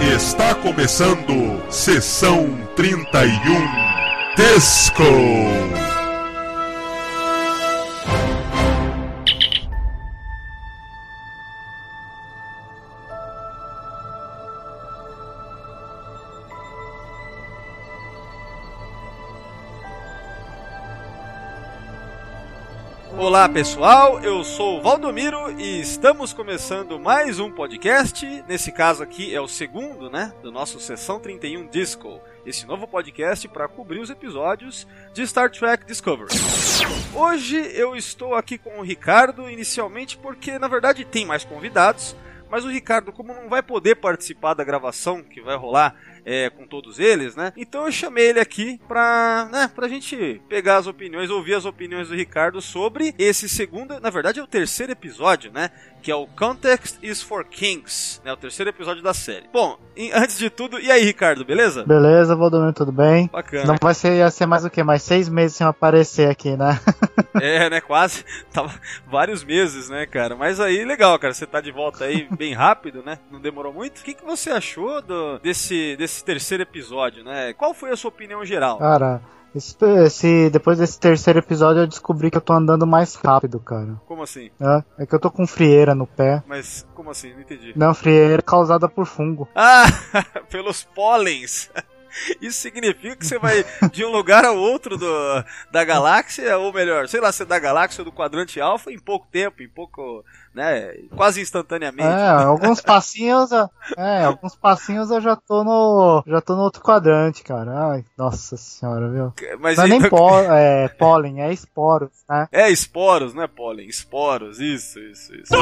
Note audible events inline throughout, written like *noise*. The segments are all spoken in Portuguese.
Está começando Sessão 31 Disco. Olá pessoal, eu sou o Valdomiro e estamos começando mais um podcast. Nesse caso aqui é o segundo, né, do nosso Sessão 31 Disco. Esse novo podcast para cobrir os episódios de Star Trek Discovery. Hoje eu estou aqui com o Ricardo, inicialmente porque na verdade tem mais convidados, mas o Ricardo, como não vai poder participar da gravação que vai rolar é, com todos eles, né? Então eu chamei ele aqui pra, né, pra gente pegar as opiniões, ouvir as opiniões do Ricardo sobre esse segundo, na verdade é o terceiro episódio, né? Que é o Context is for Kings, né? O terceiro episódio da série. Bom, e, antes de tudo, e aí, Ricardo, beleza? Beleza, Valdomiro, tudo bem? Bacana. Não vai ser, ia ser mais o quê? Mais seis meses sem aparecer aqui, né? *laughs* É, né? Quase. *laughs* Tava vários meses, né, cara? Mas aí, legal, cara. Você tá de volta aí *laughs* bem rápido, né? Não demorou muito. O que, que você achou do, desse, desse terceiro episódio, né? Qual foi a sua opinião geral? Cara, esse, depois desse terceiro episódio eu descobri que eu tô andando mais rápido, cara. Como assim? É, é que eu tô com frieira no pé. Mas, como assim? Não entendi. Não, frieira causada por fungo. Ah, *laughs* pelos pólens. Isso significa que você vai de um lugar ao outro do, da galáxia, ou melhor, sei lá, se é da galáxia ou do quadrante alfa em pouco tempo, em pouco, né, quase instantaneamente. É, alguns passinhos, eu- é, alguns passinhos eu já tô no, já tô no outro quadrante, cara. Ai, nossa senhora, viu? Mas Não é nem então- pó, é, pólen, é esporos, né? É esporos, não é pólen, esporos, isso, isso, isso.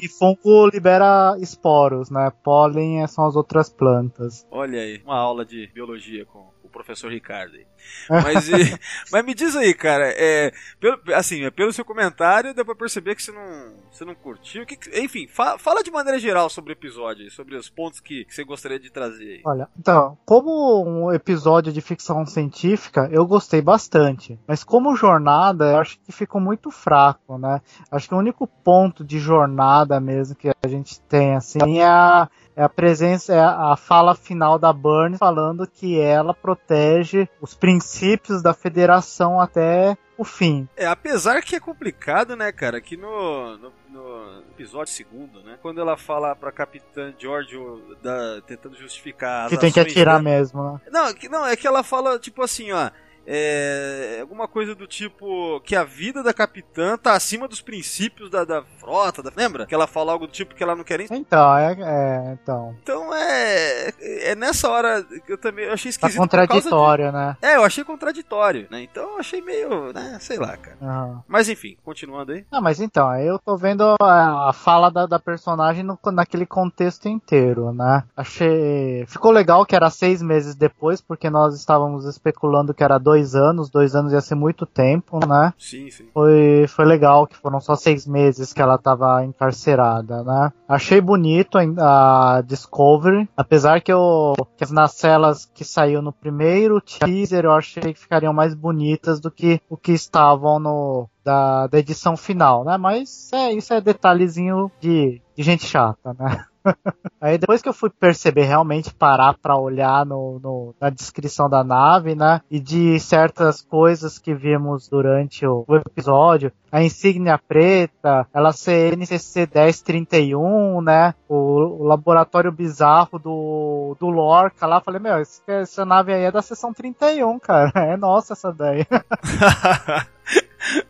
E fungo libera esporos, né? Pólen é- são as outras plantas. Olha aí, uma aula de biologia com professor Ricardo aí. Mas, e- *laughs* mas me diz aí, cara, é, pelo, assim, é, pelo seu comentário deu pra perceber que você não, você não curtiu. Que enfim, fa- fala de maneira geral sobre o episódio, sobre os pontos que, que você gostaria de trazer aí. Olha, então, como um episódio de ficção científica, eu gostei bastante. Mas como jornada, eu acho que ficou muito fraco, né? Acho que o único ponto de jornada mesmo que a gente tem, assim, é a, é a presença, é a, fala final da Burns falando que ela protege os princípios da federação até o fim. É, apesar que é complicado, né, cara, que no, no, no episódio segundo, né, quando ela fala pra Capitã Giorgio da, tentando justificar as que tem que atirar dela- mesmo, né? Não, que, não, é que ela fala, tipo assim, ó. É, alguma coisa do tipo que a vida da capitã tá acima dos princípios da, da frota, da- lembra? Que ela fala algo do tipo que ela não quer nem. Então, é, é então. Então é. É nessa hora que eu também eu achei Tá esquisito. causa contraditório, né? de- É, eu achei contraditório, né? Então eu achei meio. né, sei lá, cara. Aham. Mas enfim, continuando aí. Não, mas então, eu tô vendo a, a fala da, da personagem no- naquele contexto inteiro, né? Achei. Ficou legal que era seis meses depois, porque nós estávamos especulando que era dois anos, dois anos ia ser muito tempo, né? Sim, sim. Foi, foi legal que foram só seis meses que ela tava encarcerada, né? Achei bonito a, a Discovery, apesar que eu que nas celas que saiu no primeiro teaser eu achei que ficariam mais bonitas do que o que estavam no da, da edição final, né? Mas é isso é detalhezinho de, de gente chata, né? *laughs* Aí depois que eu fui perceber realmente parar pra olhar no, no- na descrição da nave, né? E de certas coisas que vimos durante o, o episódio, a insígnia preta, ela ser NCC 1031, né? O, o laboratório bizarro do, do Lorca lá, falei, meu, esse- essa nave aí é da seção 31, cara. *laughs* É nossa essa daí. *laughs*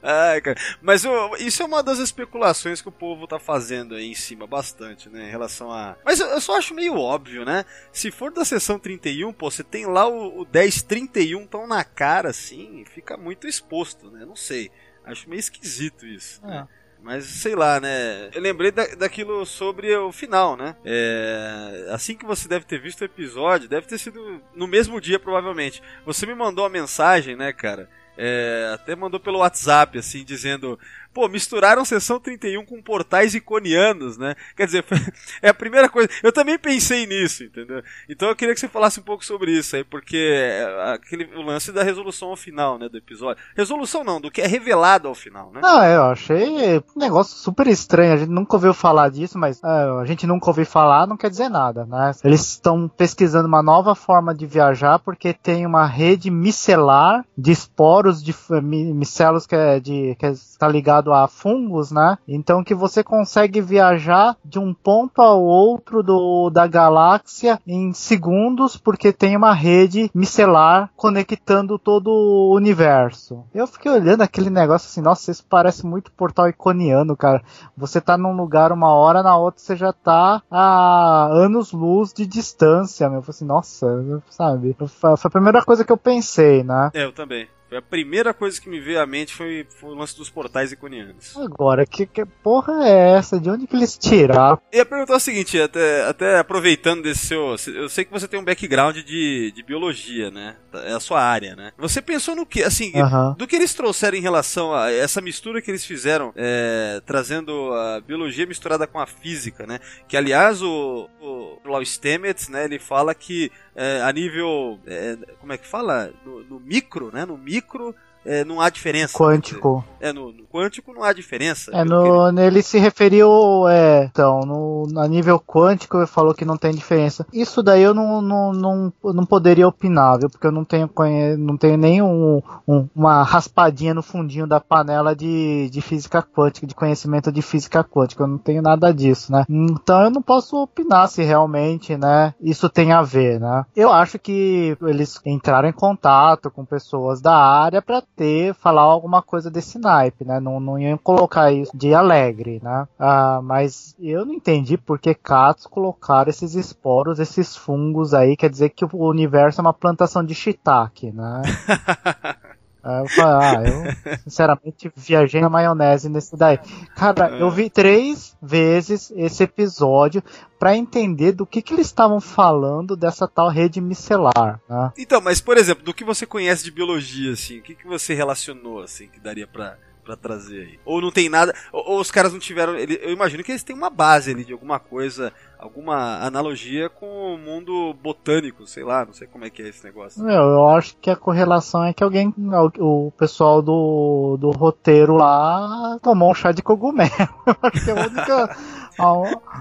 Ai, cara. Mas isso é uma das especulações que o povo tá fazendo aí em cima bastante, né? Em relação a. Mas eu, eu só acho meio óbvio, né? Se for da sessão 31, pô, você tem lá o, o 1031 tão na cara assim, fica muito exposto, né? Não sei. Acho meio esquisito isso. né? Mas sei lá, né? Eu lembrei da, daquilo sobre o final, né? É, assim que você deve ter visto o episódio, deve ter sido no mesmo dia, provavelmente. Você me mandou uma mensagem, né, cara? É, até mandou pelo WhatsApp, assim, dizendo: pô, misturaram sessão 31 com portais iconianos, né? Quer dizer, *laughs* é a primeira coisa. Eu também pensei nisso, entendeu? Então eu queria que você falasse um pouco sobre isso aí, porque é aquele, o lance da resolução ao final, né, do episódio. Resolução não, do que é revelado ao final, né? Ah, eu achei um negócio super estranho. A gente nunca ouviu falar disso, mas é, a gente nunca ouviu falar, não quer dizer nada, né? Eles estão pesquisando uma nova forma de viajar porque tem uma rede micelar de esporos de micelos que é de que está ligado a fungos, né? Então que você consegue viajar de um ponto ao outro do, da galáxia em segundos porque tem uma rede micelar conectando todo o universo. Eu fiquei olhando aquele negócio assim, nossa, isso parece muito portal iconiano, cara. Você tá num lugar uma hora, na outra você já tá a anos-luz de distância, meu. Eu falei assim, nossa, sabe? Foi a primeira coisa que eu pensei, né? É, eu também. Foi a primeira coisa que me veio à mente foi, foi o lance dos portais iconianos. Agora, que, que porra é essa? De onde que eles tiraram? E a pergunta é o seguinte, até, até aproveitando desse seu. Eu sei que você tem um background de, de biologia, né? É a sua área, né? Você pensou no que, assim, do que eles trouxeram em relação a essa mistura que eles fizeram, é, trazendo a biologia misturada com a física, né? Que aliás o, o Lau Stamets, né? Ele fala que é, a nível. É, como é que fala? No, no, micro, né? No micro micro é, não há diferença. Quântico. É, no, no, quântico não há diferença. É, no, ele... ele... se referiu, é, então, no, a nível quântico ele falou que não tem diferença. Isso daí eu não, não, não, não poderia opinar, viu? Porque eu não tenho, não tenho nem um, um, uma raspadinha no fundinho da panela de, de física quântica, de conhecimento de física quântica. Eu não tenho nada disso, né? Então eu não posso opinar se realmente, né, isso tem a ver, né? Eu acho que eles entraram em contato com pessoas da área para ter, falar alguma coisa desse naipe, né? Não, não iam colocar isso de alegre, né? Ah, mas eu não entendi por que Catos colocaram esses esporos, esses fungos aí, quer dizer que o universo é uma plantação de shiitake, né? *laughs* Aí eu falei, ah, eu *laughs* sinceramente viajei na maionese nesse daí. Cara, eu vi três vezes esse episódio para entender do que, que eles estavam falando dessa tal rede micelar. Né? Então, mas por exemplo, do que você conhece de biologia, assim, o que, que você relacionou, assim, que daria pra para trazer aí. Ou não tem nada, ou, ou os caras não tiveram, ele, eu imagino que eles têm uma base ali de alguma coisa, alguma analogia com o mundo botânico, sei lá, não sei como é que é esse negócio. Eu, acho que a correlação é que alguém, o pessoal do, do roteiro lá tomou um chá de cogumelo. *laughs* Eu acho que é a única a,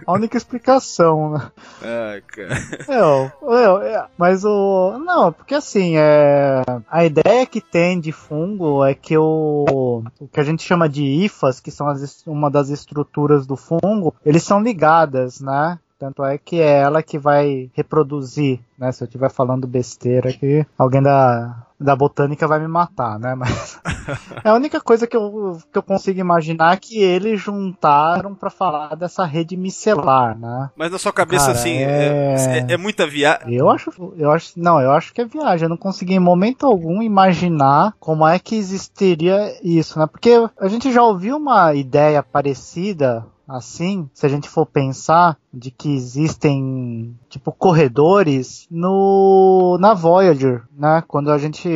a única explicação, né? É, cara. Eu, eu, é, mas o. Não, porque assim, é, a ideia que tem de fungo é que o, o que a gente chama de IFAs, que são as, uma das estruturas do fungo, eles são ligadas, né? Tanto é que é ela que vai reproduzir, né? Se eu estiver falando besteira aqui, alguém da, da botânica vai me matar, né? Mas *laughs* é a única coisa que eu, que eu consigo imaginar que eles juntaram para falar dessa rede micelar, né? Mas na sua cabeça, Cara, assim, é... É, é, muita viagem. Eu acho, eu acho, não, eu acho que é viagem. Eu não consegui em momento algum imaginar como é que existiria isso, né? Porque a gente já ouviu uma ideia parecida assim, se a gente for pensar de que existem tipo corredores no na Voyager, né? Quando a gente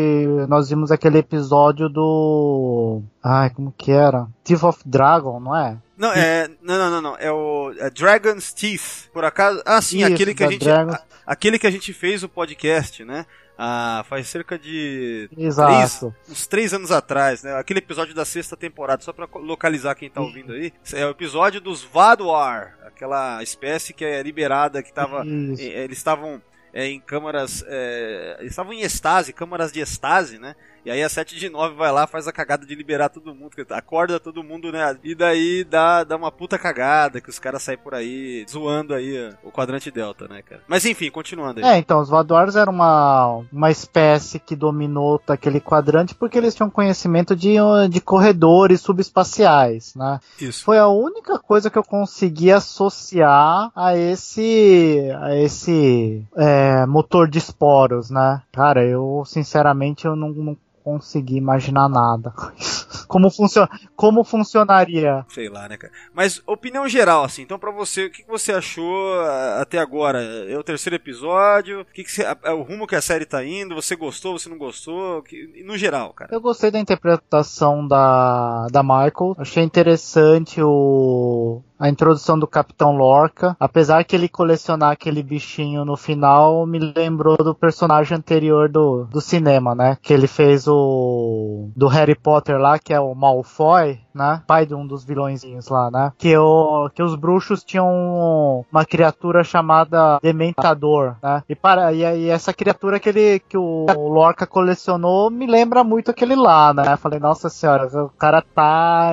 nós vimos aquele episódio do ai, como que era? Thief of Dragon, não é? Não, é, não, não, não, não, é o é Dragon's Teeth. Por acaso, ah, sim, Isso, aquele que a gente a, aquele que a gente fez o podcast, né? Ah, faz cerca de três, uns três anos atrás, né? Aquele episódio da sexta temporada, só para localizar quem tá ouvindo aí, é o episódio dos Vaduar, aquela espécie que é liberada, que tava, eles estavam é, em câmaras, é, eles estavam em estase, câmaras de estase, né? E aí a 7 de 9 vai lá, faz a cagada de liberar todo mundo, acorda todo mundo, né? E daí dá, dá uma puta cagada, que os caras saem por aí zoando aí o quadrante delta, né, cara? Mas enfim, continuando aí. É, então, os Vaduars eram uma, uma espécie que dominou aquele quadrante porque eles tinham conhecimento de, de corredores subespaciais, né? Isso. Foi a única coisa que eu consegui associar a esse, a esse é, motor de esporos, né? Cara, eu sinceramente eu não, não consegui imaginar nada. *laughs* Como, funciona, como funcionaria? Sei lá, né, cara? Mas opinião geral, assim, então pra você, o que, que você achou ah, até agora? É o terceiro episódio? O que, que você, é o rumo que a série tá indo? Você gostou, você não gostou? Que, no geral, cara. Eu gostei da interpretação da, da Michael. Achei interessante o, a introdução do Capitão Lorca. Apesar que ele colecionar aquele bichinho no final, me lembrou do personagem anterior do, do cinema, né? Que ele fez o. do Harry Potter lá, que é o Malfoy, né? Pai de um dos vilõezinhos lá, né? Que, o, que os bruxos tinham uma criatura chamada Dementador, né? E, para, e, e essa criatura que, ele, que o, Lorca colecionou me lembra muito aquele lá, né? Falei, nossa senhora, o cara tá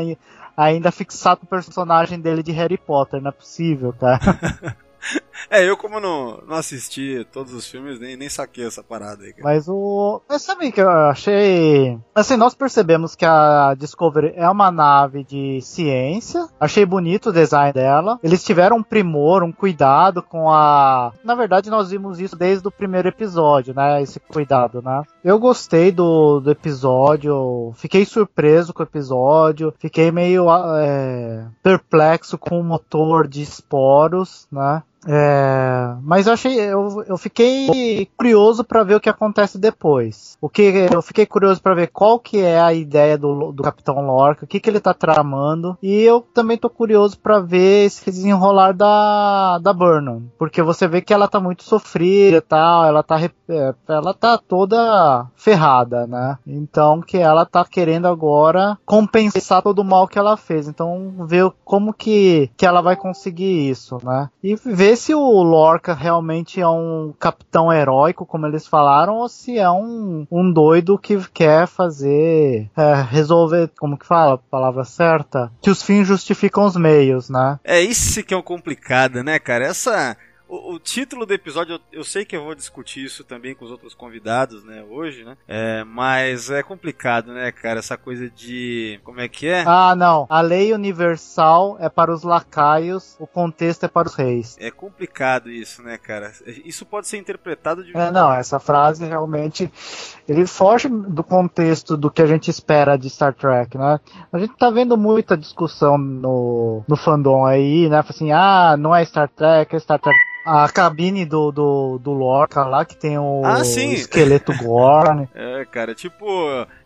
ainda fixado o personagem dele de Harry Potter, não é possível, cara. *laughs* É, eu como não, não assisti todos os filmes, nem, nem saquei essa parada aí. Cara. Mas o. Mas sabe que eu achei. Assim, nós percebemos que a Discovery é uma nave de ciência. Achei bonito o design dela. Eles tiveram um primor, um cuidado com a. Na verdade, nós vimos isso desde o primeiro episódio, né? Esse cuidado, né? Eu gostei do, do episódio. Fiquei surpreso com o episódio. Fiquei meio é, perplexo com o motor de esporos, né? É, mas eu achei, eu, eu fiquei curioso para ver o que acontece depois. O que eu fiquei curioso para ver qual que é a ideia do, do Capitão Lorca, o que que ele tá tramando, e eu também tô curioso para ver esse desenrolar da da Burnham, porque você vê que ela tá muito sofrida, tal, ela tá é, ela tá toda ferrada, né? Então que ela tá querendo agora compensar todo o mal que ela fez. Então ver como que que ela vai conseguir isso, né? E ver ver se o Lorca realmente é um capitão heróico, como eles falaram, ou se é um, um doido que quer fazer, é, resolver, como que fala a palavra certa? Que os fins justificam os meios, né? É isso que é o complicado, né, cara? Essa o, o, título do episódio, eu, eu, sei que eu vou discutir isso também com os outros convidados, né, hoje, né? É, mas é complicado, né, cara, essa coisa de. Como é que é? Ah, não. A lei universal é para os lacaios, o contexto é para os reis. É complicado isso, né, cara? Isso pode ser interpretado de. É, não, essa frase realmente. Ele foge do contexto do que a gente espera de Star Trek, né? A gente tá vendo muita discussão no, no fandom aí, né? Assim, ah, não é Star Trek, é Star Trek a cabine do, do, do Lorca lá, que tem o ah, esqueleto Gorn. *laughs* É, cara, tipo,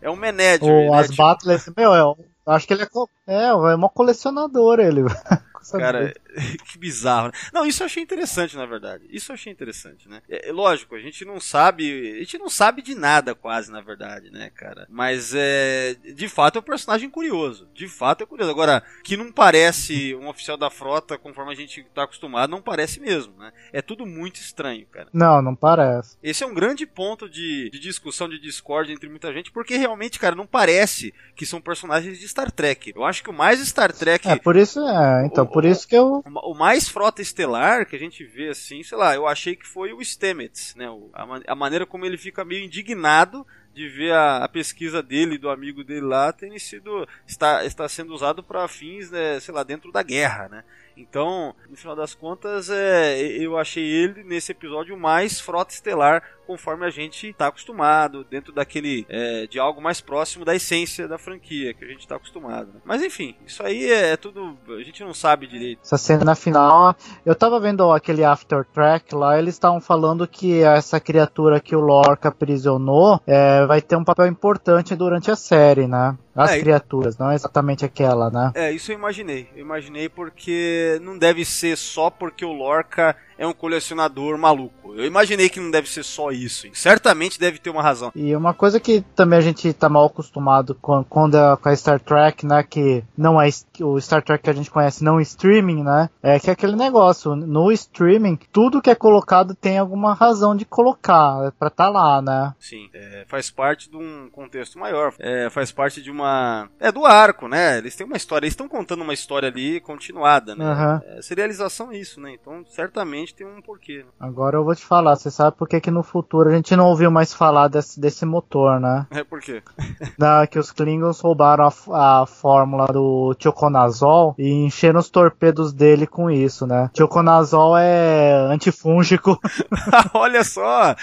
é um Menedger. O né? As tipo... Battles, meu, é, acho que ele é, é, é uma colecionador ele. *laughs* Cara, *laughs* que bizarro. Né? Não, isso eu achei interessante, na verdade. Isso eu achei interessante, né? É, é, lógico, a gente não sabe. A gente não sabe de nada, quase, na verdade, né, cara? Mas é. De fato é um personagem curioso. De fato é curioso. Agora, que não parece um oficial da frota conforme a gente tá acostumado, não parece mesmo, né? É tudo muito estranho, cara. Não, não parece. Esse é um grande ponto de, de discussão, de discórdia entre muita gente, porque realmente, cara, não parece que são personagens de Star Trek. Eu acho que o mais Star Trek. É, por isso é. Então, por isso que eu. O mais frota estelar que a gente vê assim, sei lá, eu achei que foi o Stamets, né? A, a maneira como ele fica meio indignado de ver a, a, pesquisa dele do amigo dele lá terem sido está, está sendo usado para fins, né, sei lá, dentro da guerra, né? Então, no final das contas, é, eu achei ele nesse episódio mais frota estelar conforme a gente está acostumado, dentro daquele é, de algo mais próximo da essência da franquia que a gente está acostumado. Né? Mas enfim, isso aí é, é, tudo a gente não sabe direito. Essa cena final, eu tava vendo aquele after track lá, eles estavam falando que essa criatura que o Lorca aprisionou é, vai ter um papel importante durante a série, né? As é, criaturas, não é exatamente aquela, né? É, isso eu imaginei. Eu imaginei porque não deve ser só porque o Lorca é um colecionador maluco. Eu imaginei que não deve ser só isso. Certamente deve ter uma razão. E uma coisa que também a gente tá mal acostumado com, com, a, com a Star Trek, né? Que não é o Star Trek que a gente conhece, não streaming, né? É que é aquele negócio. No streaming, tudo que é colocado tem alguma razão de colocar. É pra tá lá, né? Sim. É, faz parte de um contexto maior. É, faz parte de uma. É do arco, né? Eles têm uma história. Eles estão contando uma história ali continuada, né? Uhum. É, serialização é isso, né? Então, certamente tem um porquê. Né? Agora eu vou te falar, você sabe por que, que no futuro a gente não ouviu mais falar desse, desse motor, né? É por quê? *laughs* Da, que os Klingons roubaram a, a fórmula do Tioconazol e encheram os torpedos dele com isso, né? Tioconazol é antifúngico. *laughs* Olha só!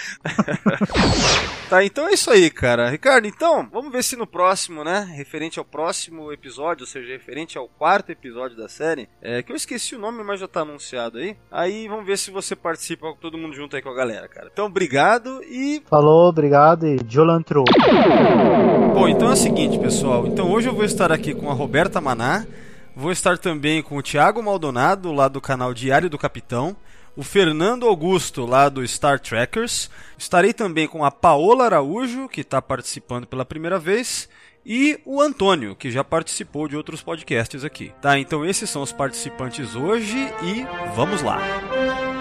tá, então é isso aí, cara. Ricardo, então, vamos ver se no próximo, né? Referente ao próximo episódio, ou seja, referente ao quarto episódio da série, é, que eu esqueci o nome, mas já tá anunciado aí. Aí vamos ver se você participa com todo mundo junto aí com a galera, cara. Então, obrigado e. Falou, obrigado e Jolantro. Bom, então é o seguinte, pessoal. Então hoje eu vou estar aqui com a Roberta Maná. Vou estar também com o Thiago Maldonado, lá do canal Diário do Capitão o Fernando Augusto, lá do Star Trekkers. Estarei também com a Paola Araújo, que está participando pela primeira vez. E o Antônio, que já participou de outros podcasts aqui. Tá, então esses são os participantes hoje e vamos lá!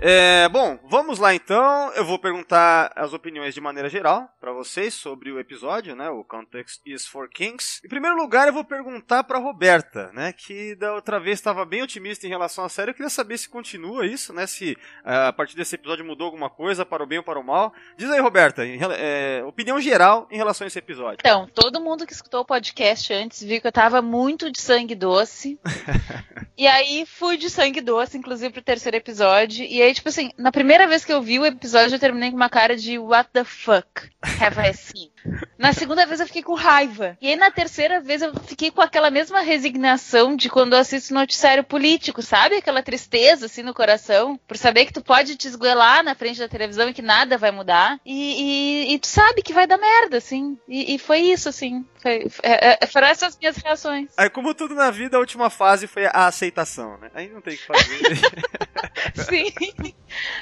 É, bom, vamos lá então. Eu vou perguntar as opiniões de maneira geral para vocês sobre o episódio, né? O Context is for Kings. Em primeiro lugar, eu vou perguntar para Roberta, né? Que da outra vez estava bem otimista em relação à série. Eu queria saber se continua isso, né? Se uh, a partir desse episódio mudou alguma coisa para o bem ou para o mal. Diz aí, Roberta, em, é, opinião geral em relação a esse episódio. Então, todo mundo que escutou o podcast antes viu que eu tava muito de sangue doce. *laughs* e aí fui de sangue doce, inclusive pro terceiro episódio. E aí tipo assim, na primeira vez que eu vi o episódio, eu terminei com uma cara de what the fuck have I seen? Na segunda vez eu fiquei com raiva. E aí na terceira vez eu fiquei com aquela mesma resignação de quando eu assisto noticiário político, sabe? Aquela tristeza assim no coração, por saber que tu pode te esgoelar na frente da televisão e que nada vai mudar. E, e, e tu sabe que vai dar merda, assim. E, e foi isso, assim. Foi, é, é, foram essas minhas reações. Aí, como tudo na vida, a última fase foi a aceitação, né? Aí não tem o que fazer. *laughs* Sim.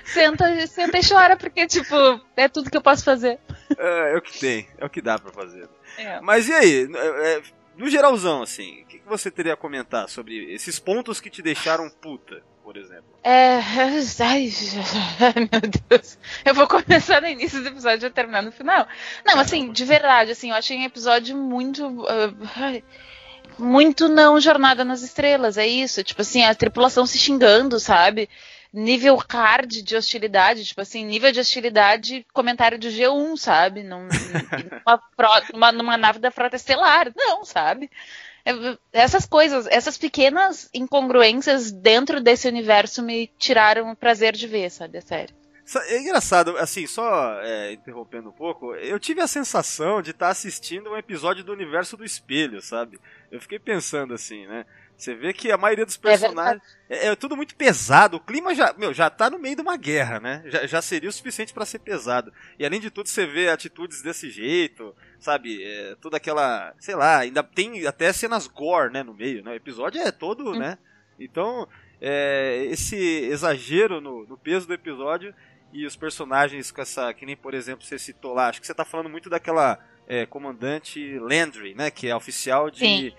Senta, senta e chora, porque, tipo, é tudo que eu posso fazer. É, é o que tem, é o que dá pra fazer. É. Mas e aí? É, no geralzão, assim, o que, que você teria a comentar sobre esses pontos que te deixaram puta? por exemplo? É. *laughs* Ai, *laughs* meu Deus. Eu vou começar no início do episódio e terminar no final. Não, assim, de verdade, assim, eu achei um episódio muito. Uh, muito não Jornada nas Estrelas, é isso. Tipo assim, a tripulação se xingando, sabe? Nível hard de hostilidade, tipo assim, nível de hostilidade, comentário de G1, sabe? Num, *laughs* numa, numa, numa, nave da frota estelar. Não, sabe? É, essas coisas, essas pequenas incongruências dentro desse universo me tiraram o prazer de ver, sabe, a série. É engraçado, assim, só é, interrompendo um pouco, eu tive a sensação de estar assistindo um episódio do universo do espelho, sabe? Eu fiquei pensando assim, né? Você vê que a maioria dos é personagens é, é, é, tudo muito pesado. O clima já, meu, já tá no meio de uma guerra, né? Já, já seria o suficiente para ser pesado. E além de tudo, você vê atitudes desse jeito, sabe? É, toda aquela, sei lá, ainda tem até cenas gore, né, no meio, né? O episódio é todo, hum. né? Então, é, esse exagero no, no peso do episódio e os personagens com essa, que nem por exemplo você citou lá, acho que você tá falando muito daquela é, comandante Landry, né? Que é oficial de Sim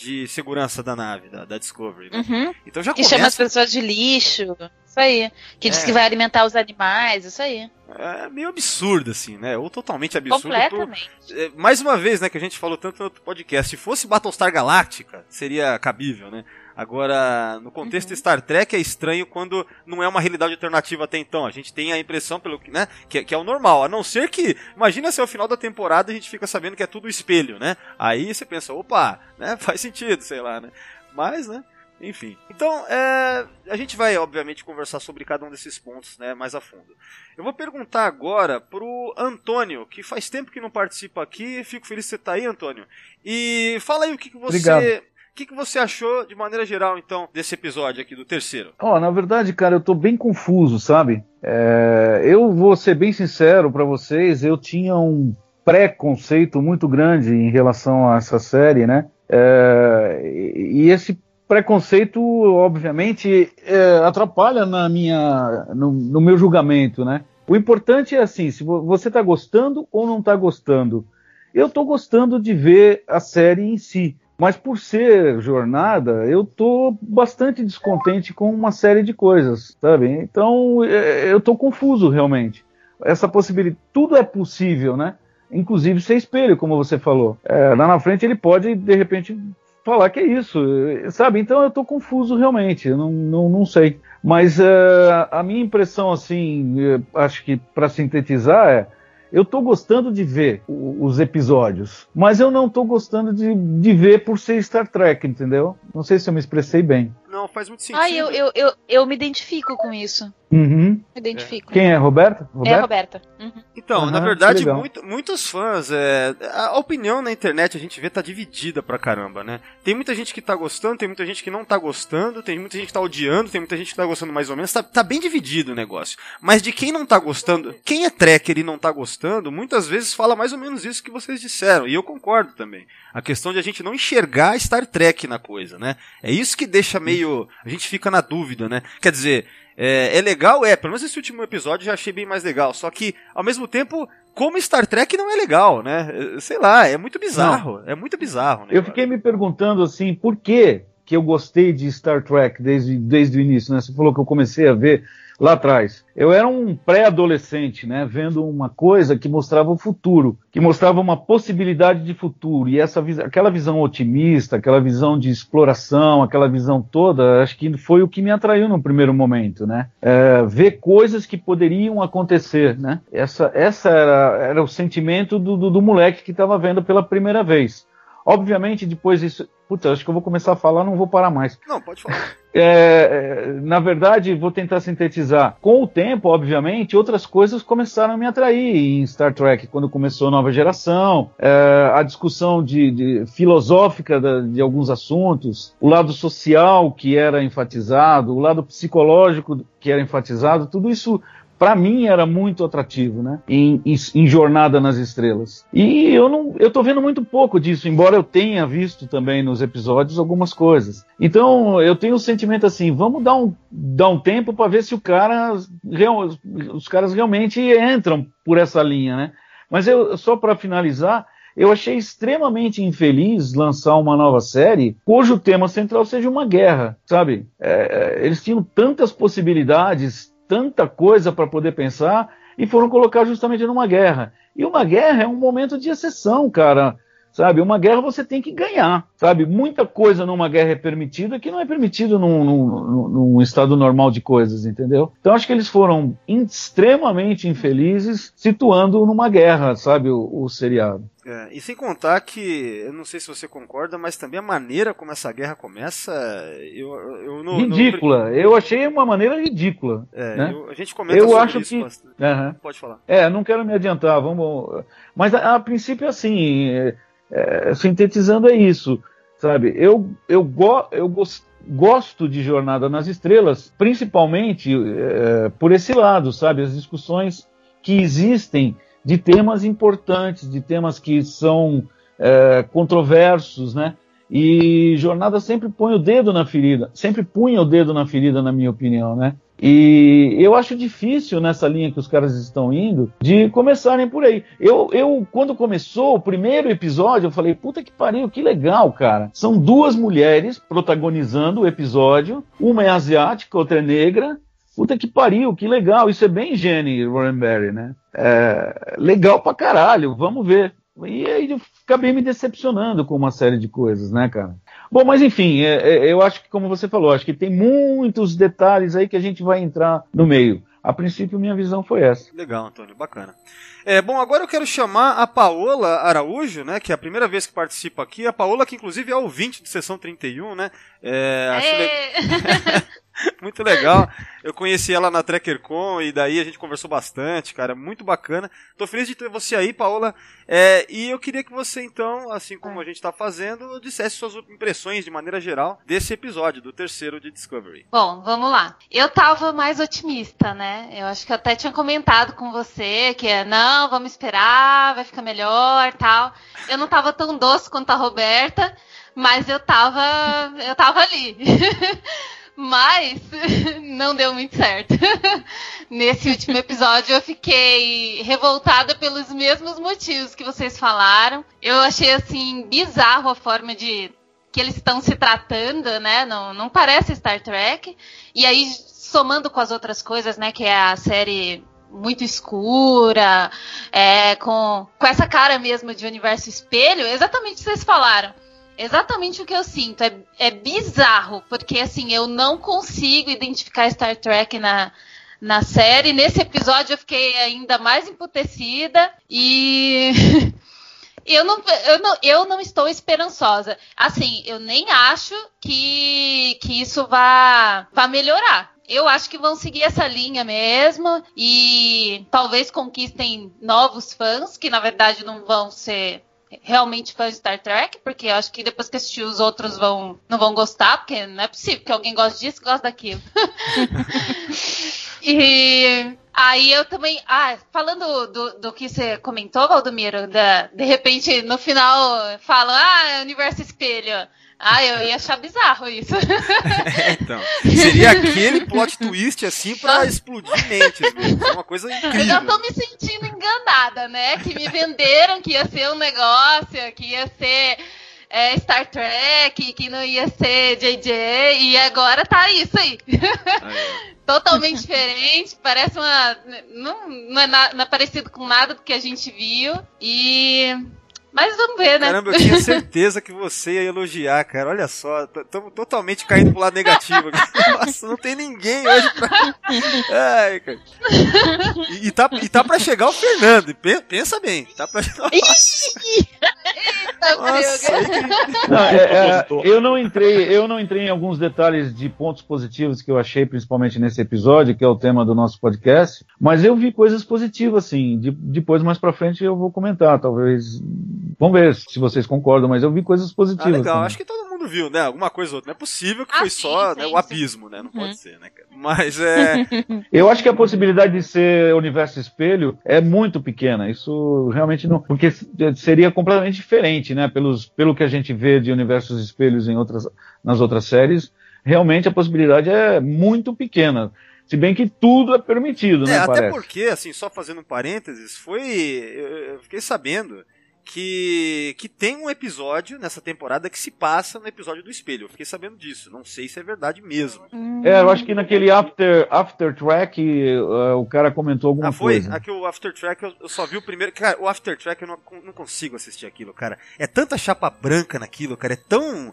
de segurança da nave, da, da Discovery. Né? Uhum. Então já que começa... chama as pessoas de lixo. Isso aí. Que é. diz que vai alimentar os animais, isso aí. É meio absurdo, assim, né? Ou totalmente absurdo. Completamente. Por... É, mais uma vez, né, que a gente falou tanto no outro podcast. Se fosse Battlestar Galactica, seria cabível, né? Agora, no contexto uhum. Star Trek é estranho quando não é uma realidade alternativa até então. A gente tem a impressão pelo né, que, que é o normal. A não ser que, imagina se ao final da temporada a gente fica sabendo que é tudo espelho, né? Aí você pensa, opa, né? *laughs* Faz sentido, sei lá, né? Mas, né? Enfim. Então, é, a gente vai, obviamente, conversar sobre cada um desses pontos né, mais a fundo. Eu vou perguntar agora pro Antônio, que faz tempo que não participa aqui. Fico feliz que você tá aí, Antônio. E fala aí o que, que você. Obrigado o que, que você achou, de maneira geral, então, desse episódio aqui, do terceiro? Ó, oh, na verdade, cara, eu tô bem confuso, sabe? É, eu vou ser bem sincero para vocês, eu tinha um preconceito muito grande em relação a essa série, né? É, e esse preconceito, obviamente, é, atrapalha na minha, no, no, meu julgamento, né? O importante é assim, se você está gostando ou não está gostando. Eu estou gostando de ver a série em si. Mas por ser jornada, eu tô bastante descontente com uma série de coisas, sabe? Então é, eu tô confuso realmente. Essa possibilidade, tudo é possível, né? inclusive ser espelho, como você falou. É, lá na frente ele pode, de repente, falar que é isso, sabe? Então eu tô confuso realmente, eu não, não, não sei. Mas uh, a minha impressão, assim, acho que para sintetizar é eu tô gostando de ver os episódios, mas eu não tô gostando de, de ver por ser Star Trek, entendeu? Não sei se eu me expressei bem. Não, faz muito sentido. Ah, eu, eu, eu, eu me identifico com isso. Uhum. Me identifico. Quem é, Roberta? É a Roberta. Uhum. Então, Aham, na verdade, muito- muitos fãs, é, a opinião na internet a gente vê tá dividida pra caramba, né? Tem muita gente que tá gostando, tem muita gente que não tá gostando, tem muita gente que tá odiando, tem muita gente que tá gostando mais ou menos, tá, tá bem dividido o negócio. Mas de quem não tá gostando, quem é tracker e não tá gostando, muitas vezes fala mais ou menos isso que vocês disseram, e eu concordo também. A questão de a gente não enxergar Star Trek na coisa, né? É isso que deixa meio. A gente fica na dúvida, né? Quer dizer, é, é legal, é, pelo menos esse último episódio eu já achei bem mais legal. Só que, ao mesmo tempo, como Star Trek não é legal, né? É, Sei lá, é muito bizarro. É muito bizarro. Né, Eu fiquei me perguntando assim, por que que eu gostei de Star Trek desde, desde o início, né? Você falou que eu comecei a ver lá atrás. Eu era um pré-adolescente, né? Vendo uma coisa que mostrava o futuro, que mostrava uma possibilidade de futuro. E essa aquela visão otimista, aquela visão de exploração, aquela visão toda, acho que foi o que me atraiu no primeiro momento, né? É, ver coisas que poderiam acontecer, né? Essa, essa era, era o sentimento do, do, do moleque que estava vendo pela primeira vez. Obviamente, depois isso. Puta, acho que eu vou começar a falar, não vou parar mais. Não, pode falar. É, é, na verdade, vou tentar sintetizar. Com o tempo, obviamente, outras coisas começaram a me atrair em Star Trek, quando começou a nova geração, é, a discussão de, de- filosófica de alguns assuntos, o lado social que era enfatizado, o lado psicológico que era enfatizado, tudo isso para mim era muito atrativo, né? Em, em- em Jornada nas Estrelas. E eu não, eu tô vendo muito pouco disso, embora eu tenha visto também nos episódios algumas coisas. Então eu tenho o sentimento assim, vamos dar um, dar um tempo para ver se o cara, os caras realmente entram por essa linha, né? Mas eu só para finalizar, eu achei extremamente infeliz lançar uma nova série cujo tema central seja uma guerra, sabe? É, é, eles tinham tantas possibilidades, tanta coisa para poder pensar e foram colocar justamente numa guerra. E uma guerra é um momento de exceção, cara. Sabe, uma guerra você tem que ganhar, sabe? Muita coisa numa guerra é permitida que não é permitido num, num- num estado normal de coisas, entendeu? Então acho que eles foram extremamente infelizes situando numa guerra, sabe, o, o seriado. É, e sem contar que, eu não sei se você concorda, mas também a maneira como essa guerra começa, eu, eu no, no- Ridícula. Eu achei uma maneira ridícula. é, né? eu- a gente comenta Eu sobre acho isso que- bastante. Aham. Pode falar. É, não quero me adiantar, vamos. Mas a, a princípio, assim, é, é, sintetizando é isso, sabe? Eu, eu, go, eu gos- gosto de Jornada nas Estrelas, principalmente é, por esse lado, sabe? As discussões que existem de temas importantes, de temas que são é, controversos, né? E Jornada sempre põe o dedo na ferida, sempre punha o dedo na ferida, na minha opinião, né? E eu acho difícil nessa linha que os caras estão indo de começarem por aí. Eu, eu quando começou o primeiro episódio, eu falei, puta que pariu, que legal, cara. São duas mulheres protagonizando o episódio, uma é asiática, outra é negra. Puta que pariu, que legal. Isso é bem Jenny Roddenberry, né? É, legal pra caralho, vamos ver. E aí eu acabei me decepcionando com uma série de coisas, né, cara? Bom, mas enfim, é, é, eu acho que, como você falou, acho que tem muitos detalhes aí que a gente vai entrar no meio. A princípio, minha visão foi essa. Legal, Antônio, bacana. É, bom, agora eu quero chamar a Paola Araújo, né, que é a primeira vez que participa aqui. A Paola, que inclusive é ouvinte de sessão 31, né? É, acho le-! *laughs* *laughs* muito legal. Eu conheci ela na TrekkerCon e daí a gente conversou bastante, cara, muito bacana. Tô feliz de ter você aí, Paola. É, e eu queria que você, então, assim como a gente tá fazendo, dissesse suas impressões de maneira geral desse episódio, do terceiro de Discovery. Bom, vamos lá. Eu tava mais otimista, né? Eu acho que eu até tinha comentado com você que é, não, vamos esperar, vai ficar melhor, tal. Eu não tava tão doce quanto a Roberta, mas eu tava, eu tava ali. *laughs* Mas *laughs* não deu muito certo. *laughs* Nesse último episódio eu fiquei revoltada pelos mesmos motivos que vocês falaram. Eu achei assim bizarro a forma de que eles estão se tratando, né? Não, não parece Star Trek. E aí, somando com as outras coisas, né? Que é a série muito escura, é, com, com essa cara mesmo de universo espelho, exatamente o que vocês falaram. Exatamente o que eu sinto. É, é bizarro, porque assim, eu não consigo identificar Star Trek na, na série. Nesse episódio eu fiquei ainda mais emputecida e. *laughs* eu não, eu, não, eu não estou esperançosa. Assim, eu nem acho que, que isso vá, vá melhorar. Eu acho que vão seguir essa linha mesmo e talvez conquistem novos fãs, que na verdade não vão ser realmente fãs de Star Trek, porque eu acho que depois que assistir os outros vão não vão gostar, porque não é possível que alguém goste disso e goste daquilo. *laughs* e aí eu também. Ah, falando do, do que você comentou, Valdomiro, da, de repente no final falam, ah, universo espelho. Ah, eu ia achar bizarro isso. É, *laughs* então. Seria aquele plot twist assim pra explodir mentes mesmo. É uma coisa incrível. Eu já tô me sentindo enganada, né? Que me venderam que ia ser um negócio, que ia ser é, Star Trek, que não ia ser JJ, e agora tá isso aí. aí. Totalmente diferente, parece uma. Não, não, é na, não é parecido com nada do que a gente viu. E mas vamos ver, né? Caramba, eu tinha *laughs* certeza que você ia elogiar, cara. Olha só, estamos totalmente caindo pro lado negativo. *laughs* Nossa, não tem ninguém hoje pra. *laughs* Ai, cara. E, e, tá, e tá pra chegar o Fernando. Pensa bem. Tá pra. Nossa, não, é, é, eu não entrei, eu não entrei em alguns detalhes de pontos positivos que eu achei, principalmente nesse episódio, que é o tema do nosso podcast. Mas eu vi coisas positivas, assim. De, depois, mais pra frente, eu vou comentar, talvez Vamos ver se vocês concordam, mas eu vi coisas positivas. Ah, legal, também. acho que todo mundo viu, né? Alguma coisa ou outra. Não é possível que ah, foi sim, só sim, né, o abismo, né? Não uhum. pode ser, né, cara? Mas é. *laughs* eu acho que a possibilidade de ser universo espelho é muito pequena. Isso realmente não. Porque seria completamente diferente, né? Pelos, pelo que a gente vê de universos espelhos em outras, nas outras séries, realmente a possibilidade é muito pequena. Se bem que tudo é permitido, é, né? Até parece. porque, assim, só fazendo um parênteses, foi. Eu fiquei sabendo que, que tem um episódio nessa temporada que se passa no episódio do espelho. Eu fiquei sabendo disso. Não sei se é verdade mesmo. É, eu acho que naquele After, after Track uh, o cara comentou alguma ah, foi? coisa. Aqui o After Track eu, eu, só vi o primeiro. Cara, o After Track eu não, não consigo assistir aquilo, cara. É tanta chapa branca naquilo, cara. É tão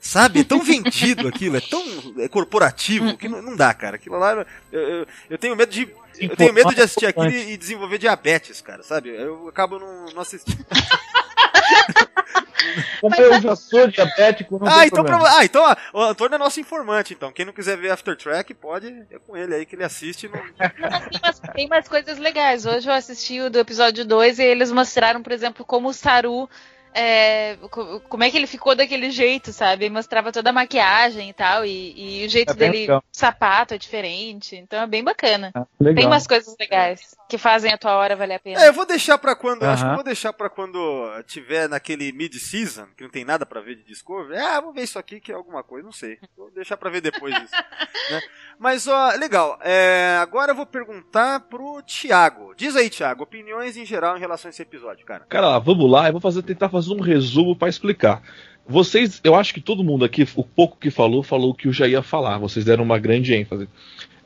Sabe? É tão vendido aquilo, é tão é corporativo que não, não, dá, cara. Aquilo lá. Eu, eu, eu tenho medo de. Eu tenho medo de assistir aquilo e desenvolver diabetes, cara, sabe? Eu acabo não, não assistindo. *laughs* Como eu já sou diabético, não ah, então pra, ah, então ó, o Antônio é nosso informante, então. Quem não quiser ver After Track, pode é com ele aí que ele assiste. No... *laughs* tem, mais, tem mais coisas legais. Hoje eu assisti o do episódio 2 e eles mostraram, por exemplo, como o Saru é, como é que ele ficou daquele jeito, sabe? Ele mostrava toda a maquiagem e tal, e, e o jeito é dele, legal. sapato é diferente, então é bem bacana. É, Tem umas coisas legais que fazem a tua hora valer a pena. É, eu vou deixar para quando, uh -huh. acho que vou deixar para quando tiver naquele mid-season, que não tem nada para ver de Discovery. Ah, vou ver isso aqui que é alguma coisa, não sei. Vou deixar para ver depois disso. *laughs* né? Mas, ó, legal. É, agora eu vou perguntar pro Thiago. Diz aí, Thiago, opiniões em geral em relação a esse episódio, cara. Cara, vamos lá, eu vou fazer, tentar fazer um resumo para explicar. Vocês, eu acho que todo mundo aqui, o pouco que falou, falou o que eu já ia falar. Vocês deram uma grande ênfase.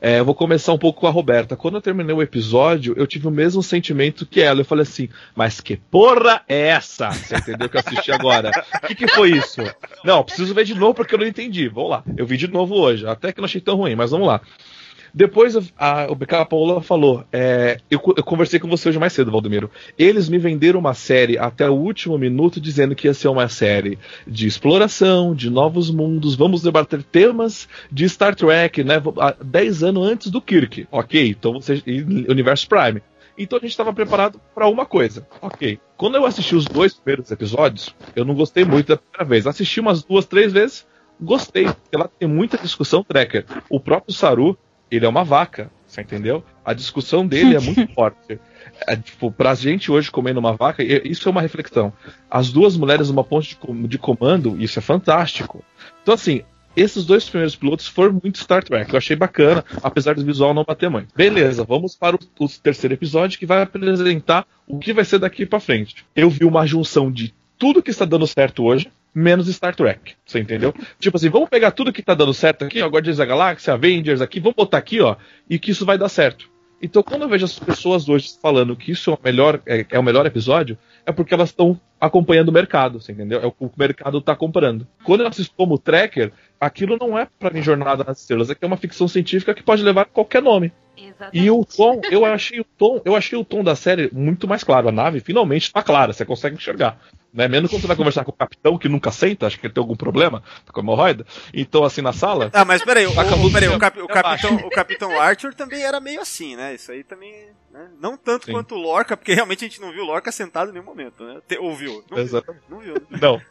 É, eu vou começar um pouco com a Roberta. Quando eu terminei o episódio, eu tive o mesmo sentimento que ela. Eu falei assim, mas que porra é essa? Você entendeu que eu assisti agora? O que, que foi isso? Não, preciso ver de novo porque eu não entendi. Vamos lá. Eu vi de novo hoje. Até que não achei tão ruim, mas vamos lá. Depois a, o BK Paula falou: é, eu, eu, conversei com você hoje mais cedo, Valdomiro. Eles me venderam uma série até o último minuto dizendo que ia ser uma série de exploração, de novos mundos. Vamos debater temas de Star Trek, né? 10 anos antes do Kirk. Ok, então você. Universo Prime. Então a gente estava preparado para uma coisa. Ok. Quando eu assisti os dois primeiros episódios, eu não gostei muito da primeira vez. Assisti umas duas, três vezes, gostei. Lá tem muita discussão tracker. O próprio Saru ele é uma vaca, você entendeu? A discussão dele é *laughs* muito forte. É, tipo, pra gente hoje comendo uma vaca, isso é uma reflexão. As duas mulheres numa ponte de, comando, isso é fantástico. Então, assim, esses dois primeiros pilotos foram muito Star Trek. Eu achei bacana, apesar do visual não bater muito. Beleza, vamos para o, o, terceiro episódio que vai apresentar o que vai ser daqui para frente. Eu vi uma junção de tudo que está dando certo hoje, menos Star Trek. Você entendeu? *laughs* Tipo assim, vamos pegar tudo que tá dando certo aqui, ó, Guardiões da Galáxia, Avengers aqui, vamos botar aqui, ó, e que isso vai dar certo. Então, quando eu vejo as pessoas hoje falando que isso é o melhor, é, é o melhor episódio, é porque elas estão acompanhando o mercado, você entendeu? É o que o mercado está comprando. Quando eu assisto como tracker, aquilo não é para mim Jornada nas Estrelas, é que é uma ficção científica que pode levar qualquer nome. Exatamente. E o tom, eu achei o tom, eu achei o tom da série muito mais claro. A nave finalmente está clara, você consegue enxergar. Né? Mesmo quando você vai conversar com o capitão, que nunca senta, acho que ele tem algum problema, tá com hemorroida. Então, assim, na sala. Ah, mas peraí, o, peraí, o, cap, o, capitão, o capitão Arthur também era meio assim, né? Isso aí também. Né? Não tanto Sim. quanto o Lorca, porque realmente a gente não viu o Lorca sentado em nenhum momento, né? Te, ouviu? Não Exatamente. Viu, não viu. Né? *laughs* Não.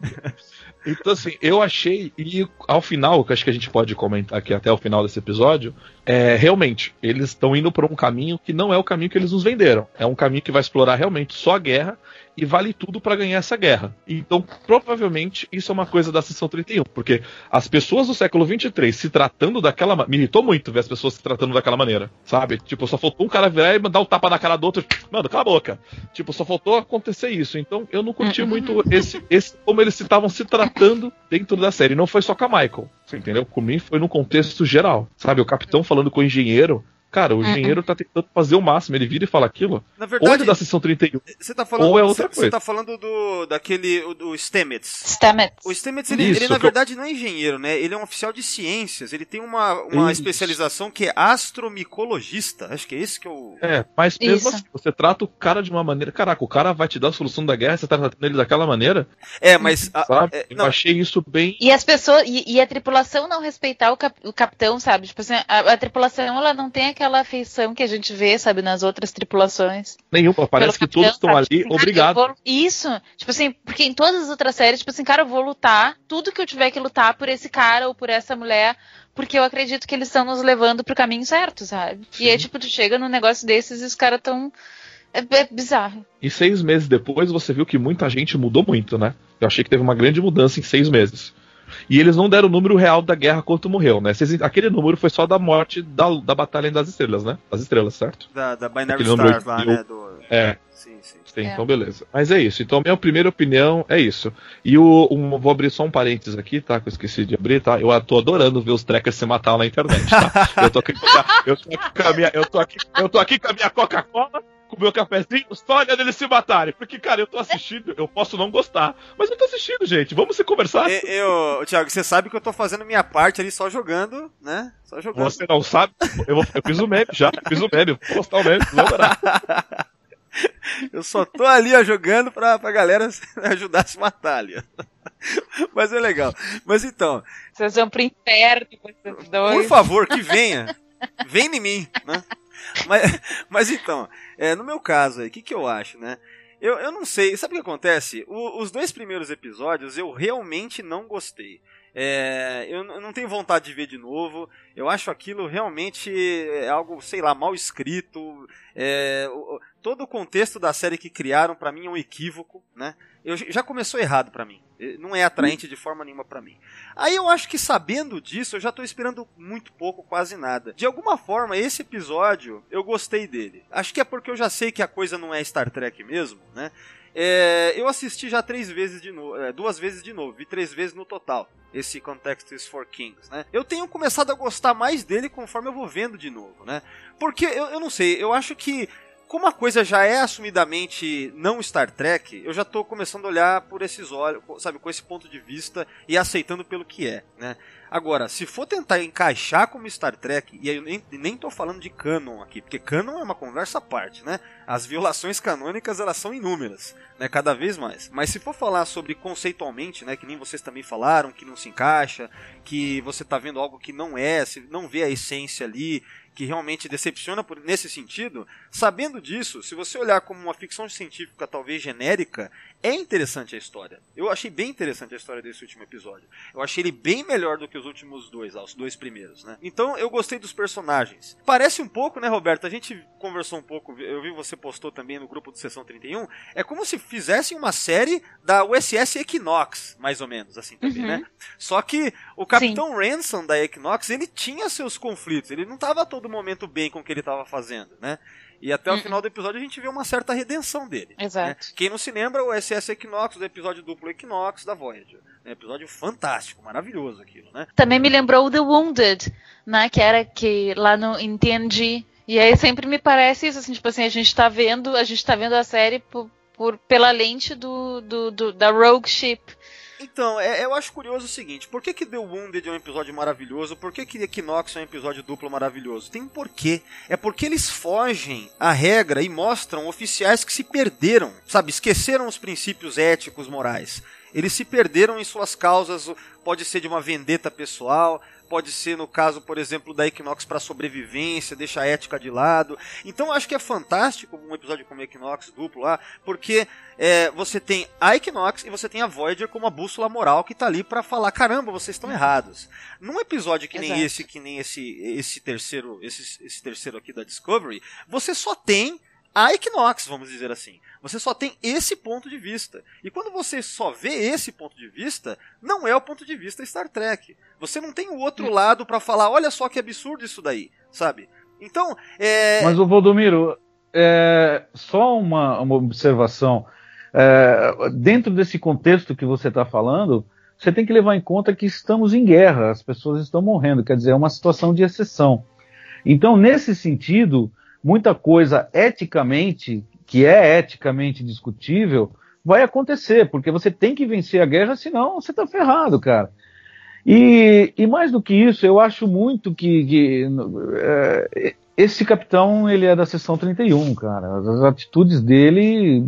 Então, assim, eu achei, e ao final, que acho que a gente pode comentar aqui até o final desse episódio, é realmente, eles estão indo por um caminho que não é o caminho que eles nos venderam. É um caminho que vai explorar realmente só a guerra e vale tudo para ganhar essa guerra. Então, provavelmente, isso é uma coisa da sessão 31, porque as pessoas do século 23 se tratando daquela me irritou muito ver as pessoas se tratando daquela maneira, sabe? Tipo, só faltou um cara virar e mandar um tapa na cara do outro, mano, cala a boca. Tipo, só faltou acontecer isso. Então, eu não curti muito *laughs* esse, esse como eles estavam se tratando dentro da série. Não foi só com a Michael, você entendeu? Comigo foi no contexto geral, sabe? O capitão falando com o engenheiro, Cara, o engenheiro tá tentando fazer o máximo, ele vira e fala aquilo. Na verdade, ou é da sessão 31. Você tá falando, ou é outra coisa. Você tá falando do daquele do Stamets. Stamets. O Stamets, ele, Isso, ele na verdade eu... não é engenheiro, né? Ele é um oficial de ciências, ele tem uma, uma especialização que é astromicologista. Acho que é esse que é o É, mas mesmo assim, você trata o cara de uma maneira, caraca, o cara vai te dar a solução da guerra, você tá tratando ele daquela maneira? É, mas a, sabe? É, eu achei isso bem E as pessoas e, e a tripulação não respeitar o, cap, o capitão, sabe? Tipo assim, a, a tripulação ela não tem aquela afeição que a gente vê, sabe, nas outras tripulações. Nenhuma, parece que todos estão ali, tipo, obrigado. Vou... Isso, tipo assim, porque em todas as outras séries, tipo assim, cara, eu vou lutar, tudo que eu tiver que lutar por esse cara ou por essa mulher, porque eu acredito que eles estão nos levando pro caminho certo, sabe? Sim. E aí, tipo, tu chega num negócio desses e os caras tão. É, é, bizarro. E seis meses depois você viu que muita gente mudou muito, né? Eu achei que teve uma grande mudança em seis meses. E eles não deram o número real da guerra quanto morreu, né? aquele número foi só da morte da, da Batalha das Estrelas, né? Das Estrelas, certo? Da, da Binary Stars lá, né? Do... É. Sim, sim. sim é. Então, beleza. Mas é isso. Então, a minha primeira opinião é isso. E o, um, vou abrir só um parênteses aqui, tá? Que eu esqueci de abrir, tá? Eu tô adorando ver os trackers se matar na internet, tá? eu, tô aqui, eu, tô aqui com a minha, eu, tô aqui, eu tô aqui com a minha Coca-Cola com o meu cafezinho só olhando eles se matarem. Porque, cara, eu tô assistindo, eu posso não gostar. Mas eu tô assistindo, gente. Vamos se conversar. Eu, Thiago, você sabe que eu tô fazendo minha parte ali só jogando, né? Só jogando. Você não sabe? Eu, vou, eu fiz o meme já, eu fiz o meme. Vou postar o meme, vou adorar. *laughs* Eu só tô ali ó, jogando pra, pra galera *laughs* ajudar a se matar ali. *laughs* Mas é legal. Mas então. Vocês vão pro inferno, Por favor, que venha. Vem em mim, né? *laughs* Mas, mas então, é, no meu caso aí, o que, que eu acho, né? Eu, eu não sei, sabe o que acontece? O, os dois primeiros episódios eu realmente não gostei. É, eu, não tenho vontade de ver de novo. Eu acho aquilo realmente é algo, sei lá, mal escrito. É, todo o contexto da série que criaram para mim é um equívoco, né? Eu, já começou errado para mim. Não é atraente de forma nenhuma para mim. Aí eu acho que sabendo disso, eu já tô esperando muito pouco, quase nada. De alguma forma, esse episódio, eu gostei dele. Acho que é porque eu já sei que a coisa não é Star Trek mesmo, né? É, eu assisti já três vezes de novo, é, duas vezes de novo, vi três vezes no total. Esse Context is for Kings, né? Eu tenho começado a gostar mais dele conforme eu vou vendo de novo, né? Porque eu, eu não sei, eu acho que como a coisa já é assumidamente não Star Trek, eu já estou começando a olhar por esses olhos, sabe, com esse ponto de vista e aceitando pelo que é, né? Agora, se for tentar encaixar como Star Trek, e eu nem, nem tô falando de canon aqui, porque canon é uma conversa à parte, né? As violações canônicas, elas são inúmeras, né? Cada vez mais. Mas se for falar sobre conceitualmente, né? Que nem vocês também falaram, que não se encaixa, que você tá vendo algo que não é, não vê a essência ali, que realmente decepciona por, nesse sentido, sabendo disso, se você olhar como uma ficção científica talvez genérica, é interessante a história. Eu achei bem interessante a história desse último episódio. Eu achei ele bem melhor do que os últimos dois, os dois primeiros, né? Então eu gostei dos personagens. Parece um pouco, né, Roberto? A gente conversou um pouco, eu vi você postou também no grupo do Sessão 31. É como se fizessem uma série da USS Equinox, mais ou menos, assim também, né? uhum. né? Só que o Capitão Sim. Ransom da Equinox, ele tinha seus conflitos. Ele não estava a todo momento bem com o que ele estava fazendo, né? E até o uhum. final do episódio a gente vê uma certa redenção dele. Né? Exato. Né? Quem não se lembra, o SS Equinox, do episódio duplo Equinox da Voyager. É um episódio fantástico, maravilhoso aquilo, né? Também me lembrou The Wounded, né? Que era que lá no TNG E aí sempre me parece isso, assim, tipo assim, a gente tá vendo, a gente tá vendo a série por, por pela lente do, do, do, da Rogue Ship. Então, é, eu acho curioso o seguinte: por que, que The Wounded é um episódio maravilhoso? Por que, que Equinox é um episódio duplo maravilhoso? Tem um porquê. É porque eles fogem a regra e mostram oficiais que se perderam, sabe? Esqueceram os princípios éticos, morais. Eles se perderam em suas causas, pode ser de uma vendeta pessoal, pode ser no caso, por exemplo, da Equinox para sobrevivência, deixa a ética de lado. Então acho que é fantástico um episódio como Equinox duplo lá, porque é, você tem a Equinox e você tem a Voyager como a bússola moral que tá ali para falar, caramba, vocês estão errados. Num episódio que Exato. nem esse, que nem esse, esse terceiro, esse, esse terceiro aqui da Discovery, você só tem a Equinox, vamos dizer assim. Você só tem esse ponto de vista. E quando você só vê esse ponto de vista, não é o ponto de vista Star Trek. Você não tem o outro hum. lado para falar, olha só que absurdo isso daí, sabe? Então, é... Mas o Valdomiro, é... só uma, uma observação. É... Dentro desse contexto que você está falando, você tem que levar em conta que estamos em guerra, as pessoas estão morrendo, quer dizer, é uma situação de exceção. Então, nesse sentido, muita coisa eticamente que é eticamente discutível, vai acontecer, porque você tem que vencer a guerra, senão você está ferrado, cara. E, e, mais do que isso, eu acho muito que, que é, esse capitão ele é da seção 31, cara. As atitudes dele,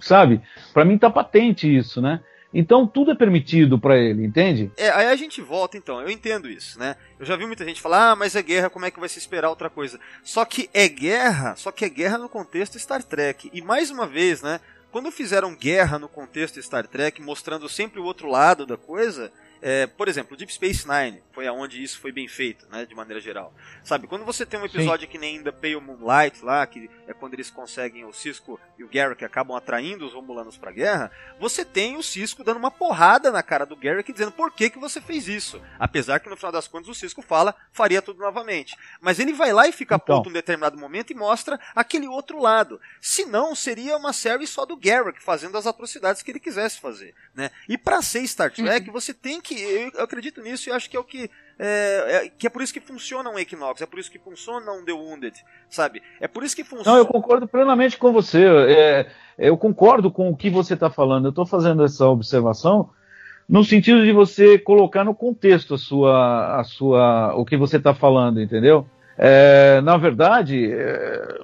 sabe? Para mim tá patente isso, né? Então tudo é permitido para ele, entende? É, aí a gente volta então, eu entendo isso, né? Eu já vi muita gente falar, ah, mas é guerra, como é que vai se esperar outra coisa? Só que é guerra, só que é guerra no contexto Star Trek. E mais uma vez, né? Quando fizeram guerra no contexto Star Trek, mostrando sempre o outro lado da coisa, é, por exemplo, Deep Space Nine foi aonde isso foi bem feito, né, de maneira geral. Sabe, quando você tem um episódio Sim. que nem The Pale Moonlight lá, que é quando eles conseguem o Cisco e o Garrick acabam atraindo os Romulanos pra guerra, você tem o Cisco dando uma porrada na cara do Garrick dizendo por que que você fez isso. Apesar que no final das contas o Cisco fala, faria tudo novamente. Mas ele vai lá e fica então. puto em um determinado momento e mostra aquele outro lado. Se não, seria uma série só do Garrick fazendo as atrocidades que ele quisesse fazer, né? E para ser Star Trek, uhum. você tem que que eu, eu acredito nisso e acho que é o que é, é, que é por isso que funciona um Equinox, é por isso que funciona um The Wounded, sabe? É por isso que funciona. Não, eu concordo plenamente com você. É, eu concordo com o que você está falando. Eu estou fazendo essa observação no sentido de você colocar no contexto a sua, a sua, o que você está falando, entendeu? É, na verdade, é,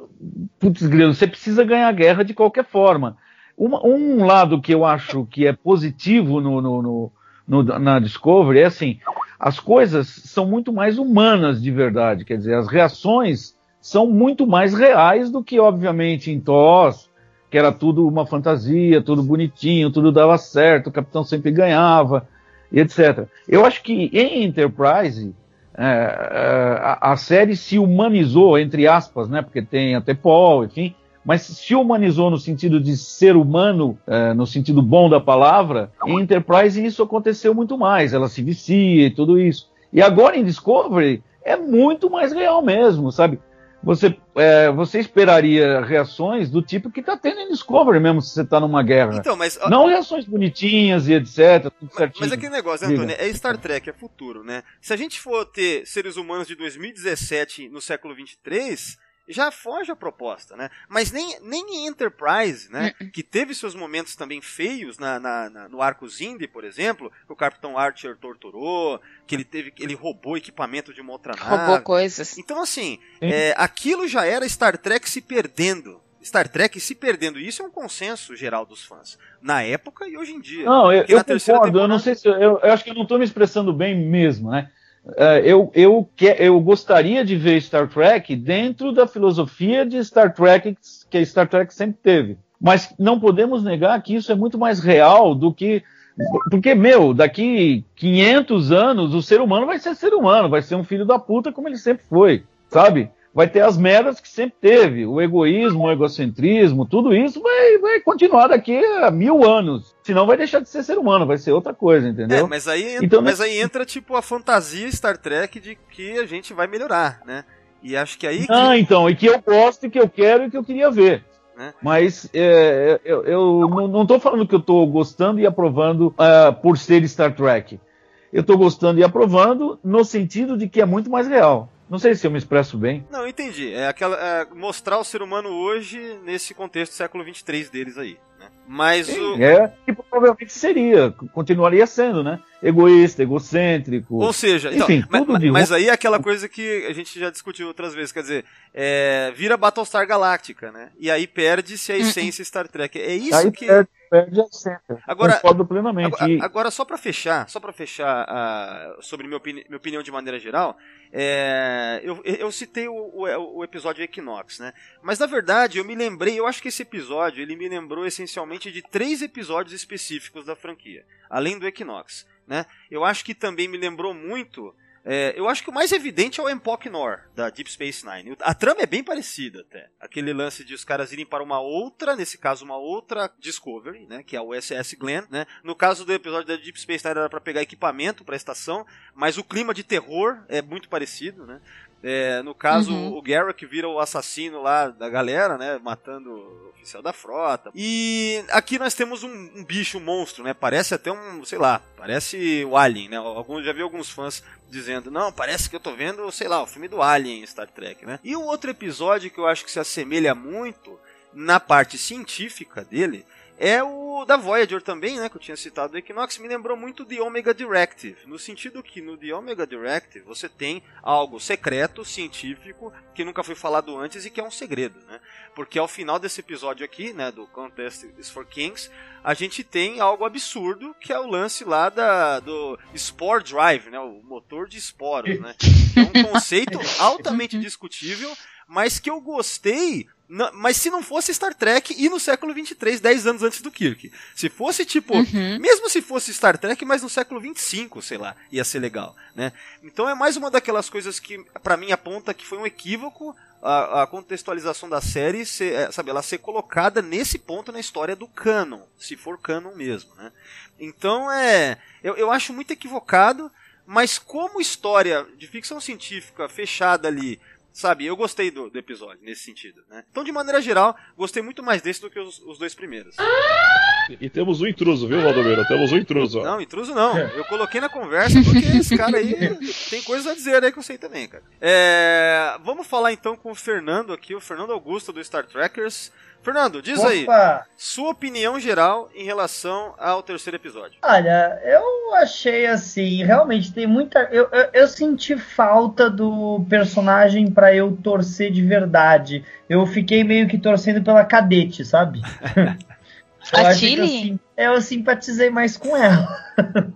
putz, você precisa ganhar a guerra de qualquer forma. Um, um lado que eu acho que é positivo no, no, no no, na Discovery é assim: as coisas são muito mais humanas de verdade, quer dizer, as reações são muito mais reais do que, obviamente, em TOS, que era tudo uma fantasia, tudo bonitinho, tudo dava certo, o capitão sempre ganhava, etc. Eu acho que em Enterprise é, é, a, a, série se humanizou, entre aspas, né, porque tem até Paul, enfim, mas se humanizou no sentido de ser humano, é, no sentido bom da palavra, em Enterprise isso aconteceu muito mais. Ela se vicia e tudo isso. E agora em Discovery é muito mais real mesmo, sabe? Você, é, você esperaria reações do tipo que está tendo em Discovery mesmo, se você está numa guerra. Então, mas, Não reações bonitinhas e etc, tudo mas, certinho. Mas aquele negócio, né, Antônio, é Star Trek, é futuro, né? Se a gente for ter seres humanos de 2017 no século 23, já foge a proposta, né? Mas nem, nem em Enterprise, né? Uh -uh. Que teve seus momentos também feios na, na, na, no arco Zindi, por exemplo, que o Capitão Archer torturou, que ele teve, ele roubou equipamento de uma outra nave. Roubou coisas. Então, assim, é, aquilo já era Star Trek se perdendo. Star Trek se perdendo. Isso é um consenso geral dos fãs. Na época e hoje em dia. Não, eu, eu concordo. Temporada... Eu não sei se. Eu, eu acho que eu não estou me expressando bem mesmo, né? Uh, eu, eu, que, eu gostaria de ver Star Trek dentro da filosofia de Star Trek que Star Trek sempre teve. Mas não podemos negar que isso é muito mais real do que. Porque, meu, daqui 500 anos o ser humano vai ser ser humano, vai ser um filho da puta como ele sempre foi, sabe? vai ter as merdas que sempre teve. O egoísmo, o egocentrismo, tudo isso vai, vai continuar daqui a mil anos. Senão vai deixar de ser ser humano, vai ser outra coisa, entendeu? É, mas aí entra, então, mas aí entra tipo a fantasia Star Trek de que a gente vai melhorar, né? E acho que aí. Ah, então, e que eu gosto, e que eu quero e que eu queria ver. Né? Mas é, eu, eu, não estou falando que eu estou gostando e aprovando uh, por ser Star Trek. Eu estou gostando e aprovando no sentido de que é muito mais real. Não sei se eu me expresso bem. Não, entendi. É aquela é mostrar o ser humano hoje nesse contexto do século 23 deles aí. Mas Sim, o... é que provavelmente seria, continuaria sendo, né? Egoísta, egocêntrico. Ou seja, então, Enfim, mas, tudo de mas aí é aquela coisa que a gente já discutiu outras vezes, quer dizer, é, vira Battlestar Galáctica, né? E aí perde-se a essência Star Trek. É isso Aí que. perde, perde a essência. Agora- Concordo plenamente. Agora, E- agora, só pra fechar, só para fechar ah, sobre minha, opini- minha opinião de maneira geral, é, eu, eu citei o, o- o episódio Equinox, né? Mas na verdade eu me lembrei, eu acho que esse episódio ele me lembrou essencialmente de três episódios específicos da franquia, além do Equinox, né? Eu acho que também me lembrou muito. é, eu acho que o mais evidente é o Empok Nor, da Deep Space Nine. A trama é bem parecida até. Aquele lance de os caras irem para uma outra, nesse caso uma outra Discovery, né, que é o SS Glenn, né? No caso do episódio da Deep Space Nine era para pegar equipamento para a estação, mas o clima de terror é muito parecido, né? É, no caso, Uhum. o Garrick vira o assassino lá da galera, né? Matando o oficial da frota. E aqui nós temos um, um bicho, um monstro, né? Parece até um, sei lá, parece o Alien, né? Alguns, já vi alguns fãs dizendo, não, parece que eu tô vendo, sei lá, o filme do Alien em Star Trek, né? E o outro episódio que eu acho que se assemelha muito na parte científica dele é o da Voyager também, né, que eu tinha citado do Equinox, me lembrou muito de Omega Directive, no sentido que no The Omega Directive você tem algo secreto, científico, que nunca foi falado antes e que é um segredo, né? Porque ao final desse episódio aqui, né, do Contest is for Kings, a gente tem algo absurdo, que é o lance lá da, do Spore Drive, né, o motor de esporos, né? *laughs* É um conceito altamente discutível, mas que eu gostei mas se não fosse Star Trek e no século 23, 10 anos antes do Kirk. Se fosse tipo, Uhum. mesmo se fosse Star Trek, mas no século 25, sei lá, ia ser legal, né? Então é mais uma daquelas coisas que pra mim aponta que foi um equívoco a, a contextualização da série, ser, é, sabe, ela ser colocada nesse ponto na história do canon, se for canon mesmo, né? Então é, eu, eu acho muito equivocado, mas como história de ficção científica fechada ali, sabe, eu gostei do, do episódio nesse sentido, né? Então de maneira geral, gostei muito mais desse do que os, os dois primeiros. E temos um intruso, viu, Valdomiro? Temos um intruso. ó. Não, intruso não. Eu coloquei na conversa porque esse cara aí *laughs* tem coisas a dizer aí que eu sei também, cara. É, vamos falar então com o Fernando aqui, o Fernando Augusto do Star Trekkers. Fernando, diz aí, Opa! sua opinião geral em relação ao terceiro episódio. Olha, eu achei assim, realmente tem muita. Eu, eu, eu senti falta do personagem pra eu torcer de verdade. Eu fiquei meio que torcendo pela cadete, sabe? *laughs* Eu A Tilly? Eu, sim- eu simpatizei mais com ela.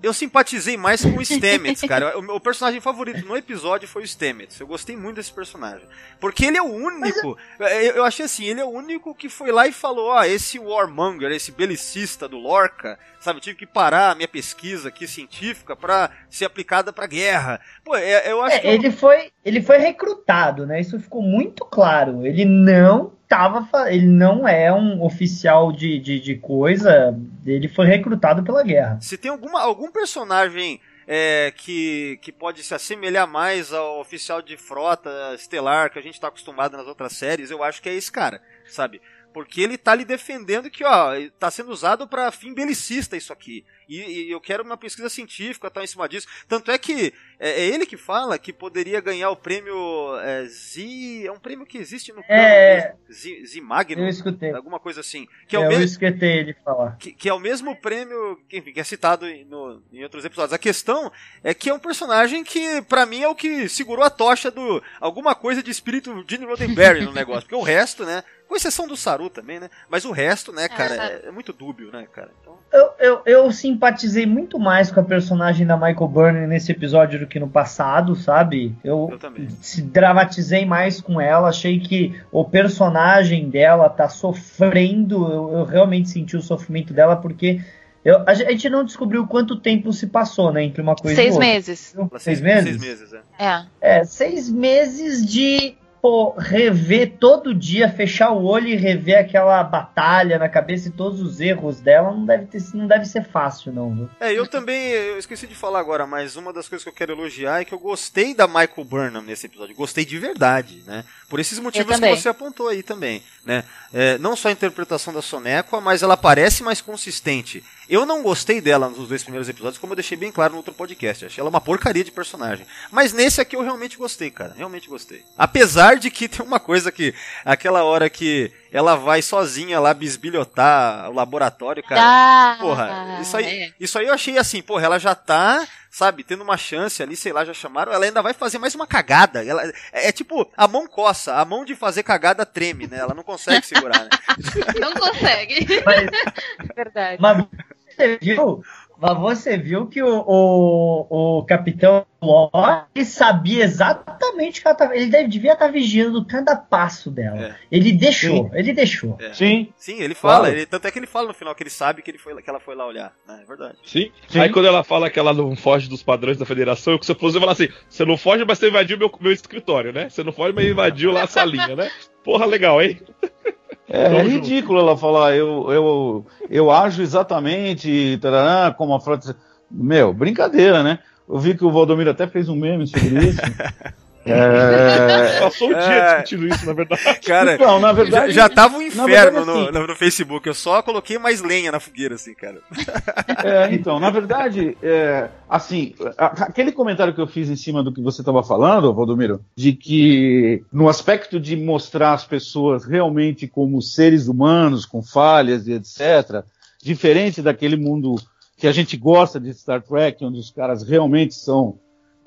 Eu simpatizei mais com o Stamets, cara. O meu personagem favorito no episódio foi o Stamets. Eu gostei muito desse personagem. Porque ele é o único. Eu, eu achei assim, ele é o único que foi lá e falou: ó, esse Warmonger, esse belicista do Lorca, sabe? Eu tive que parar a minha pesquisa aqui científica pra ser aplicada pra guerra. Pô, é- eu acho É, que. ele foi, ele foi recrutado, né? Isso ficou muito claro. Ele não tava, ele não é um oficial de, de, de coisa. Ele foi recrutado pela guerra. Se tem alguma, algum personagem é, que, que pode se assemelhar mais ao oficial de frota estelar que a gente tá acostumado nas outras séries, eu acho que é esse cara, sabe? Porque ele tá lhe defendendo que, ó, tá sendo usado para fim belicista isso aqui. E, e eu quero uma pesquisa científica, tá em cima disso. Tanto é que é, é ele que fala que poderia ganhar o prêmio é, Z. É um prêmio que existe no É. mesmo. Z, Z Magnum, Eu escutei. alguma coisa assim. Que é, É, o eu mesmo escutei ele falar. que, que é o mesmo prêmio, que, enfim, que é citado em, no- em outros episódios. A questão é que é um personagem que, pra mim, é o que segurou a tocha do. alguma coisa de espírito Gene Roddenberry no negócio. Porque o resto, né? Com exceção do Saru também, né? Mas o resto, né, cara, é, é muito dúbio, né, cara? Então, Eu, eu, eu simpatizei muito mais com a personagem da Michael Burnham nesse episódio do que no passado, sabe? Eu, Eu também. se dramatizei mais com ela, achei que o personagem dela tá sofrendo, eu, eu realmente senti o sofrimento dela, porque eu- a gente não descobriu quanto tempo se passou, né, entre uma coisa Seis e outra. meses. ela- Seis meses? Seis meses, é. É. É, seis meses de pô, rever todo dia, fechar o olho e rever aquela batalha na cabeça e todos os erros dela não deve, ter, não deve ser fácil, não, viu? É, eu também, eu esqueci de falar agora, mas uma das coisas que eu quero elogiar é que eu gostei da Michael Burnham nesse episódio. Gostei de verdade, né? Por esses motivos que você apontou aí também, né? É, não só a interpretação da Sonequa, mas ela parece mais consistente Eu não gostei dela nos dois primeiros episódios, como eu deixei bem claro no outro podcast. Achei ela uma porcaria de personagem. Mas nesse aqui eu realmente gostei, cara. Realmente gostei. Apesar de que *laughs* tem uma coisa que. Aquela hora que ela vai sozinha lá bisbilhotar o laboratório, cara. Ah, Porra, isso aí, é. isso aí eu achei assim, porra, ela já tá, sabe, tendo uma chance ali, sei lá, já chamaram, ela ainda vai fazer mais uma cagada. Ela, é, é tipo, a mão coça, a mão de fazer cagada treme, né? Ela não consegue segurar, né? *laughs* Não consegue. Mas, *laughs* Verdade. mas você viu? Mas você viu que o, o, o Capitão ele sabia exatamente que ela tava. Ele deve, devia estar vigiando cada passo dela. É. Ele deixou, ele deixou. É. Sim, Sim, ele fala, Claro. ele, tanto é que ele fala no final que ele sabe que, ele foi, que ela foi lá olhar, né? É verdade. Sim. Sim. Aí quando ela fala que ela não foge dos padrões da federação, eu que se eu fosse falar assim, você não foge, mas você invadiu meu, meu escritório, né? Você não foge, mas invadiu lá a salinha, né? Porra, legal, hein? *laughs* É, é ridículo ela falar, eu, eu, eu ajo exatamente tarará, como a frota. Meu, brincadeira, né? Eu vi que o Valdomiro até fez um meme sobre isso. *laughs* É, *laughs* Passou o dia É. discutindo isso, na verdade. Cara, Então, na já, verdade, já tava um inferno verdade, no, assim- no, no Facebook, eu só coloquei mais lenha na fogueira, assim, cara. É, então, na verdade, é, assim, aquele comentário que eu fiz em cima do que você estava falando, Valdomiro, de que no aspecto de mostrar as pessoas realmente como seres humanos, com falhas e etc., diferente daquele mundo que a gente gosta de Star Trek, onde os caras realmente são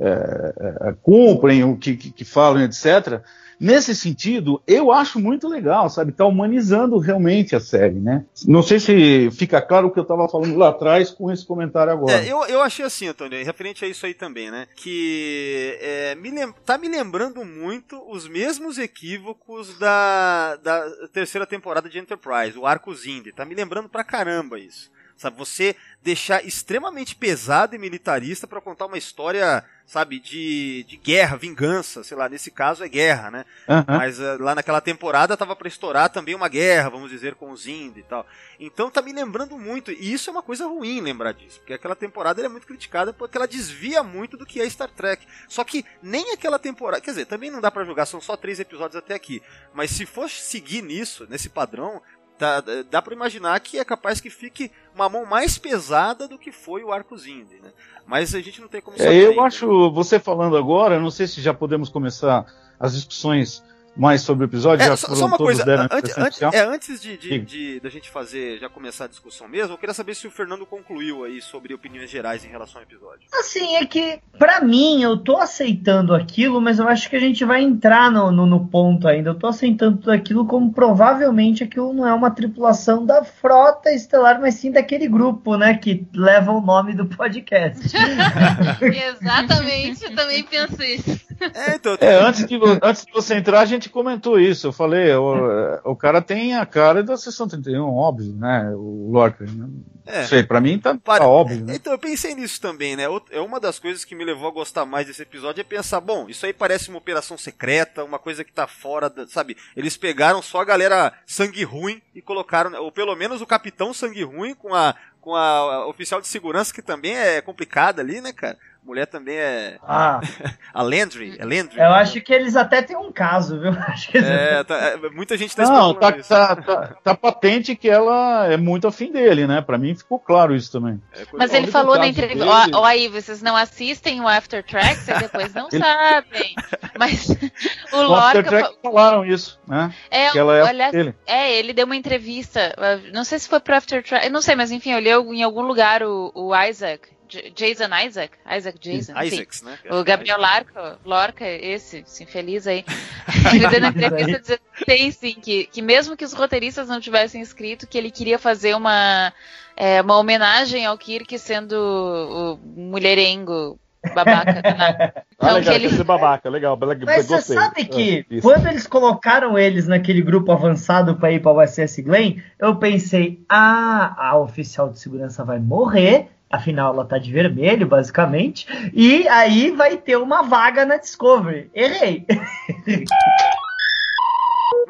é, é, cumprem o que, que, que falam, etc. Nesse sentido, eu acho muito legal, sabe? Tá humanizando realmente a série, né? Não sei se fica claro o que eu estava falando lá atrás com esse comentário agora. É, eu, eu achei assim, Antônio, referente a isso aí também, né? Que é, me tá me lembrando muito os mesmos equívocos da, da terceira temporada de Enterprise, o arco Zindi. Tá me lembrando pra caramba isso. Sabe, você deixar extremamente pesado e militarista pra contar uma história, sabe, de, de guerra, vingança, sei lá, nesse caso é guerra, né? Aham. Mas eh, lá naquela temporada tava pra estourar também uma guerra, vamos dizer, com os Indy e tal. Então tá me lembrando muito, e isso é uma coisa ruim lembrar disso, porque aquela temporada é muito criticada porque ela desvia muito do que é Star Trek. Só que nem aquela temporada, quer dizer, também não dá pra julgar, são só três episódios até aqui. Mas se for seguir nisso, nesse padrão, tá, dá pra imaginar que é capaz que fique uma mão mais pesada do que foi o arco Indy, né? Mas a gente não tem como É, saber. eu ainda. acho, você falando agora, não sei se já podemos começar as discussões mais sobre o episódio. É, já só, foram só uma todos coisa, deram a antes, antes, é, antes de, de, de- da gente fazer, já começar a discussão mesmo, eu queria saber se o Fernando concluiu aí sobre opiniões gerais em relação ao episódio. Assim, é que, pra mim, eu tô aceitando aquilo, mas eu acho que a gente vai entrar no, no, no ponto ainda. Eu tô aceitando tudo aquilo como provavelmente aquilo não é uma tripulação da frota estelar, mas sim daquele grupo, né, que leva o nome do podcast. *laughs* *laughs* Exatamente, eu também penso isso. É, então, É, antes de, antes de você entrar, a gente comentou isso. Eu falei, o, o cara tem a cara da sessão 31, óbvio, né? O Lorca. Né? É. Sei, pra mim tá, tá Para- óbvio, né? Então, eu pensei nisso também, né? É uma das coisas que me levou a gostar mais desse episódio é pensar, bom, isso aí parece uma operação secreta, uma coisa que tá fora da, sabe? Eles pegaram só a galera sangue ruim e colocaram, ou pelo menos o capitão sangue ruim com a com a, a oficial de segurança que também é complicada ali, né, cara? Mulher também é Ah, *laughs* a Landry, é Landry. eu acho que eles até têm um caso, viu? *laughs* Acho que É, tá- é, muita gente tá Não, tá, isso. tá, tá, tá patente que ela é muito afim dele, né? Pra mim ficou claro isso também. É Mas o ele falou na entrevista. Ó, ó aí, vocês não assistem o After Tracks e depois não *laughs* Ele- sabem. Mas o After Lorca. Track falaram isso, né? É, Que ela é aliás, dele. é, ele deu uma entrevista. Não sei se foi pro After Track. Eu não sei, mas enfim, eu li em algum lugar o, o Isaac. Jason Isaac? Isaac Jason. Isaacs, né? O Gabriel Larca, Lorca, esse, esse infeliz aí, *laughs* ele deu na entrevista dizendo que tem sim, que, que mesmo que os roteiristas não tivessem escrito, que ele queria fazer uma, é, uma homenagem ao Kirk sendo o mulherengo babaca danado. *laughs* Ah, Então, legal, que ele, babaca, legal, Mas você gostei. sabe que É, quando eles colocaram eles naquele grupo avançado para ir para o USS Glenn, eu pensei, ah, a oficial de segurança vai morrer, afinal ela tá de vermelho, basicamente, e aí vai ter uma vaga na Discovery. Errei. *laughs*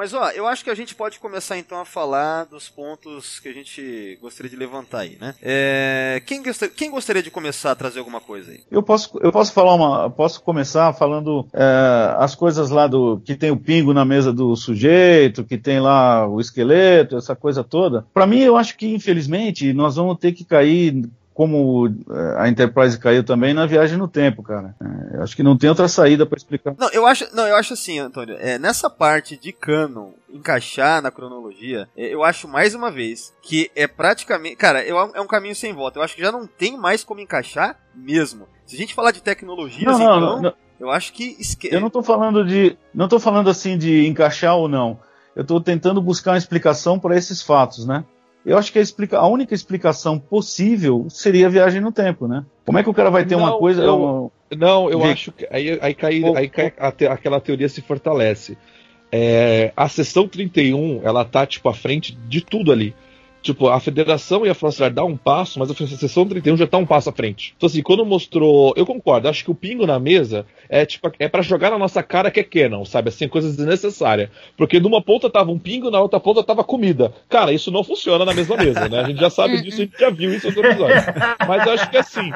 Mas ó, eu acho que a gente pode começar então a falar dos pontos que a gente gostaria de levantar aí, né? É, quem, gostaria, quem gostaria de começar a trazer alguma coisa aí? Eu posso, eu posso falar uma. Posso começar falando é, as coisas lá do. que tem o pingo na mesa do sujeito, que tem lá o esqueleto, essa coisa toda. Para mim, eu acho que, infelizmente, nós vamos ter que cair como eh, a Enterprise caiu também na viagem no tempo, cara. É, eu acho que não tem outra saída para explicar. Não, eu acho, não, eu acho assim, Antônio. É, nessa parte de canon encaixar na cronologia, é, eu acho mais uma vez que é praticamente, cara, eu, é um caminho sem volta. Eu acho que já não tem mais como encaixar mesmo. Se a gente falar de tecnologias, não, não, então, não, eu acho que esque... eu não tô falando de, não tô falando assim de encaixar ou não. Eu estou tentando buscar uma explicação para esses fatos, né? Eu acho que a, explica... a, única explicação possível seria a viagem no tempo, né? Como é que o cara vai ter não, uma coisa. Eu, não, eu acho que aí, aí, cai, aí cai te... aquela teoria se fortalece. É, a sessão 31, ela tá, tipo, à frente de tudo ali. Tipo, a federação e a França dar um passo, mas a sessão 31 já tá um passo à frente. Então, assim, quando mostrou. Eu concordo, acho que o pingo na mesa é tipo é para jogar na nossa cara que é canon, sabe? Assim, coisas desnecessárias. Porque numa ponta tava um pingo, na outra ponta tava comida. Cara, isso não funciona na mesma mesa, né? A gente já sabe disso, a gente já viu isso em outro episódio. Mas eu acho que assim.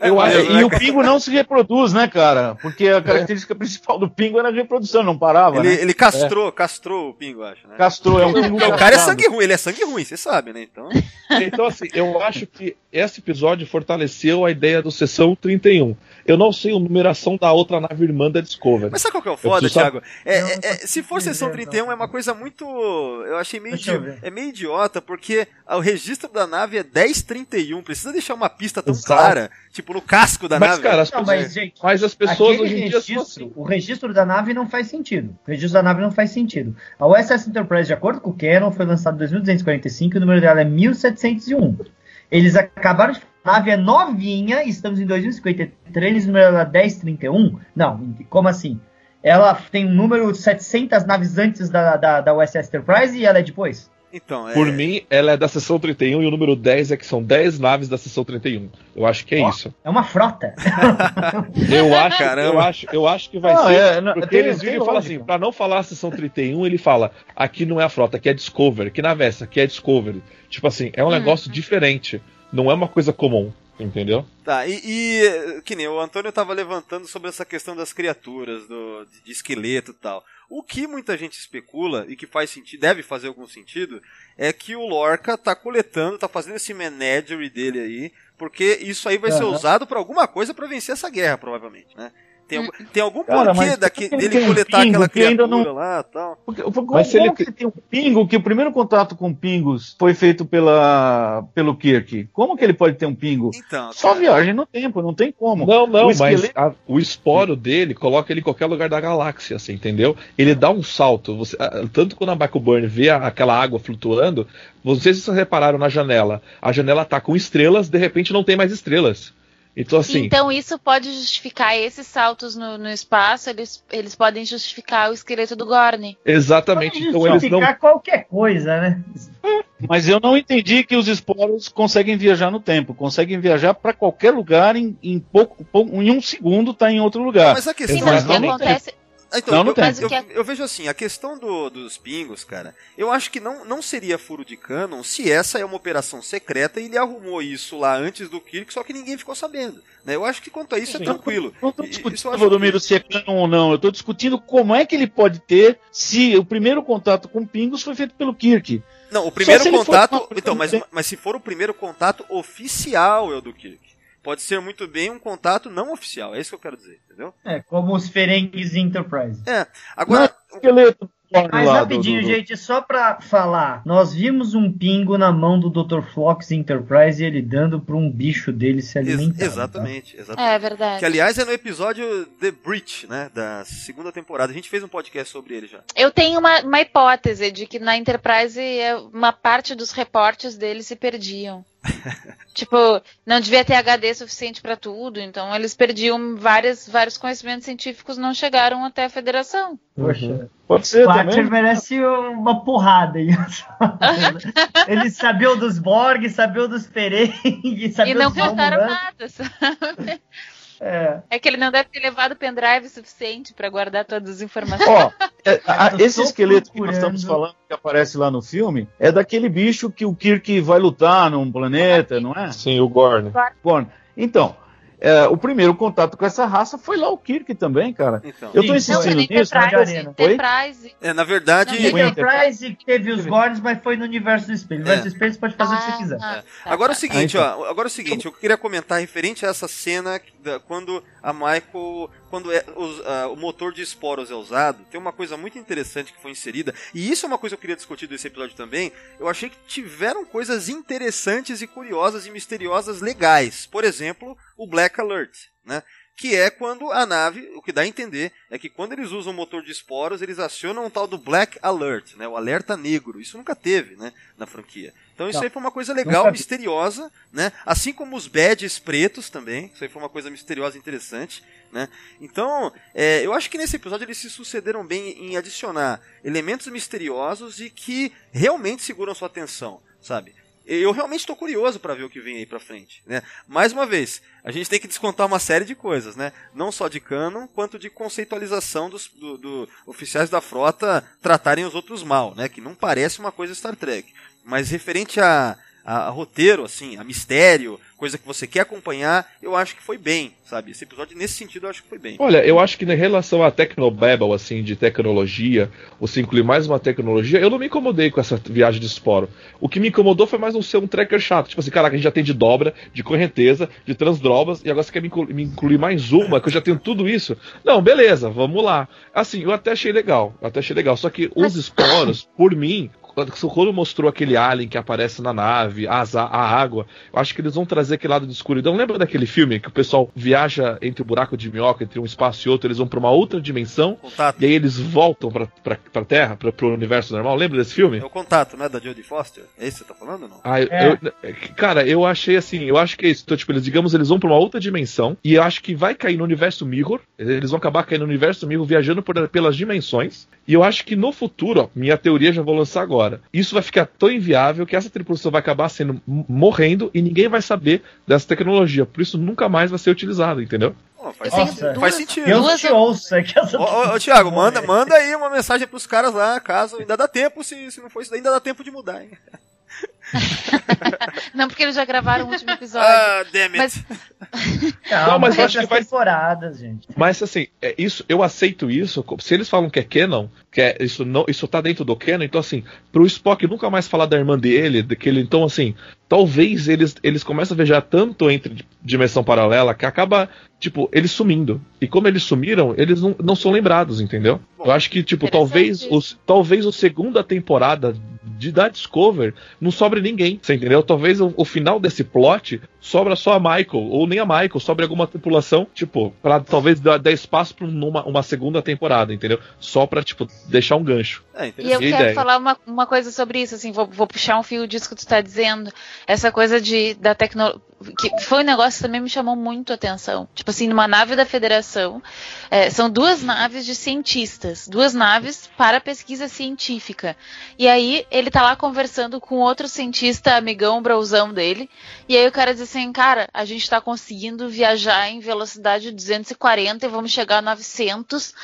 Eu acho, e o pingo não se reproduz, né, cara? Porque a característica é. principal do pingo era a reprodução, não parava. Ele, né? ele castrou, é. castrou o pingo, acho, né? Castrou, é um pingo. O cara é sangue ruim, ele é sangue ruim, você sabe sabe, né? Então. então, assim, eu acho que esse episódio fortaleceu a ideia do Sessão 31. Eu não sei a numeração da outra nave irmã da Discovery. Mas sabe qual que é o foda, Thiago? É, é, é, se for Sessão 31, é uma coisa muito. Eu achei meio, idi... é meio idiota, porque o registro da nave é 1031. Precisa deixar uma pista tão Exato. clara, tipo no casco da mas, nave. Cara, as não, pessoas... mas, gente, mas as pessoas hoje em registro, dia. Assim. O registro da nave não faz sentido. O registro da nave não faz sentido. A USS Enterprise, de acordo com o Canon, foi lançada em 2245 e o número dela é 1701. Eles acabaram de nave é novinha, estamos em 2053, número é 1031. Não, como assim? Ela tem um número 700 naves antes da, da, da USS Enterprise e ela é depois? Então, é... Por mim, ela é da seção 31 e o número 10 é que são 10 naves da seção 31. Eu acho que é oh, isso. É uma frota. *laughs* eu acho, Caramba. eu acho, eu acho que vai não, ser. É, não, porque tem, eles viram e falam assim, para não falar a seção 31, ele fala: aqui não é a frota, aqui é Discovery, aqui na Vesta, aqui é Discovery. Tipo assim, é um uhum. negócio diferente. Não é uma coisa comum. Entendeu? Tá, e, e, que nem o Antônio tava levantando sobre essa questão das criaturas, do, de, de, esqueleto e tal. O que muita gente especula, e que faz sentido, deve fazer algum sentido, é que o Lorca tá coletando, tá fazendo esse menagerie dele aí, porque isso aí vai uhum. ser usado para alguma coisa para vencer essa guerra, provavelmente, né? Tem, algum, hum. tem algum Cara, porquê daqui, dele coletar um aquela criatura não... lá e tal? Porque, porque, mas se ele que tem um pingo, que o primeiro contato com pingos foi feito pela, pelo Kirk. Como que ele pode ter um pingo? Então, Só cara... viagem no tempo, não tem como. Não, não, o esqueleto... mas a, o esporo dele coloca ele em qualquer lugar da galáxia, assim, entendeu? Ele dá um salto. Você, tanto quando a Michael Burn vê a, aquela água flutuando, vocês repararam na janela. A janela tá com estrelas, de repente não tem mais estrelas. Então, assim, então isso pode justificar esses saltos no, no, espaço, eles, eles podem justificar o esqueleto do Gorn. Exatamente. Pode então eles não qualquer coisa, né? Mas eu não entendi que os esporos conseguem viajar no tempo, conseguem viajar para qualquer lugar em, em pouco, em um segundo tá em outro lugar. Mas a questão Sim, mas é que acontece, então, não, não eu, tem. Eu, eu, vejo assim, a questão do, dos pingos, cara, eu acho que não, não seria furo de canon se essa é uma operação secreta e ele arrumou isso lá antes do Kirk, só que ninguém ficou sabendo. Né? Eu acho que quanto a isso é Sim, é tranquilo. Não estou discutindo, Valdomiro, se é canon ou não. Eu estou discutindo como é que ele pode ter se o primeiro contato com pingos foi feito pelo Kirk. Não, o primeiro contato. Então, mas, mas se for o primeiro contato oficial, é o do Kirk pode ser muito bem um contato não oficial. É isso que eu quero dizer, entendeu? É, como os Ferengues Enterprise. É. Agora. esqueleto. Mas rapidinho, do... gente, só pra falar, nós vimos um pingo na mão do Dr. Flox Enterprise e ele dando pra um bicho dele se alimentar. Ex exatamente, tá? exatamente. É verdade. Que aliás é no episódio The Breach, né, da segunda temporada. A gente fez um podcast sobre ele já. Eu tenho uma, uma hipótese de que na Enterprise uma parte dos reportes dele se perdiam. *laughs* tipo, não devia ter HD suficiente para tudo, então eles perdiam várias, vários conhecimentos científicos não chegaram até a federação. Poxa, uhum. pode ser o também. merece uma porrada aí. *laughs* Ele sabia dos Borg, sabia dos Ferengi, sabia E não contaram nada, sabe? É. É que ele não deve ter levado pendrive suficiente pra guardar todas as informações. Ó, é, *laughs* a- esse esqueleto que nós procurando. estamos falando, que aparece lá no filme, é daquele bicho que o Kirk vai lutar num planeta, não é? Sim, o Gorn. Gorn. Então, é, o primeiro contato com essa raça foi lá o Kirk também, cara. Então. Eu tô não, insistindo tem nisso. Enterprise. Enterprise. Enterprise. É, na verdade. O Winter. Enterprise teve os Gorns, mas foi no universo do espelho. No universo É. do espelho você pode fazer o que você Ah, quiser. tá, Agora é o tá. seguinte, Ah, ó. Agora é o seguinte, eu queria comentar referente a essa cena da- quando a Michael. Quando é, os- ah, o motor de esporos é usado, tem uma coisa muito interessante que foi inserida. E isso é uma coisa que eu queria discutir desse episódio também. Eu achei que tiveram coisas interessantes e curiosas e misteriosas legais. Por exemplo, o Black Alert, né? Que é quando a nave, o que dá a entender, é que quando eles usam o motor de esporos, eles acionam um tal do Black Alert, né? O alerta negro. Isso nunca teve, né? Na franquia. Então isso Não. aí foi uma coisa legal, misteriosa, né? Assim como os badges pretos também. Isso aí foi uma coisa misteriosa e interessante, né? Então, é, eu acho que nesse episódio eles se sucederam bem em adicionar elementos misteriosos e que realmente seguram sua atenção, sabe? Eu realmente estou curioso para ver o que vem aí pra frente, né? Mais uma vez, a gente tem que descontar uma série de coisas, né? Não só de canon, quanto de conceitualização dos do, do oficiais da frota tratarem os outros mal, né? Que não parece uma coisa Star Trek. Mas referente a, a, a roteiro, assim, a mistério, coisa que você quer acompanhar, eu acho que foi bem, sabe? Esse episódio, nesse sentido, eu acho que foi bem. Olha, eu acho que em relação à Tecnobabble, assim, de tecnologia, você incluir mais uma tecnologia, eu não me incomodei com essa viagem de esporo. O que me incomodou foi mais não ser um tracker chato. Tipo assim, caraca, a gente já tem de dobra, de correnteza, de transdrobas, e agora você quer me inclu- me incluir mais uma, que eu já tenho tudo isso. Não, beleza, vamos lá. Assim, eu até achei legal, eu até achei legal. Só que os esporos, por mim, quando mostrou aquele alien que aparece na nave, as- a, a água, eu acho que eles vão trazer aquele lado de escuridão. Lembra daquele filme que o pessoal viaja entre o buraco de minhoca, entre um espaço e outro, eles vão pra uma outra dimensão, Contato. e aí eles voltam pra, pra, pra Terra, pra, pro universo normal? Lembra desse filme? É o contato, né? Da Jodie Foster. É isso que você tá falando ou não? Ah, eu- É. eu- cara, eu achei assim, eu acho que é isso. Então, tipo, eles, digamos, eles vão pra uma outra dimensão e eu acho que vai cair no universo Mirror. Eles vão acabar caindo no universo Mirror, viajando por- pelas dimensões. E eu acho que no futuro, ó, minha teoria já vou lançar agora. Isso vai ficar tão inviável que essa tripulação vai acabar sendo morrendo e ninguém vai saber dessa tecnologia. Por isso nunca mais vai ser utilizado, entendeu? Pô, faz. Nossa, faz sentido. Te ouço, é que essa Ô, ô, ô, Thiago, manda, manda aí uma mensagem pros caras lá, caso ainda dá tempo, se, se não for isso ainda dá tempo de mudar, hein? *laughs* Não, porque eles já gravaram o último episódio. Ah, damn it. Mas- Não, Não, mas eu acho que vai- temporadas, gente. Mas assim, é isso, eu aceito isso. Se eles falam que é canon, que é, isso não, isso tá dentro do canon, então assim, pro Spock nunca mais falar da irmã dele, daquele, então assim, talvez eles eles começam a viajar tanto entre di- dimensão paralela que acaba, tipo, eles sumindo. E como eles sumiram, eles não, não são lembrados, entendeu? eu acho que tipo, talvez os talvez a segunda temporada de da Discover não sobre ninguém, você entendeu? Talvez o, o final desse plot sobra só a Michael, ou nem a Michael, sobre alguma tripulação, tipo, pra talvez dar, dar espaço pra uma, uma segunda temporada, entendeu? Só pra, tipo, deixar um gancho. É, E eu interessante. Ideia. quero falar uma, uma coisa sobre isso, assim, vou, vou puxar um fio disso que tu tá dizendo. Essa coisa de da tecnologia. Que foi um negócio que também me chamou muito a atenção. Tipo assim, numa nave da federação, é, são duas naves de cientistas, duas naves para pesquisa científica. E aí ele tá lá conversando com outro cientista, amigão, brauzão dele. E aí o cara diz assim, cara, a gente tá conseguindo viajar em velocidade 240 e vamos chegar a 900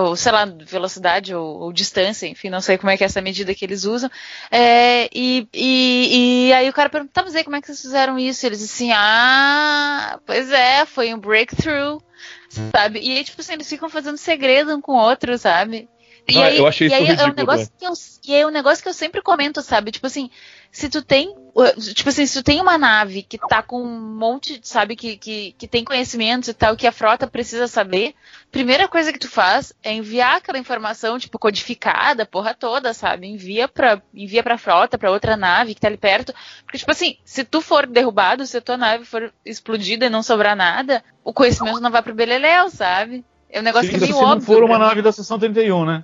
ou sei lá, velocidade ou, ou distância, enfim, não sei como é que é essa medida que eles usam. É, e, e, e aí o cara pergunta, tá, mas aí como é que vocês fizeram isso? E eles assim, ah, pois é, foi um breakthrough, sabe? E aí, tipo assim, eles ficam fazendo segredo um com o outro, sabe? E Ah, aí, eu achei e isso aí é um ridículo, negócio que eu, e aí é um negócio que eu sempre comento, sabe? Tipo assim, se tu tem, tipo assim, se tu tem uma nave que tá com um monte, sabe, que, que, que tem conhecimentos e tal, que a frota precisa saber, primeira coisa que tu faz é enviar aquela informação, tipo, codificada, porra toda, sabe? Envia pra, envia pra frota, pra outra nave que tá ali perto. Porque, tipo assim, se tu for derrubado, se a tua nave for explodida e não sobrar nada, o conhecimento não vai pro beleléu, sabe? É um negócio Se, que é se meio não óbvio. for uma pra mim. nave da seção 31, né?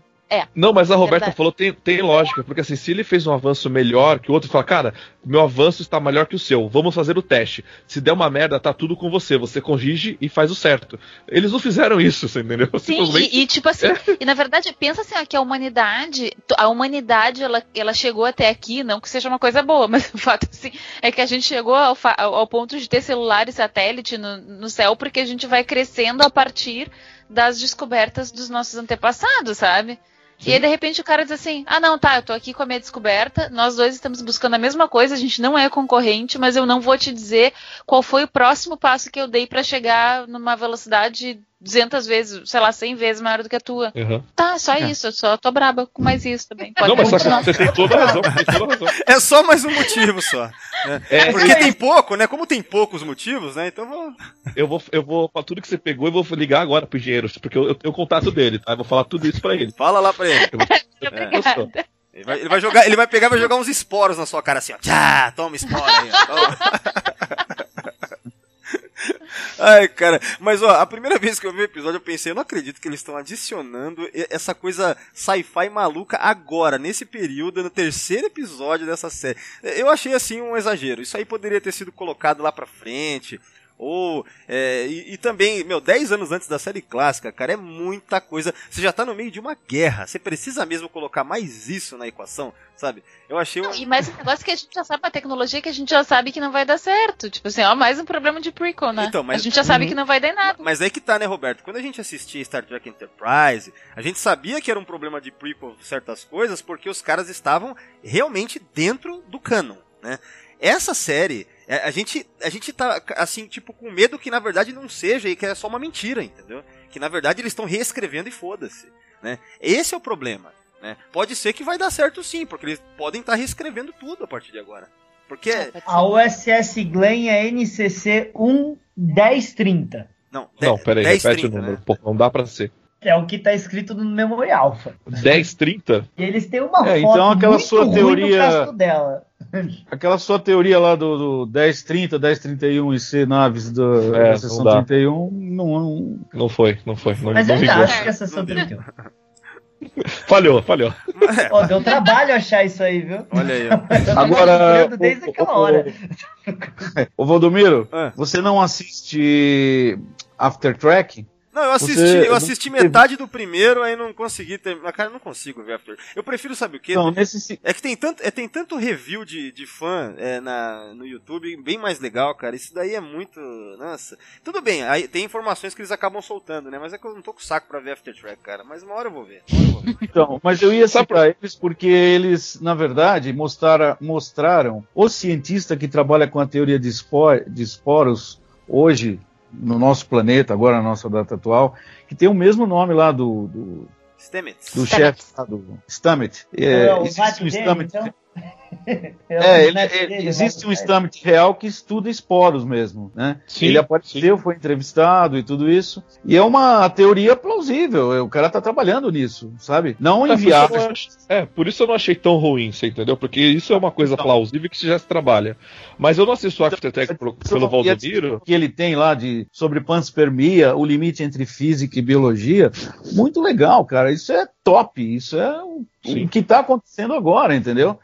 Não, mas a Roberta Verdade. falou tem, tem lógica, porque assim, se ele fez um avanço melhor que o outro, fala, cara, meu avanço está melhor que o seu, vamos fazer o teste. Se der uma merda, tá tudo com você, você corrige e faz o certo. Eles não fizeram isso, você entendeu? Sim, e, e, tipo assim, *laughs* e na verdade, pensa assim, ó, que a humanidade, a humanidade, ela, ela chegou até aqui, não que seja uma coisa boa, *laughs* mas o fato assim, é que a gente chegou ao- ao ponto de ter celular e satélite no, no céu, porque a gente vai crescendo a partir das descobertas dos nossos antepassados, sabe? E aí, de repente, o cara diz assim: Ah, não, tá, eu tô aqui com a minha descoberta, nós dois estamos buscando a mesma coisa, a gente não é concorrente, mas eu não vou te dizer qual foi o próximo passo que eu dei pra chegar numa velocidade 200 vezes, sei lá, 100 vezes maior do que a tua. Aham. Tá, só É. isso, eu só tô braba com mais isso também. Pode Não, mas continuar. você tem toda a razão, tem toda a razão. É só mais um motivo só. né? É, Porque tem pouco, né? Como tem poucos motivos, né? Então vou. eu vou, eu vou, pra tudo que você pegou, eu vou ligar agora pro engenheiro, porque eu, eu tenho o contato dele, tá? Eu vou falar tudo isso pra ele. Fala lá pra ele. *laughs* Obrigada. Ele vai, ele vai jogar, ele vai pegar e vai jogar uns esporos na sua cara assim, ó. Tchá, toma esporo aí, ó. Toma. Ai, cara, mas ó, a primeira vez que eu vi o episódio eu pensei, eu não acredito que eles estão adicionando essa coisa sci-fi maluca agora, nesse período, no terceiro episódio dessa série. Eu achei assim um exagero. Isso aí poderia ter sido colocado lá pra frente. Ou, é, e, e também, meu, 10 anos antes da série clássica, cara, é muita coisa. Você já tá no meio de uma guerra. Você precisa mesmo colocar mais isso na equação, sabe? Eu achei um. Não, e mais um negócio que a gente já sabe, uma tecnologia que a gente já sabe que não vai dar certo. Tipo assim, ó, mais um problema de prequel, né? Então, mas- A gente já sabe Uhum. que não vai dar nada. Mas aí que tá, né, Roberto? Quando a gente assistia Star Trek Enterprise, a gente sabia que era um problema de prequel certas coisas, porque os caras estavam realmente dentro do canon, né? Essa série, é, a gente, a gente tá, assim, tipo, com medo que na verdade não seja e que é só uma mentira, entendeu? Que na verdade eles estão reescrevendo e foda-se, né? Esse é o problema, né? Pode ser que vai dar certo sim, porque eles podem estar reescrevendo tudo a partir de agora. Porque, A USS Glenn é NCC 11030. não, Não, peraí, 10, repete 30, o número. né? Pô, não dá pra ser. É o que tá escrito no Memory Alpha. 10, 30? E eles têm uma É, foto então aquela muito sua ruim teoria- dela. Aquela sua teoria lá do, do 1030, 1031 e C naves do, É, da não seção dá. 31, não, não, Não foi, não foi. Não, Mas não eu ainda acho que essa sua teoria. Falhou, falhou. Ó, deu trabalho achar isso aí, viu? Olha aí, ó. Eu Agora, desde o- aquela o- hora. Ô Valdomiro, Ah. você não assiste After Track? Não, eu assisti, Você- eu assisti metade do primeiro, aí não consegui terminar. Cara, eu não consigo ver After. Eu prefiro, sabe o quê? Não, nesse se- É que tem tanto, é, tem tanto review de, de fã é, na, no YouTube, bem mais legal, cara. Isso daí é muito. Nossa. Tudo bem, aí tem informações que eles acabam soltando, né? Mas é que eu não tô com saco pra ver After Track, cara. Mas uma hora eu vou ver. Eu vou ver. Então, mas eu ia citar eles porque eles, na verdade, mostraram, mostraram o cientista que trabalha com a teoria de, espó- de esporos hoje no nosso planeta, agora na nossa data atual, que tem o mesmo nome lá do, do, Stamets. do Stamets. chefe lá do Stammet. É, É o existe neto um então? É, o ele- ele- dele, existe o um Stammet real que estuda esporos mesmo, né? Sim, ele apareceu, foi entrevistado e tudo isso. E é uma teoria plausível. O cara tá trabalhando nisso, sabe? Não É, enviar. É, por isso eu não achei tão ruim, você entendeu? Porque isso é uma coisa Então. plausível que já se trabalha. Mas eu não assisto After Track pro- pelo a Valdomiro. que ele tem lá de sobre panspermia, o limite entre física e biologia, muito legal, cara. Isso é top. Isso é o, Sim. o que está acontecendo agora, entendeu?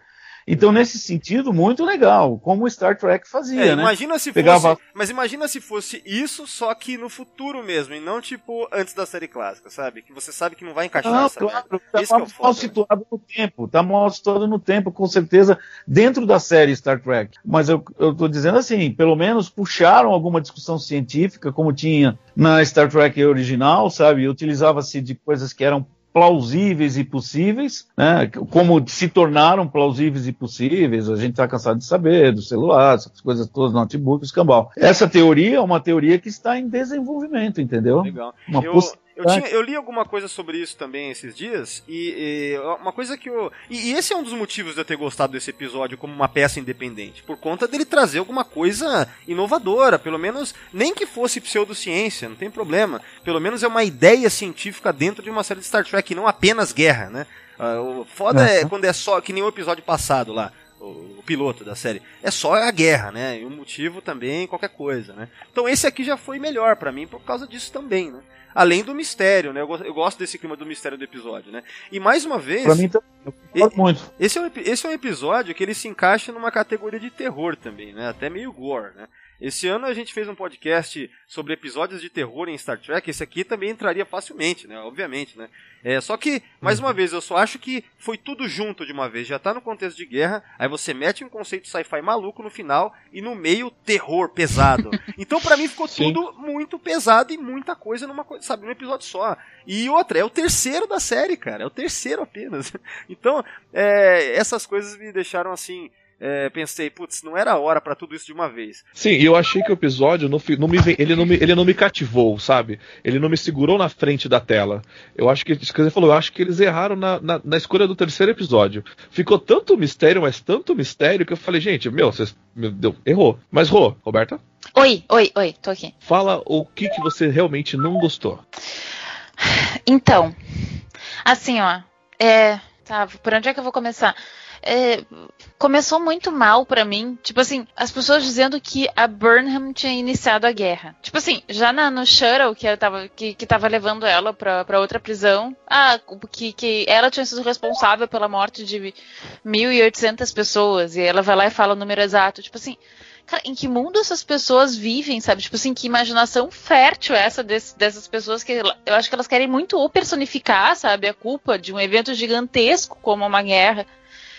Então, nesse sentido, muito legal, como o Star Trek fazia, É, né? imagina se Pegava- fosse. Mas imagina se fosse isso, só que no futuro mesmo, e não tipo antes da série clássica, sabe? Que você sabe que não vai encaixar Não, claro, tá Isso é mal, foda, né? situado no tempo, tá mal situado no tempo, com certeza, dentro da série Star Trek. Mas eu, eu tô dizendo assim, pelo menos puxaram alguma discussão científica, como tinha na Star Trek original, sabe? Utilizava-se de coisas que eram plausíveis e possíveis, né? Como se tornaram plausíveis e possíveis, a gente está cansado de saber, do celular, essas coisas todas, notebook, escambau. Essa teoria é uma teoria que está em desenvolvimento, entendeu? Legal. Uma Eu, possi- eu, tinha- eu li alguma coisa sobre isso também esses dias, e, e uma coisa que eu. E, e esse é um dos motivos de eu ter gostado desse episódio como uma peça independente, por conta dele trazer alguma coisa inovadora, pelo menos, nem que fosse pseudociência, não tem problema. Pelo menos é uma ideia científica dentro de uma série de Star Trek, não apenas guerra, né? Ah, o foda é Uhum. quando é só, que nem o episódio passado lá. O piloto da série. É só a guerra, né? E o motivo também, qualquer coisa, né? Então esse aqui já foi melhor para mim por causa disso também, né? Além do mistério, né? Eu, eu gosto desse clima do mistério do episódio, né? E mais uma vez. Pra mim, também, eu concordo muito. Esse é, um, esse é um episódio que ele se encaixa numa categoria de terror também, né? Até meio gore, né? Esse ano a gente fez um podcast sobre episódios de terror em Star Trek. Esse aqui também entraria facilmente, né? Obviamente, né? É, só que, mais uma vez, eu só acho que foi tudo junto de uma vez. Já tá no contexto de guerra, aí você mete um conceito sci-fi maluco no final e no meio terror pesado. *laughs* Então, pra mim, ficou Sim. tudo muito pesado e muita coisa numa coisa, sabe, num episódio só. E outra, é o terceiro da série, cara. É o terceiro apenas. *laughs* Então, é, essas coisas me deixaram assim. É, pensei, putz, não era a hora pra tudo isso de uma vez. Sim, e eu achei que o episódio não, não me, ele, não me, ele não me cativou, sabe? Ele não me segurou na frente da tela. Eu acho que, isso que você falou, eu acho que eles erraram na, na, na escolha do terceiro episódio. Ficou tanto mistério, mas tanto mistério, que eu falei, gente, meu, vocês. Meu Deus, errou. Mas, Rô, Roberta, Oi, oi, oi, tô aqui. fala o que, que você realmente não gostou. Então, assim, ó. É. Tá, por onde é que eu vou começar? É, começou muito mal pra mim. Tipo assim, as pessoas dizendo que a Burnham tinha iniciado a guerra. Tipo assim, já na, no Shuttle que, tava, que, que tava levando ela pra, pra outra prisão, ah, que, que ela tinha sido responsável pela morte de 1.800 pessoas. E ela vai lá e fala o número exato. Tipo assim, Cara, em que mundo essas pessoas vivem, sabe? Tipo assim, que imaginação fértil é essa desse- dessas pessoas que eu acho que elas querem muito ou personificar, sabe, a culpa de um evento gigantesco como uma guerra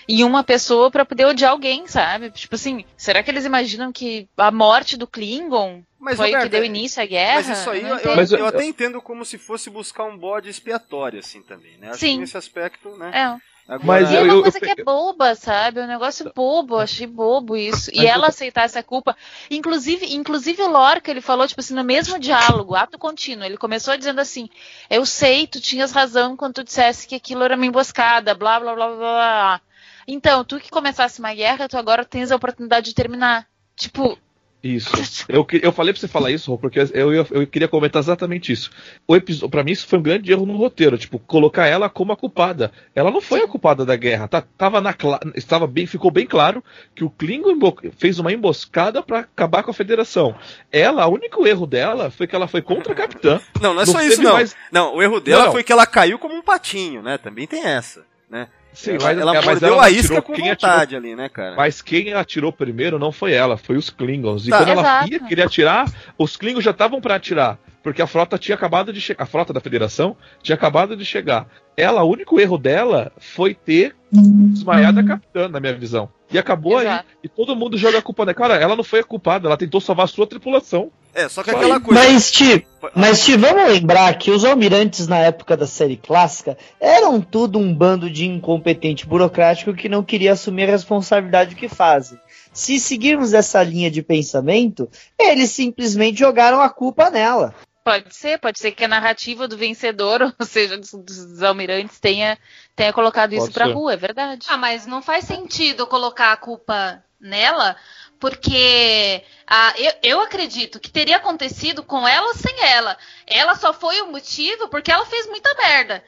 em uma pessoa pra poder odiar alguém, sabe? Tipo assim, será que eles imaginam que a morte do Klingon Mas, foi o que deu início à guerra? Mas isso aí eu, eu, eu eu- até entendo como se fosse buscar um bode expiatório, assim, também, né? Acho Sim. que nesse aspecto, né? É, Agora, Mas E é eu- uma eu- coisa eu- que é boba, sabe? É um negócio bobo, eu achei bobo isso. E Mas eu- ela aceitar essa culpa. Inclusive, inclusive o Lorca, ele falou, tipo assim, no mesmo diálogo, ato contínuo, ele começou dizendo assim, eu sei, tu tinhas razão quando tu dissesse que aquilo era uma emboscada, blá, blá, blá, blá, blá. Então, tu que começasse uma guerra, tu agora tens a oportunidade de terminar. Tipo, Isso. *laughs* Eu, eu falei pra você falar isso, Rô, porque eu, ia- eu queria comentar exatamente isso. O episódio, para mim, isso foi um grande erro no roteiro, tipo, colocar ela como a culpada. Ela não foi a culpada da guerra. Tá, tava na, estava bem, ficou bem claro que o Klingon fez uma emboscada pra acabar com a Federação. Ela, o único erro dela foi que ela foi contra a capitã. Não, não é Não só isso, não. mais- Não, o erro dela Não. foi que ela caiu como um patinho, né? Também tem essa, né? Sim, ela, mas ela é, mordeu não a isca atirou. com Quem vontade ali, né, cara? Mas quem atirou primeiro não foi ela, foi os Klingons. E Tá. quando ela Exato. ia querer atirar, os Klingons já estavam para atirar, porque a frota tinha acabado de chegar, a frota da Federação tinha acabado de chegar. Ela, o único erro dela foi ter desmaiado a capitã, na minha visão. E acabou Exato. aí. E todo mundo joga a culpa nela. Cara, ela não foi a culpada, ela tentou salvar a sua tripulação. É, só que aquela coisa. Mas, Steve, mas vamos lembrar que os almirantes na época da série clássica eram tudo um bando de incompetente burocrático que não queria assumir a responsabilidade do que fazem. Se seguirmos essa linha de pensamento, eles simplesmente jogaram a culpa nela. Pode ser, pode ser que a narrativa do vencedor, *laughs* ou seja, dos, dos almirantes, tenha, tenha colocado isso Pode pra ser. rua, é verdade. Ah, mas não faz sentido colocar a culpa nela, porque ah, eu, eu acredito que teria acontecido com ela sem ela. Ela só foi o motivo porque ela fez muita merda.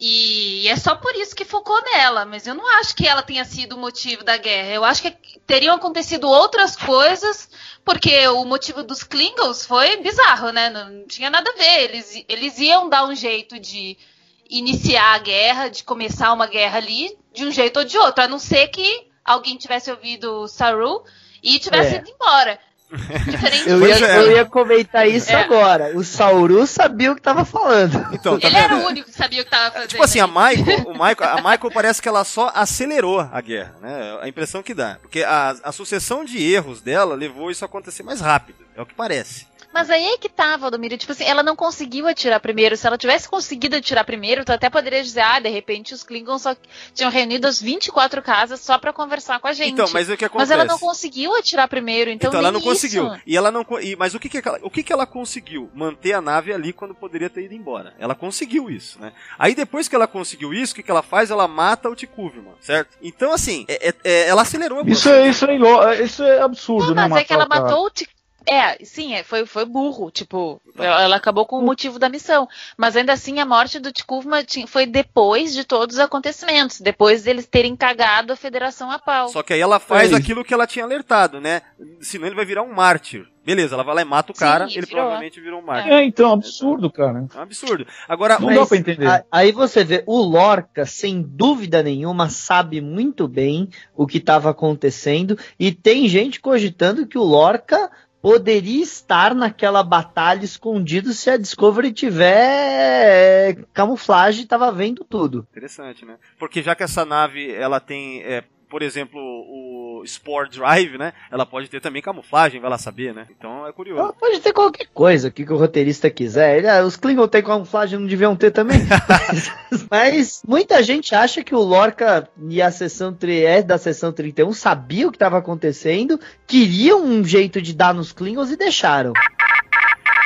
E é só por isso que focou nela, mas eu não acho que ela tenha sido o motivo da guerra. Eu acho que teriam acontecido outras coisas, porque o motivo dos Klingons foi bizarro, né? Não tinha nada a ver. Eles, eles iam dar um jeito de iniciar a guerra, de começar uma guerra ali, de um jeito ou de outro, a não ser que alguém tivesse ouvido Saru e tivesse É. ido embora. *laughs* Diferente Eu ia, é. eu ia comentar isso É. agora. O Sauru sabia o que tava falando. Então, tá Ele era o único que sabia o que tava fazendo. Tipo assim, a. Michael, o Michael, a Michael parece que ela só acelerou a guerra, né? A impressão que dá. Porque a, a sucessão de erros dela levou isso a acontecer mais rápido. É o que parece. Mas aí é que tá, Valdomiro. Tipo assim, ela não conseguiu atirar primeiro. Se ela tivesse conseguido atirar primeiro, tu até poderia dizer, ah, de repente os Klingons só tinham reunido as 24 casas só pra conversar com a gente. Então, mas o que acontece? Mas ela não conseguiu atirar primeiro, então, Então, ela não conseguiu. isso. E ela não e, mas o que que ela, o que que ela conseguiu? Manter a nave ali quando poderia ter ido embora. Ela conseguiu isso, né? Aí depois que ela conseguiu isso, o que que ela faz? Ela mata o Tikuvman, certo? Então assim, é- é- é- ela acelerou a Isso é, isso é, isso é absurdo, Então, né? Mas é que ela cara. matou o Ti- É, sim, é, foi, foi burro. Tipo, ela, ela acabou com o motivo da missão. Mas ainda assim, a morte do Tikuvma foi depois de todos os acontecimentos. Depois deles terem cagado a federação a pau. Só que aí ela faz É. aquilo que ela tinha alertado, né? Senão ele vai virar um mártir. Beleza, ela vai lá e mata o Sim, cara, virou. ele provavelmente virou um mártir. É, então, absurdo, cara. É um absurdo. Agora, Não o- dá pra entender. a- aí você vê, o Lorca, sem dúvida nenhuma, sabe muito bem o que estava acontecendo. E tem gente cogitando que o Lorca poderia estar naquela batalha escondido se a Discovery tiver camuflagem e tava vendo tudo. Interessante, né? Porque já que essa nave, ela tem, é, por exemplo, o Spore Drive, né? Ela pode ter também camuflagem, vai lá saber, né? Então é curioso. Ela pode ter qualquer coisa que, que o roteirista quiser. Ele, ah, os Klingon têm camuflagem, não deviam ter também. *laughs* Mas muita gente acha que o Lorca e a sessão tri- é da sessão 31 sabia o que estava acontecendo, queriam um jeito de dar nos Klingons e deixaram.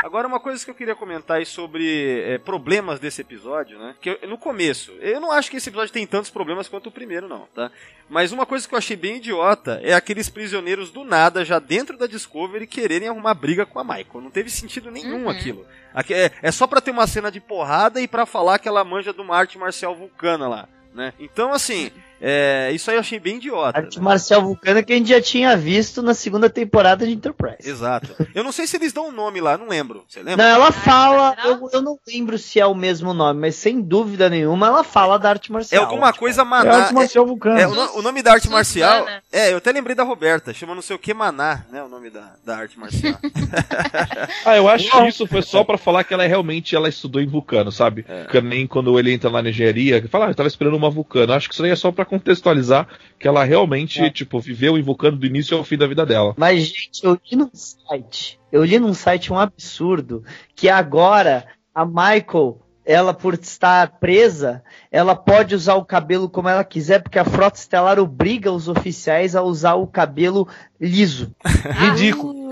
Agora, uma coisa que eu queria comentar aí sobre é, problemas desse episódio, né? Que eu- no começo, eu não acho que esse episódio tem tantos problemas quanto o primeiro, não, tá? Mas uma coisa que eu achei bem idiota é aqueles prisioneiros do nada, já dentro da Discovery, quererem arrumar briga com a Michael. Não teve sentido nenhum Uhum. aquilo. Aqui é, é só pra ter uma cena de porrada e pra falar que ela manja de uma arte marcial vulcana lá, né? Então, assim, é, isso aí eu achei bem idiota. Arte né? marcial vulcana que a gente já tinha visto na segunda temporada de Enterprise. Exato. Eu não sei se eles dão um nome lá, não lembro. Você Não, lembra? ela fala, eu, eu não lembro se é o mesmo nome, mas sem dúvida nenhuma ela fala da arte É marcial. alguma coisa É maná. arte marcial vulcana. É, o, no- o nome da arte Susana. marcial. É, eu até lembrei da Roberta, chama não sei o que Maná, né? O nome da, da arte marcial. *laughs* *laughs* Ah, eu acho que isso foi só pra falar que ela é realmente ela estudou em vulcano, sabe? Que Nem quando ele entra lá na engenharia, fala, ah, eu tava esperando uma vulcano. Eu acho que isso aí é só pra contextualizar que ela realmente, tipo, viveu vulcano do início ao fim da vida dela. Mas, gente, eu li num site, eu li num site um absurdo, que agora a Michael, ela por estar presa, ela pode usar o cabelo como ela quiser, porque a Frota Estelar obriga os oficiais a usar o cabelo liso. *laughs* Ridículo.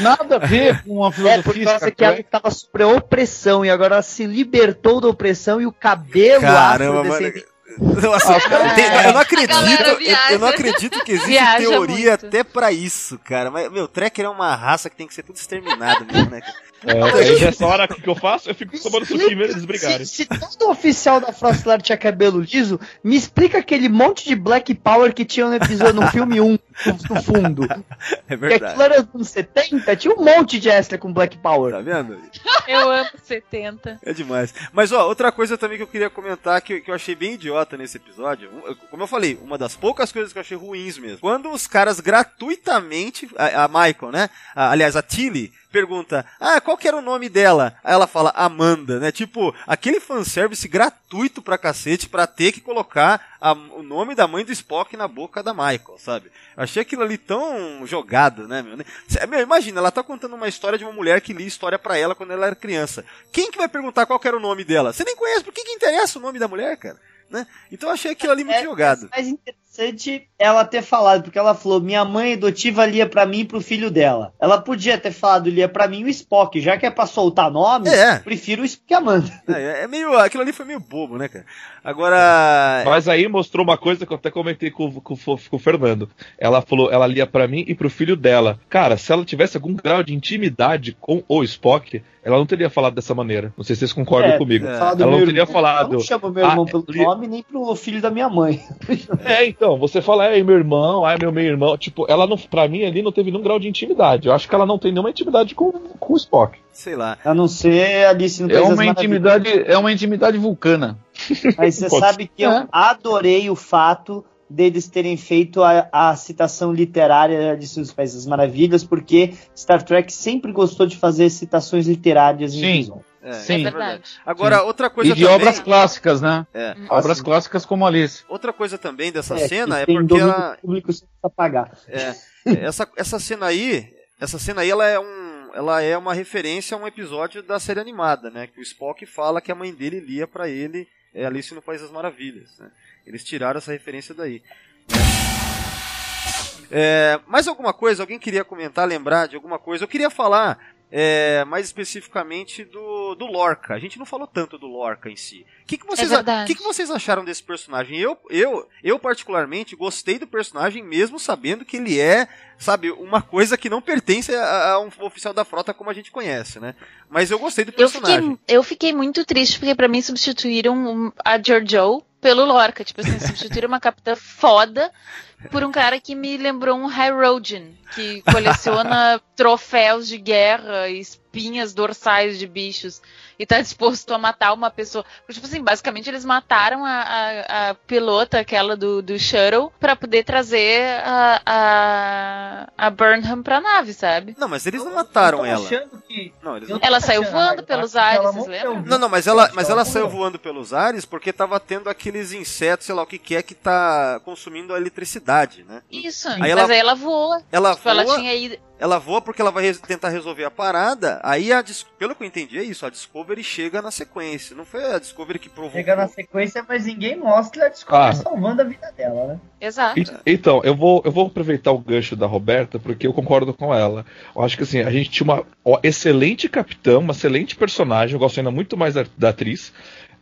Nada a ver. Com a É, por filosofia causa que ela estava sobre a opressão, e agora ela se libertou da opressão e o cabelo Caramba, afrodescendente Nossa, tem- eu não acredito, eu, não acredito que existe Viaja teoria muito. até pra isso, cara. Mas, meu, Trekker é uma raça que tem que ser tudo exterminado mesmo, né? cara? É, aí nessa hora, o que, que eu faço? Eu fico tomando suquinho pra eles brigarem. Se, se todo oficial da Frota Estelar tinha cabelo liso, me explica aquele monte de Black Power que tinha no episódio no filme 1 do, do fundo. É Porque aquilo era nos anos 70, tinha um monte de extra com Black Power. Tá vendo? Eu amo 70. É demais. Mas, ó, outra coisa também que eu queria comentar que, que eu achei bem idiota nesse episódio, um, como eu falei, uma das poucas coisas que eu achei ruins mesmo. Quando os caras gratuitamente, a, a Michael, né? A- aliás, a Tilly, pergunta, ah, qual que era o nome dela? Aí ela fala Amanda, né? Tipo, aquele fanservice gratuito pra cacete pra ter que colocar a- o nome da mãe do Spock na boca da Michael, sabe? Eu achei aquilo ali tão jogado, né, meu? Meu, imagina, ela tá contando uma história de uma mulher que lia história pra ela quando ela era criança. Quem que vai perguntar qual que era o nome dela? Você nem conhece, por que, que interessa o nome da mulher, cara? Né? Então eu achei aquilo ali muito É, jogado. mais interessante ela ter falado, porque ela falou: minha mãe adotiva lia pra mim e pro filho dela. Ela podia ter falado lia pra mim o Spock, já que é pra soltar nome, É. prefiro o Spock Amanda. É, é meio. Aquilo ali foi meio bobo, né, cara? Agora. Mas aí mostrou uma coisa que eu até comentei com, com- com o Fernando. Ela falou, ela lia pra mim e pro filho dela. Cara, se ela tivesse algum grau de intimidade com o Spock, ela não teria falado dessa maneira. Não sei se vocês concordam É, comigo. é. Ela não teria irmão. falado. Eu não chamo meu irmão Ah, pelo li- nome, nem pro filho da minha mãe. É, então, você fala, é meu irmão, é meu meio irmão. Tipo, ela não, pra mim ali não teve nenhum grau de intimidade. Eu acho que ela não tem nenhuma intimidade com, com o Spock. Sei lá. A não ser Alice no É uma intimidade, é uma intimidade vulcana. Mas você *laughs* Pode sabe que eu É. adorei o fato deles terem feito a, a citação literária de Alice nos Países das Maravilhas, porque Star Trek sempre gostou de fazer citações literárias em Sim. É, Sim. É é verdade. Agora, outra coisa E de também. obras clássicas, né? É. Obras clássicas como Alice. Outra coisa também dessa É, cena é porque ela. público pagar. É, essa, essa cena aí, essa cena aí, ela é um, ela é uma referência a um episódio da série animada, né? Que o Spock fala que a mãe dele lia pra ele é, Alice no País das Maravilhas. Né? Eles tiraram essa referência daí. É, mais alguma coisa? Alguém queria comentar, lembrar de alguma coisa? Eu queria falar é, mais especificamente do, do, Lorca. A gente não falou tanto do Lorca em si. O que, que, vocês, É que, que vocês acharam desse personagem? Eu, eu, eu, particularmente, gostei do personagem, mesmo sabendo que ele é, sabe, uma coisa que não pertence a, a um oficial da frota como a gente conhece, né? Mas eu gostei do Eu personagem. fiquei, eu fiquei muito triste porque pra mim substituíram a Giorgio pelo Lorca. Tipo assim, substituíram uma capitã foda por um cara que me lembrou um Hyrogen, que coleciona *laughs* troféus de guerra e espinhas dorsais de bichos e tá *laughs* disposto a matar uma pessoa. Porque, tipo assim, basicamente eles mataram a, a, a pilota, aquela do, do Shuttle, pra poder trazer a, a, a Burnham pra nave, sabe? Não, mas eles não mataram ela. que- Não, eles Ela saiu voando pelos ares, ela vocês lembram? Não, não, mas ela, mas ela saiu voando pelos ares porque tava tendo aqueles insetos, sei lá o que que é, que tá consumindo a eletricidade, né? Isso, Aí mas ela- aí ela voa. Ela Tipo, ela voa, tinha ido. Ela voa porque ela vai res- tentar resolver a parada, aí a pelo que eu entendi é isso, a Discovery chega na sequência, não foi a Discovery que provocou. Chega na sequência, mas ninguém mostra a Discovery Ah. salvando a vida dela, né? Exato. E- Então, eu vou, eu vou aproveitar o gancho da Roberta, porque eu concordo com ela. Eu acho que assim, a gente tinha uma ó, excelente capitã, uma excelente personagem, eu gosto ainda muito mais da, da atriz.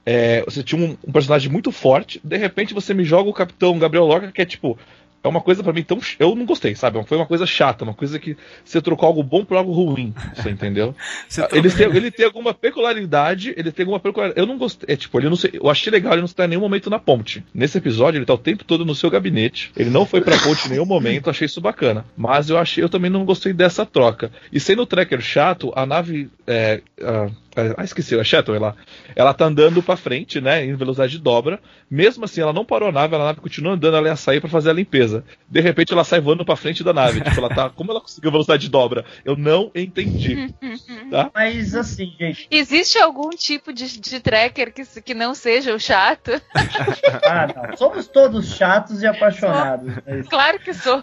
É, você tinha um, um personagem muito forte, de repente você me joga o capitão Gabriel Lorca, que é tipo. É uma coisa pra mim tão. Eu não gostei, sabe? Foi uma coisa chata, uma coisa que você trocou algo bom por algo ruim. Você entendeu? *laughs* Você Ele tem, ele tem alguma peculiaridade, ele tem alguma peculiaridade. Eu não gostei. É, tipo, ele não sei, eu achei legal ele não estar em nenhum momento na ponte. Nesse episódio, ele tá o tempo todo no seu gabinete. Ele não foi pra ponte em nenhum momento, achei isso bacana. Mas eu achei, eu também não gostei dessa troca. E sendo o tracker chato, a nave. É, a- ah, esqueci, a Shataway lá. Ela tá andando pra frente, né? Em velocidade de dobra. Mesmo assim, ela não parou a nave, a nave continua andando, ela ia sair pra fazer a limpeza. De repente, ela sai voando pra frente da nave. tipo, ela tá. *laughs* Como ela conseguiu velocidade de dobra? Eu não entendi. *laughs* Tá? Mas assim, gente. Existe algum tipo de, de tracker que, que não seja o chato? *laughs* Ah, não. Somos todos chatos e apaixonados. mas- Claro que sou.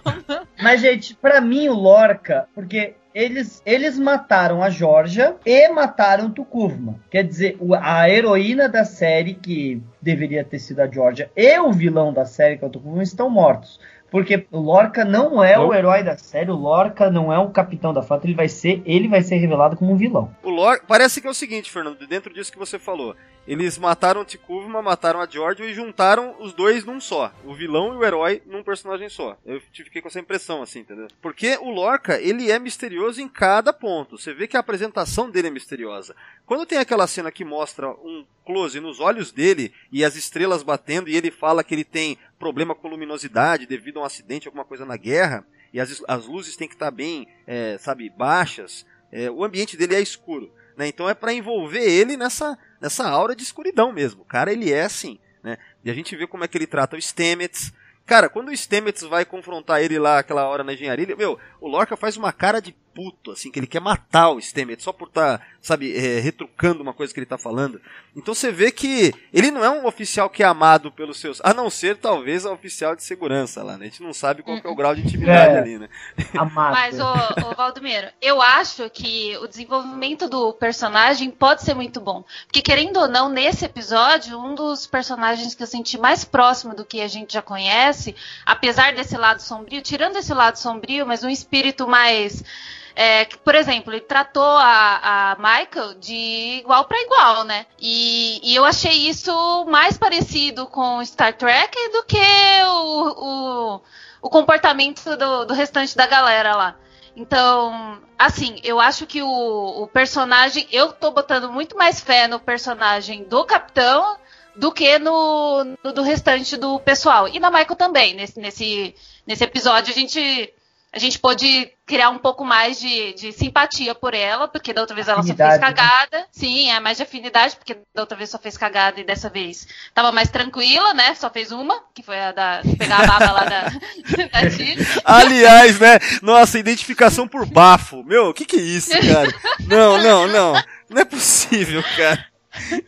Mas, gente, pra mim o Lorca, porque eles, eles mataram a Georgia e mataram Tukuvma. Quer dizer, a heroína da série, que deveria ter sido a Georgia, e o vilão da série, que é o Tukuvma, estão mortos. Porque o Lorca não é o herói da série, o Lorca não é o capitão da frota, ele vai ser, ele vai ser revelado como um vilão. O Lor parece que é o seguinte, Fernando, dentro disso que você falou. Eles mataram Tikuvma, mataram a Giorgio e juntaram os dois num só. O vilão e o herói num personagem só. Eu fiquei com essa impressão, assim, entendeu? Porque o Lorca, ele é misterioso em cada ponto. Você vê que a apresentação dele é misteriosa. Quando tem aquela cena que mostra um close nos olhos dele e as estrelas batendo e ele fala que ele tem problema com luminosidade devido a um acidente, alguma coisa na guerra, e as, as luzes têm que estar bem, é, sabe, baixas, é, o ambiente dele é escuro. Né? Então é para envolver ele nessa, nessa aura de escuridão mesmo. O cara, ele é assim. Né? E a gente vê como é que ele trata o Stamets. Cara, quando o Stamets vai confrontar ele lá aquela hora na engenharia, ele- meu, o Lorca faz uma cara de puto, assim, que ele quer matar o Stamets só por estar, sabe, é, retrucando uma coisa que ele tá falando. Então você vê que ele não é um oficial que é amado pelos seus. A não ser, talvez, a oficial de segurança lá, né? A gente não sabe qual que é o grau de intimidade É. ali, né? *laughs* Amado. Mas, ô, ô Valdomiro, eu acho que o desenvolvimento do personagem pode ser muito bom. Porque, querendo ou não, nesse episódio, um dos personagens que eu senti mais próximo do que a gente já conhece, apesar desse lado sombrio, tirando esse lado sombrio, mas um espírito mais. É, que, por exemplo, ele tratou a, a Michael de igual para igual, né? E, e eu achei isso mais parecido com Star Trek do que o- o, o comportamento do, do restante da galera lá. Então, assim, eu acho que o, o personagem. Eu tô botando muito mais fé no personagem do capitão do que no, no do restante do pessoal. E na Michael também. Nesse, nesse, nesse episódio a gente. A gente pôde criar um pouco mais de, de simpatia por ela, porque da outra vez ela só fez né? cagada. Sim, é mais de afinidade, porque da outra vez só fez cagada e dessa vez tava mais tranquila, né? Só fez uma, que foi a da pegar a baba lá da, *laughs* da. Aliás, né? Nossa, identificação por bafo. Meu, o que que é isso, cara? Não, não, não. Não é possível, cara.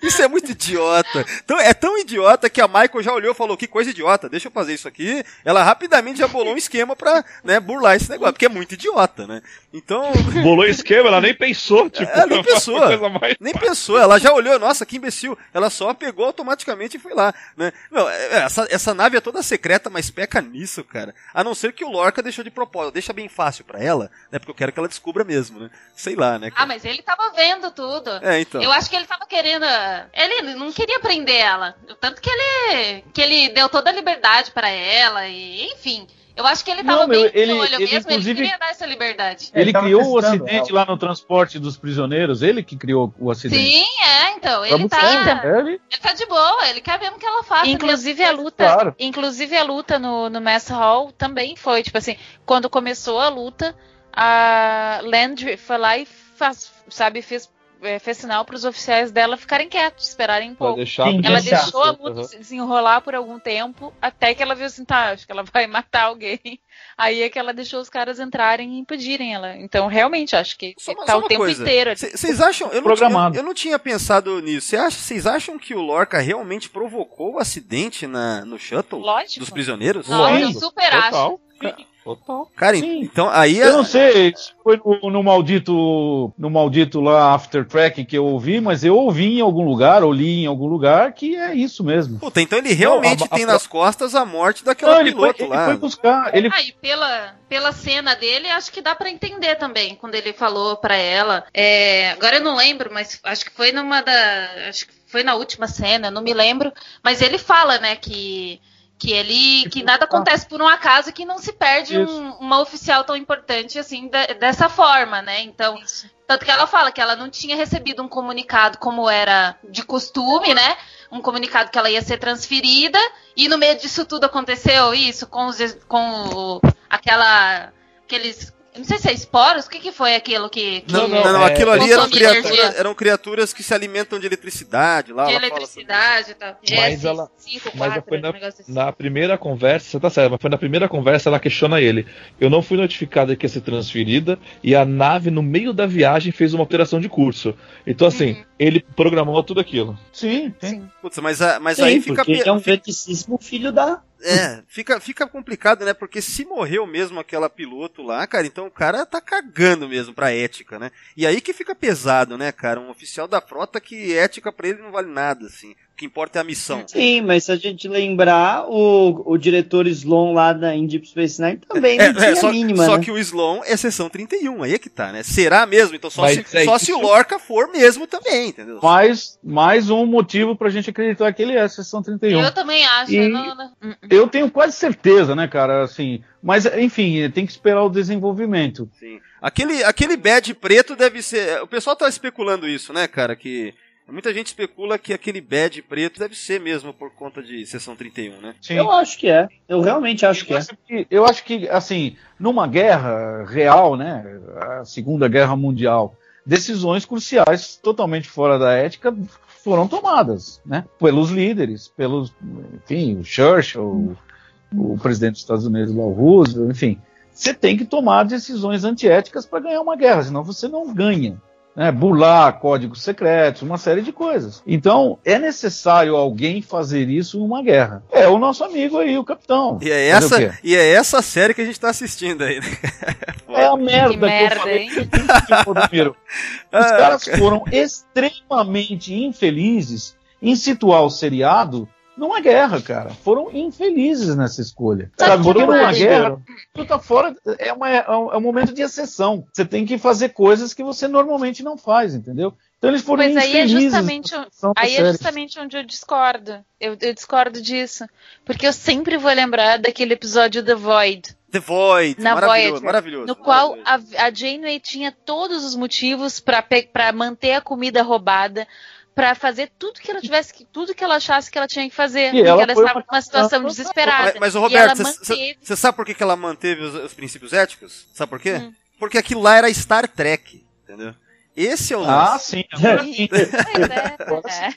Isso é muito idiota. Então, é tão idiota que a Michael já olhou e falou: que coisa idiota, deixa eu fazer isso aqui. Ela rapidamente já bolou um esquema pra né, burlar esse negócio, porque é muito idiota, né? Então, *laughs* Bolou esquema, ela nem pensou, tipo. É, nem *laughs* pensou. mais- nem pensou, ela já olhou, nossa, que imbecil. Ela só pegou automaticamente e foi lá, né? Não, é- essa, essa nave é toda secreta, mas peca nisso, cara. A não ser que o Lorca deixou de propósito, deixa bem fácil pra ela, né? Porque eu quero que ela descubra mesmo, né? Sei lá, né? Ah, mas ele tava vendo tudo. É, então. Eu acho que ele tava querendo. Ele não queria prender ela. Tanto que ele, que ele deu toda a liberdade pra ela, e enfim. Eu acho que ele tava Não, meu, bem ele- de olho ele, mesmo, inclusive- ele queria dar essa liberdade. Ele Ele criou o acidente ela. lá no transporte dos prisioneiros, ele que criou o acidente. Sim, é, então. Ele Vamos tá, falar, ele, ele tá de boa, ele quer mesmo que ela faça. Inclusive a luta, Claro. inclusive a luta no, no Mess Hall também foi, tipo assim, quando começou a luta, a Landry foi lá e faz, sabe, fez, fez sinal para os oficiais dela ficarem quietos, esperarem um Pra pouco. deixar. Sim. Ela deixar. deixou a luta Uhum. se desenrolar por algum tempo, até que ela viu assim, tá, acho que ela vai *laughs* matar alguém. Aí é que ela deixou os caras entrarem e impedirem ela. Então, realmente, acho que Só tá só o tempo coisa. inteiro ali. Vocês acham? Eu não, Programado. tinha, eu não tinha pensado nisso. Vocês acham que o Lorca realmente provocou o acidente na, no shuttle Lógico. dos prisioneiros? Nossa, eu Lógico, super acho. Total. Cara, Sim. então aí Eu não sei se foi no, no maldito no maldito lá After Track que eu ouvi, mas eu ouvi em algum lugar, ou li em algum lugar, que é isso mesmo. Puta, então ele realmente Não, a- a- tem nas costas a morte daquela Não, ele foi, piloto ele lá. foi buscar. Ele, Ah, e pela, pela cena dele, acho que dá pra entender também, quando ele falou pra ela. É, agora eu não lembro, mas acho que foi numa da. Acho que foi na última cena, não me lembro. Mas ele fala, né, que. Que ele. que nada acontece por um acaso e que não se perde Isso. um- uma oficial tão importante assim de- dessa forma, né? Então. Tanto que ela fala que ela não tinha recebido um comunicado como era de costume, né? Um comunicado que ela ia ser transferida. E no meio disso tudo aconteceu isso com os com o- aquela aqueles não sei se é esporos, o que, que foi aquilo que, que Não, Não, não, é- aquilo ali eram criaturas, eram criaturas que se alimentam de eletricidade lá. de eletricidade e tal. Mas GS ela- 5, Mas 4, foi na, assim. na primeira conversa, você tá certo, mas foi na primeira conversa ela questiona ele. Eu não fui notificada que ia ser transferida e a nave, no meio da viagem, fez uma alteração de curso. Então, assim, Uhum. ele programou tudo aquilo. sim, sim. Sim. Putz, mas, a- mas Sim, aí fica, ele é um grandíssimo filho da. É, fica, fica complicado, né? Porque se morreu mesmo aquela piloto lá, cara, então o cara tá cagando mesmo pra ética, né? E aí que fica pesado, né, cara? Um oficial da frota que ética pra ele não vale nada, assim. O que importa é a missão. Sim, mas se a gente lembrar, o, o diretor Sloan lá da Deep Space Nine também É, não tinha é, só, a mínima, só né? que o Sloan é sessão 31, aí é que tá, né? Será mesmo? Então só, Mas se, é só isso. se o Lorca for mesmo também, entendeu? Mais, mais um motivo pra gente acreditar que ele é a sessão 31. Eu também acho. E- eu não- não- Eu tenho quase certeza, né, cara, assim. Mas, enfim, tem que esperar o desenvolvimento. Sim. Aquele, aquele badge preto deve ser. O pessoal tá especulando isso, né, cara? Que. Muita gente especula que aquele badge preto deve ser mesmo por conta de sessão 31, né? Sim. Eu acho que é. Eu realmente acho que é. que, eu acho que, assim, numa guerra real, né, a Segunda Guerra Mundial, decisões cruciais totalmente fora da ética foram tomadas, né, pelos líderes, pelos, enfim, o Churchill, o, o presidente dos Estados Unidos, o Roosevelt, enfim. Você tem que tomar decisões antiéticas para ganhar uma guerra, senão você não ganha. Né, burlar códigos secretos, uma série de coisas. Então, é necessário alguém fazer isso numa guerra. É o nosso amigo aí, o capitão. E é, essa, e é essa série que a gente tá assistindo aí, né? *laughs* É a merda Que que, merda, eu falei hein? *laughs* Os Ah, caras foram extremamente infelizes em situar o seriado numa guerra, cara. Foram infelizes nessa escolha. Sabe que porque numa acho? guerra, tu tá fora, é, uma- é um, é um momento de exceção. Você tem que fazer coisas que você normalmente não faz, entendeu? Então eles foram Pois aí é infelizes. justamente, aí é justamente onde eu discordo. Eu, eu discordo disso. Porque eu sempre vou lembrar daquele episódio The Void, The Void, Na maravilhoso, Voyager, maravilhoso. no qual maravilhoso. a, a Janeway tinha todos os motivos pra manter a comida roubada, pra fazer tudo que ela tivesse, que- tudo que ela achasse que ela tinha que fazer. E porque ela ela estava uma numa situação desesperada. Mas, mas o Roberto, manteve. você sabe por que, que ela manteve os, os princípios éticos? Sabe por quê? Hum. Porque aquilo lá era Star Trek, entendeu? Esse é o Ah, lance. sim. *laughs* é, é.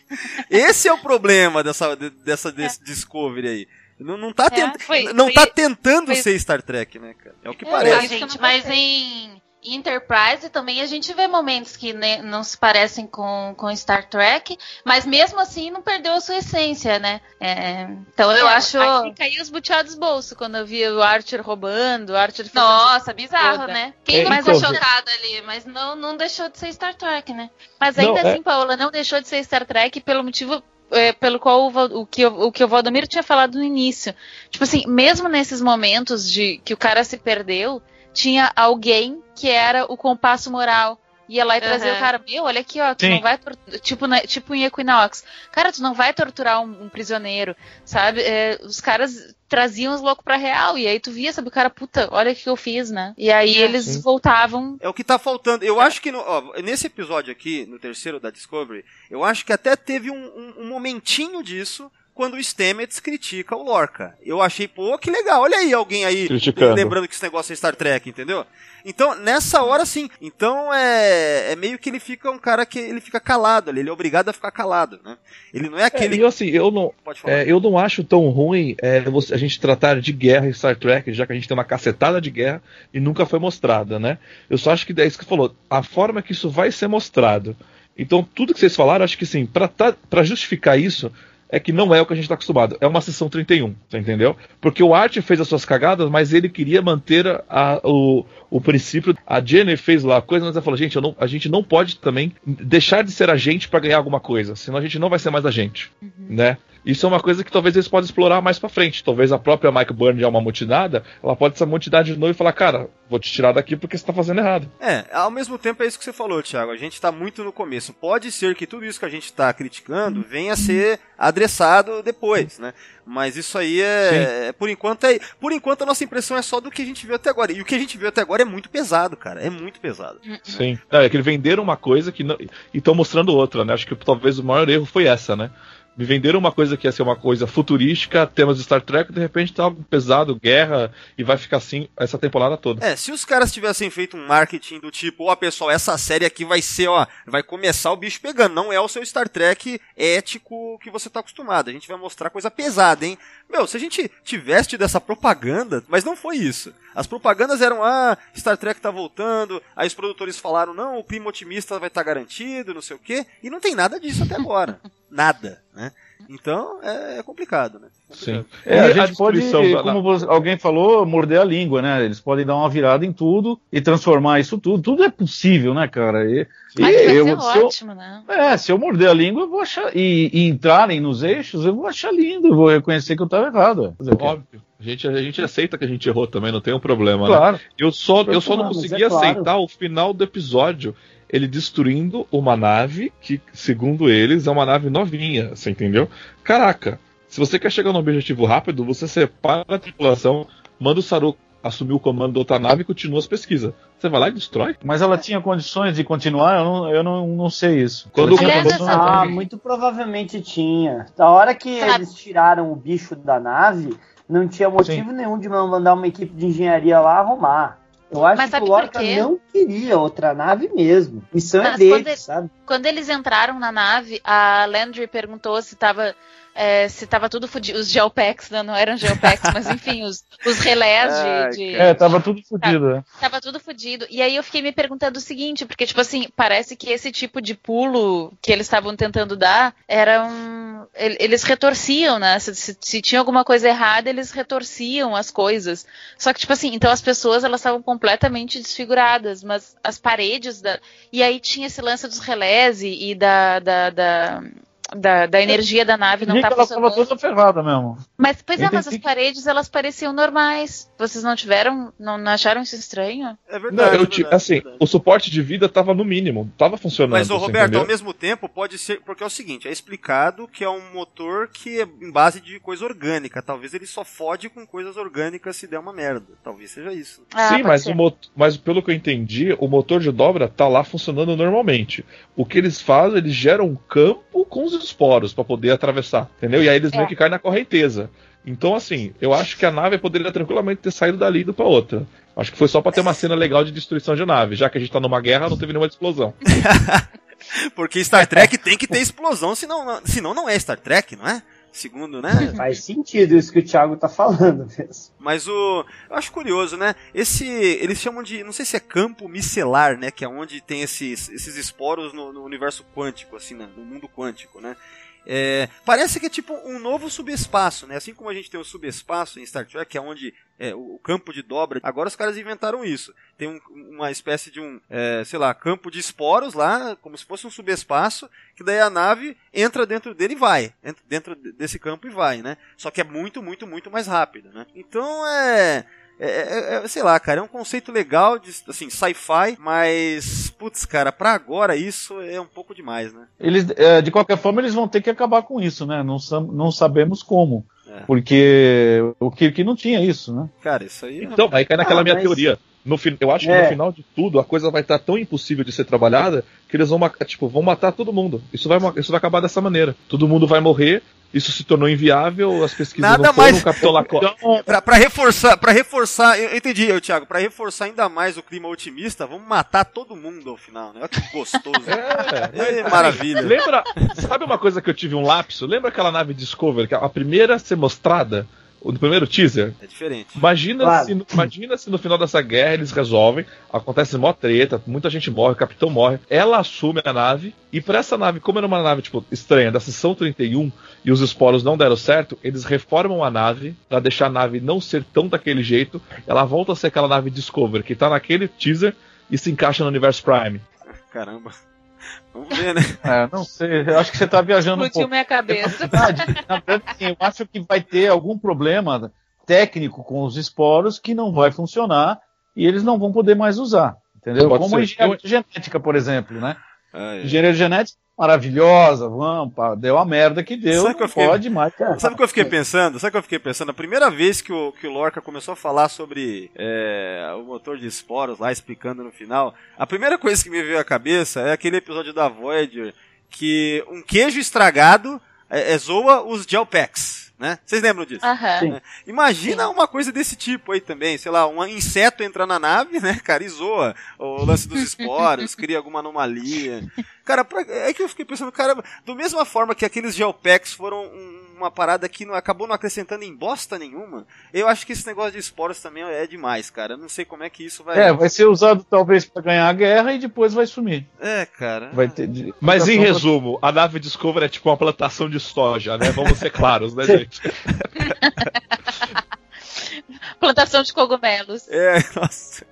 *laughs* Esse é o problema dessa, de- dessa desse Discovery aí. Não, não tá, É, tent- foi- não foi- tá tentando foi- ser Star Trek, né, cara? É o que É, parece. Ah, gente, mas em, Enterprise também a gente vê momentos que né, não se parecem com, com Star Trek, mas mesmo assim não perdeu a sua essência, né? É, então eu É, acho. Aqui caiu os buteados bolso quando eu vi o Archer roubando, o Archer fazendo Nossa, bizarro, toda. né? Quem É, não então, ficou chocado ali, mas não, não deixou de ser Star Trek, né? Mas ainda Não, é- assim, Paola, não deixou de ser Star Trek pelo motivo é, pelo qual o, o, que, o, o que o Valdomiro tinha falado no início. Tipo assim, mesmo nesses momentos de que o cara se perdeu, tinha alguém que era o compasso moral. Ia lá e trazia Aham. o cara, meu, olha aqui, ó, tu Sim. não vai tipo, né, tipo em Equinox. Cara, tu não vai torturar um, um prisioneiro, sabe? É, os caras traziam os loucos pra real, e aí tu via, sabe, o cara, puta, olha o que eu fiz, né? E aí É, eles sim. voltavam É o que tá faltando. Eu acho que no- ó, nesse episódio aqui, no terceiro da Discovery, eu acho que até teve um, um- um momentinho disso quando o Stamets critica o Lorca. Eu achei, pô, que legal. Olha aí alguém aí Criticando. lembrando que esse negócio é Star Trek, entendeu? Então, nessa hora sim. Então é, é meio que ele fica um cara que ele fica calado ali, ele é obrigado a ficar calado, né? Ele não é É, aquele. e eu, assim, eu não, Pode falar. É, eu não acho tão ruim é, a gente tratar de guerra em Star Trek, já que a gente tem uma cacetada de guerra e nunca foi mostrada, né? Eu só acho que é isso que você falou, a forma que isso vai ser mostrado. Então, tudo que vocês falaram, acho que sim, pra, tá- pra justificar isso, é que não é o que a gente tá acostumado. É uma sessão 31, você entendeu? Porque o Art fez as suas cagadas, mas ele queria manter a- o, o princípio. A Jenny fez lá a coisa, mas ela falou: gente, não- a gente não pode também deixar de ser a gente pra ganhar alguma coisa, senão a gente não vai ser mais a gente, né? Isso é uma coisa que talvez eles podem explorar mais pra frente. Talvez a própria Mike Byrne, já uma mutinada, ela pode se amutinar de novo e falar: cara, vou te tirar daqui porque você tá fazendo errado. É, ao mesmo tempo é isso que você falou, Thiago. A gente tá muito no começo. Pode ser que tudo isso que a gente tá criticando venha a ser adressado depois, né? Mas isso aí é, é- por enquanto é, por enquanto a nossa impressão é só do que a gente viu até agora. E o que a gente viu até agora é muito pesado, cara. É muito pesado. Sim. Não, é que eles venderam uma coisa que não, e estão mostrando outra, né? Acho que talvez o maior erro foi essa, né? Me venderam uma coisa que ia ser uma coisa futurística, temas de Star Trek, de repente tá algo pesado, guerra, e vai ficar assim essa temporada toda. É, se os caras tivessem feito um marketing do tipo, ó, pessoal, essa série aqui vai ser, ó, vai começar o bicho pegando, não é o seu Star Trek ético que você tá acostumado. A gente vai mostrar coisa pesada, hein? Meu, se a gente tivesse tido essa propaganda, mas não foi isso. As propagandas eram, ah, Star Trek tá voltando, aí os produtores falaram, não, o clima otimista vai estar garantido, não sei o quê, e não tem nada disso até agora. *laughs* nada, né? Então, é, é complicado, né? Sim. É, a gente pode, destruição da- como você- alguém falou, morder a língua, né? Eles podem dar uma virada em tudo e transformar isso tudo. Tudo é possível, né, cara? E, e eu, se eu- ótimo, né? é, se eu morder a língua, eu vou achar. E, e entrarem nos eixos, eu vou achar lindo, eu vou reconhecer que eu estava errado. Óbvio. A gente, a gente aceita que a gente errou também, não tem um problema, né? Claro. Eu só, eu só não é consegui claro. aceitar o final do episódio. Ele destruindo uma nave que, segundo eles, é uma nave novinha, você entendeu? Caraca, se você quer chegar num objetivo rápido, você separa a tripulação, manda o Saru assumir o comando da outra nave e continua as pesquisas. Você vai lá e destrói? Mas ela tinha condições de continuar? Eu não, eu não, não sei isso. Quando Aliás, condições? essa- Ah, muito provavelmente tinha. Da hora que Sabe- eles tiraram o bicho da nave, não tinha motivo nenhum de mandar uma equipe de engenharia lá arrumar. Eu acho Mas que o Lorca não queria outra nave mesmo. Missão é Mas dele, quando ele- sabe? Quando eles entraram na nave, a Landry perguntou se tava, é, se tava tudo fudido. Os geopacks, não, não eram geopacks, mas enfim, os, os relés de, de- É, tava tudo fodido. né? Tava tudo fudido. E aí eu fiquei me perguntando o seguinte, porque, tipo assim, parece que esse tipo de pulo que eles estavam tentando dar era um. el- Eles retorciam, né? Se, se- se tinha alguma coisa errada, eles retorciam as coisas. Só que, tipo assim, então as pessoas elas estavam completamente desfiguradas, mas as paredes da. E aí tinha esse lance dos relés e, e da. da, da... Da, da energia da nave não tá ela funcionando. toda ferrada mesmo. Mas, pois é, mas as paredes, elas pareciam normais. Vocês não tiveram, não, não acharam isso estranho? É Não, verdade. eu é verdade, assim, é verdade. o suporte de vida tava no mínimo, tava funcionando. Mas, ô você Roberto, entendeu? ao mesmo tempo, pode ser. Porque é o seguinte: é explicado que é um motor que é em base de coisa orgânica. Talvez ele só fode com coisas orgânicas se der uma merda. Talvez seja isso. Ah, Sim, mas, ser. o mas pelo que eu entendi, o motor de dobra tá lá funcionando normalmente. O que eles fazem, eles geram um campo com os esporos para poder atravessar, entendeu? E aí eles É. meio que caem na correnteza. Então, assim, eu acho que a nave poderia tranquilamente ter saído dali e ido pra outra. Acho que foi só pra ter uma cena legal de destruição de nave. Já que a gente tá numa guerra, não teve nenhuma explosão. *laughs* Porque Star Trek tem que ter explosão, senão, não- senão não é Star Trek, não é? Segundo, né? *laughs* Faz sentido isso que o Thiago tá falando mesmo. Mas o. Eu acho curioso, né? Esse. Eles chamam de. Não sei se é campo micelar, né? Que é onde tem esses, esses esporos no, no universo quântico, assim, né? no mundo quântico, né? É, parece que é tipo um novo subespaço, né? Assim como a gente tem o subespaço em Star Trek, que é onde é, o campo de dobra. Agora os caras inventaram isso. Tem um, uma espécie de um, é, sei lá, campo de esporos lá, como se fosse um subespaço, que daí a nave entra dentro dele e vai. Entra dentro desse campo e vai, né? Só que é muito, muito, muito mais rápido, né? Então é. É, é, é, sei lá, cara, é um conceito legal de assim, sci-fi, mas putz, cara, para agora isso é um pouco demais, né? Eles, é, de qualquer forma, eles vão ter que acabar com isso, né? Não, não sabemos como. É. Porque o Kirk não tinha isso, né? Cara, isso aí. Então, aí cai naquela ah, minha mas... teoria. No, eu acho que no final de tudo a coisa vai estar tão impossível de ser trabalhada que eles vão, tipo, vão matar todo mundo. Isso vai, isso vai acabar dessa maneira. Todo mundo vai morrer isso se tornou inviável, as pesquisas Nada não foram, mais... Capitão Lacroix... Então, pra, pra, reforçar, pra reforçar, eu entendi, eu, Thiago, pra reforçar ainda mais o clima otimista, vamos matar todo mundo ao final, né? Olha que gostoso. *laughs* é, é, maravilha. Lembra, sabe uma coisa que eu tive um lapso? Lembra aquela nave Discovery, que a primeira a ser mostrada, no primeiro teaser. É diferente. Imagina, claro. se, imagina se no final dessa guerra eles resolvem, acontece mó treta, muita gente morre, o capitão morre. Ela assume a nave, e para essa nave, como era uma nave tipo estranha, da seção 31, e os esporos não deram certo, eles reformam a nave para deixar a nave não ser tão daquele jeito. Ela volta a ser aquela nave Discovery que tá naquele teaser e se encaixa no universo Prime. Caramba. Vamos ver, né? É, não sei. Eu acho que você tá viajando Explodiu um pouco. minha cabeça. Na verdade, na verdade eu acho que vai ter algum problema técnico com os esporos que não vai funcionar e eles não vão poder mais usar. Entendeu? Pode Como ser. a engenharia genética, por exemplo, né? Ah, é. Engenharia genética maravilhosa, vamos, deu a merda que deu, sabe que eu fiquei, pode mais. Cara. Sabe o que eu fiquei pensando? Sabe o que eu fiquei pensando? A primeira vez que o, que o Lorca começou a falar sobre é, o motor de esporos lá, explicando no final, a primeira coisa que me veio à cabeça é aquele episódio da Voyager que um queijo estragado é, é zoa os gel packs né? Vocês lembram disso? Uhum. Né? Imagina Sim. uma coisa desse tipo aí também, sei lá, um inseto entrar na nave, né, cara, e zoa o lance dos esporos, cria alguma anomalia. *laughs* Cara, pra, é que eu fiquei pensando, cara, do mesma forma que aqueles geopacks foram um, uma parada que não, acabou não acrescentando em bosta nenhuma, eu acho que esse negócio de esporos também é demais, cara. Eu não sei como é que isso vai. É, vai ser usado talvez para ganhar a guerra e depois vai sumir. É, cara. Vai ter de... Mas em resumo, a nave Discovery é tipo uma plantação de soja, né? Vamos ser claros, né, *laughs* gente? *laughs* Plantação de cogumelos. É, *laughs* nossa.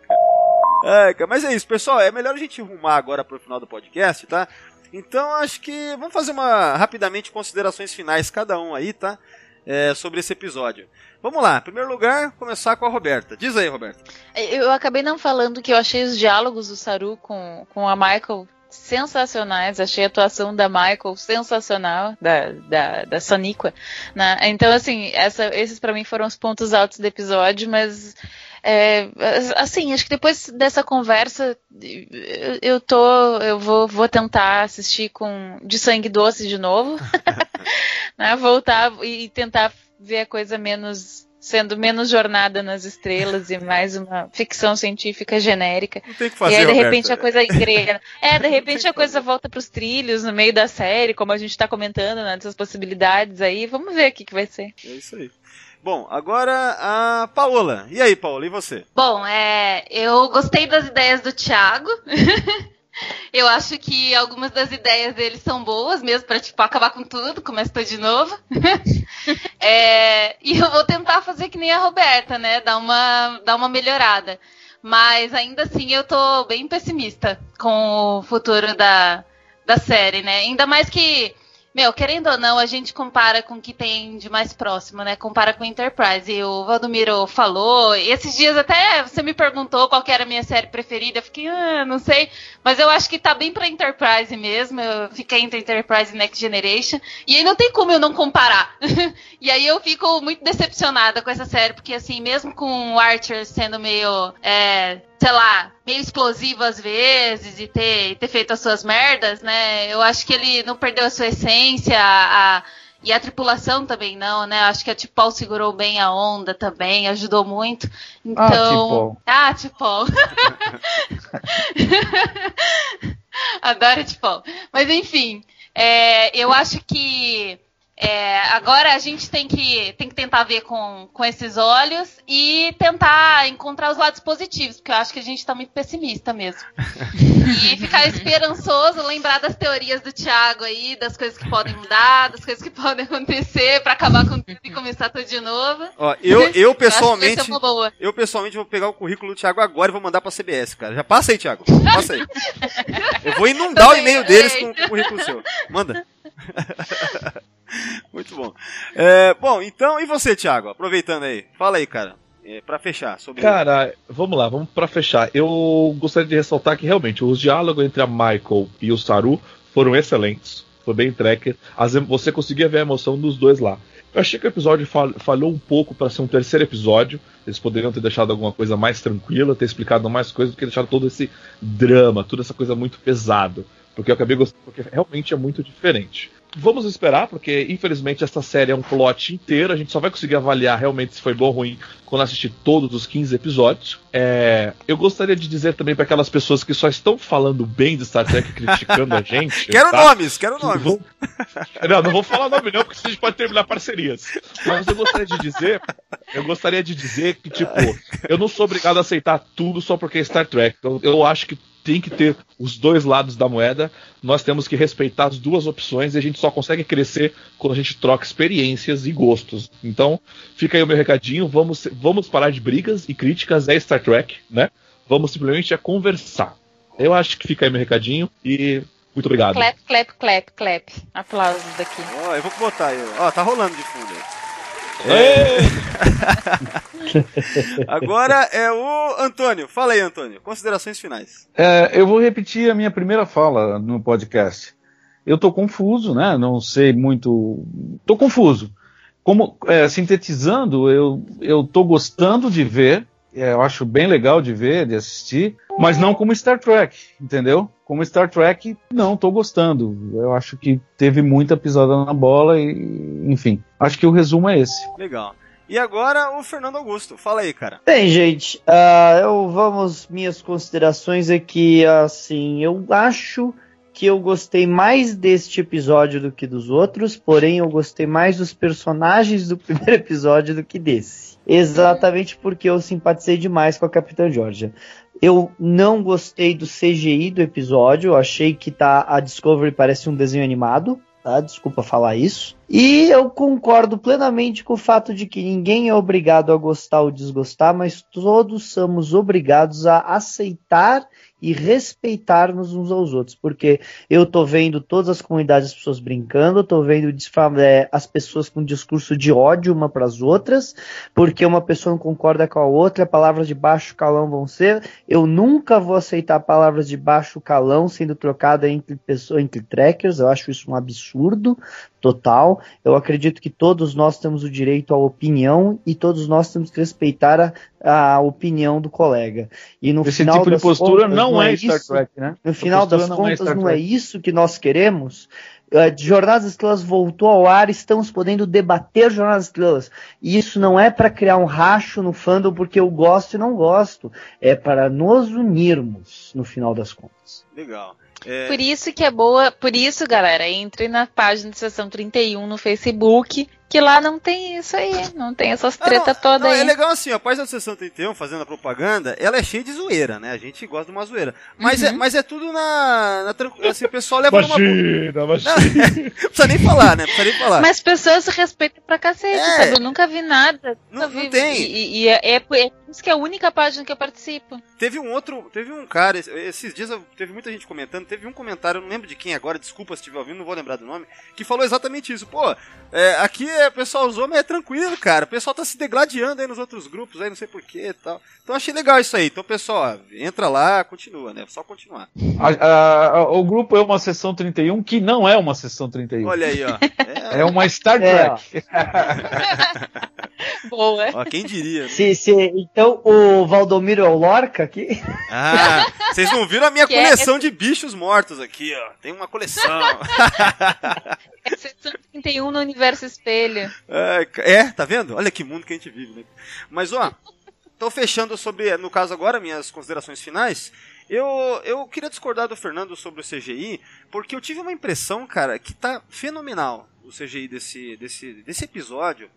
É, mas é isso, pessoal. É melhor a gente rumar agora pro final do podcast, tá? Então acho que vamos fazer uma rapidamente considerações finais cada um aí, tá? É, sobre esse episódio. Vamos lá, em primeiro lugar, começar com a Roberta. Diz aí, Roberta. Eu acabei não falando que eu achei os diálogos do Saru com, com a Michael sensacionais. Achei a atuação da Michael sensacional, da, da, da Soniqua. Né? Então, assim, essa, esses para mim foram os pontos altos do episódio, mas. É, assim, acho que depois dessa conversa eu tô, eu vou, vou tentar assistir com de sangue doce de novo, *laughs* *laughs* né? Voltar e tentar ver a coisa menos sendo menos jornada nas estrelas e mais uma ficção científica genérica. Não tem que fazer, e aí, de repente, a coisa engrena. É, de repente a coisa volta para os trilhos no meio da série, como a gente está comentando, né, dessas possibilidades aí. Vamos ver o que, que vai ser. É isso aí. Bom, agora a Paola. E aí, Paola, e você? Bom, é, eu gostei das ideias do Thiago. *laughs* Eu acho que algumas das ideias dele são boas mesmo para tipo acabar com tudo, começa de novo. *laughs* é, e eu vou tentar fazer que nem a Roberta, né? Dar uma, dar uma melhorada. Mas ainda assim eu tô bem pessimista com o futuro da, da série, né? Ainda mais que meu, querendo ou não, a gente compara com o que tem de mais próximo, né? Compara com Enterprise. E o Valdomiro falou. esses dias até você me perguntou qual era a minha série preferida. Eu fiquei, ah, não sei. Mas eu acho que tá bem pra Enterprise mesmo. Eu fiquei entre Enterprise e Next Generation. E aí não tem como eu não comparar. *laughs* e aí eu fico muito decepcionada com essa série. Porque assim, mesmo com o Archer sendo meio. É, sei lá, meio explosivo às vezes e ter, ter feito as suas merdas, né? Eu acho que ele não perdeu a sua essência, a, e a tripulação também não, né? Acho que a Tipol segurou bem a onda também, ajudou muito. Então. Ah, Tipol. Ah, *laughs* Adoro Tipol. Mas enfim, é, eu acho que É, agora a gente tem que, tem que tentar ver com, com esses olhos e tentar encontrar os lados positivos, porque eu acho que a gente tá muito pessimista mesmo. *laughs* e ficar esperançoso, lembrar das teorias do Thiago aí, das coisas que podem mudar, das coisas que *laughs* podem acontecer pra acabar com tudo e começar tudo de novo. Ó, eu, eu Eu acho que pessoalmente. vai ser uma boa. Eu pessoalmente vou pegar o currículo do Thiago agora e vou mandar pra CBS, cara. Já passa aí, Thiago. Passa aí. *laughs* Eu vou inundar o Também, e-mail deles com o currículo seu. Manda. *laughs* Muito bom. É, bom, então, e você, Thiago? Aproveitando aí. Fala aí, cara. É, pra fechar. Sobre... Cara, vamos lá, vamos pra fechar. Eu gostaria de ressaltar que realmente os diálogos entre a Michael e o Saru foram excelentes. Foi bem tracker. Você conseguia ver a emoção dos dois lá. Eu achei que o episódio fal- falhou um pouco para ser um terceiro episódio. Eles poderiam ter deixado alguma coisa mais tranquila, ter explicado mais coisas do que deixar todo esse drama, toda essa coisa muito pesado. Porque eu acabei gostando, porque realmente é muito diferente. Vamos esperar, porque infelizmente essa série é um plot inteiro. A gente só vai conseguir avaliar realmente se foi bom ou ruim quando assistir todos os 15 episódios. É, eu gostaria de dizer também para aquelas pessoas que só estão falando bem de Star Trek, criticando a gente. *laughs* Quero tá? nomes, quero nomes. Vou- Não, não vou falar nome não, porque a gente pode terminar parcerias. Mas eu gostaria de dizer, eu gostaria de dizer que, tipo, eu não sou obrigado a aceitar tudo só porque é Star Trek. Eu, eu acho que tem que ter os dois lados da moeda. Nós temos que respeitar as duas opções e a gente só consegue crescer quando a gente troca experiências e gostos. Então, fica aí o meu recadinho. Vamos, vamos parar de brigas e críticas. É Star Trek, né? Vamos simplesmente é conversar. Eu acho que fica aí meu recadinho e muito obrigado. Clap, clap, clap, clap. Aplausos daqui. Ó, eu vou botar aí. ó. Ó, tá rolando de fundo aí. *laughs* Agora é o Antônio. Fala aí, Antônio. Considerações finais. É, eu vou repetir a minha primeira fala no podcast. Eu tô confuso, né? Não sei muito. Tô confuso. Como é, sintetizando, eu eu tô gostando de ver. É, eu acho bem legal de ver, de assistir, mas não como Star Trek, entendeu? Como Star Trek, não tô gostando. Eu acho que teve muita pisada na bola e, enfim. Acho que o resumo é esse. Legal. E agora o Fernando Augusto. Fala aí, cara. Bem, gente, ah, eu vamos minhas considerações aqui, assim, eu acho que eu gostei mais deste episódio do que dos outros, porém eu gostei mais dos personagens do primeiro episódio do que desse. Exatamente porque eu simpatizei demais com a Capitã Georgia. Eu não gostei do CGI do episódio, achei que tá a Discovery parece um desenho animado, tá? Desculpa falar isso. E eu concordo plenamente com o fato de que ninguém é obrigado a gostar ou desgostar, mas todos somos obrigados a aceitar e respeitarmos uns aos outros, porque eu tô vendo todas as comunidades, as pessoas brincando, eu tô vendo é, as pessoas com discurso de ódio uma para as outras, porque uma pessoa não concorda com a outra, palavras de baixo calão vão ser. Eu nunca vou aceitar palavras de baixo calão sendo trocada entre pessoas, entre trackers, eu acho isso um absurdo total. Eu acredito que todos nós temos o direito à opinião e todos nós temos que respeitar a, a opinião do colega. E no Esse final tipo de postura contas, não, é Star isso- Trek, né? no final das não é contas, Star não é isso que nós queremos. Uh, Jornada das Estrelas voltou ao ar, estamos podendo debater Jornada das Estrelas. E isso não é para criar um racho no fandom porque eu gosto e não gosto. É para nos unirmos, no final das contas. Legal. É, Por isso que é boa, por isso, galera, entre na página de sessão 31 no Facebook, que lá não tem isso aí, não tem essas Ah, treta não, toda não, aí. É legal assim, a página da Sessão 31, fazendo a propaganda, ela é cheia de zoeira, né? A gente gosta de uma zoeira. Mas, é, mas é tudo na. na tranqu- assim, o pessoal leva numa boa. Imagina, imagina. *laughs* Não precisa nem falar, né? Precisa nem falar. Mas pessoas se respeitam pra cacete, É. sabe? Eu nunca vi nada. Não- nunca não vi- tem. E, e é, é é isso que é a única página que eu participo. Teve um outro, teve um cara, esse- esses dias teve muita gente comentando, teve um comentário, eu não lembro de quem agora, desculpa se estiver ouvindo, não vou lembrar do nome, que falou exatamente isso. Pô, é, aqui é, o pessoal usou, mas é tranquilo, cara. O pessoal tá se degladiando aí nos outros grupos, aí não sei porquê e tal. Então achei legal isso aí. Então, pessoal, entra lá, continua, né? Só continuar. A- a- a- o grupo é uma sessão 31 que não é uma sessão 31. Olha aí, ó. *laughs* É uma Star É, Trek. *laughs* *laughs* Boa. Ó, quem diria. né? Se, se, então o Valdomiro é o Lorca aqui? Ah, vocês não viram a minha *laughs* Que é- coleção de bichos mortos aqui, ó. Tem uma coleção. *laughs* É sessão 31 no Universo Espelho. É, é, tá vendo? Olha que mundo que a gente vive, né? Mas, ó, tô fechando sobre, no caso agora, minhas considerações finais. Eu, eu queria discordar do Fernando sobre o CGI, porque eu tive uma impressão, cara, que tá fenomenal. o CGI desse, desse, desse episódio,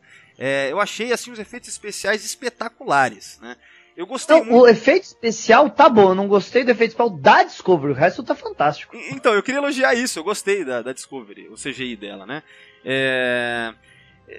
é, eu achei assim os efeitos especiais espetaculares, né? Eu gostei Então, muito. o efeito especial tá bom, eu não gostei do efeito especial da Discovery, o resto tá fantástico. Então, eu queria elogiar isso, eu gostei da, da Discovery, o CGI dela, né? É...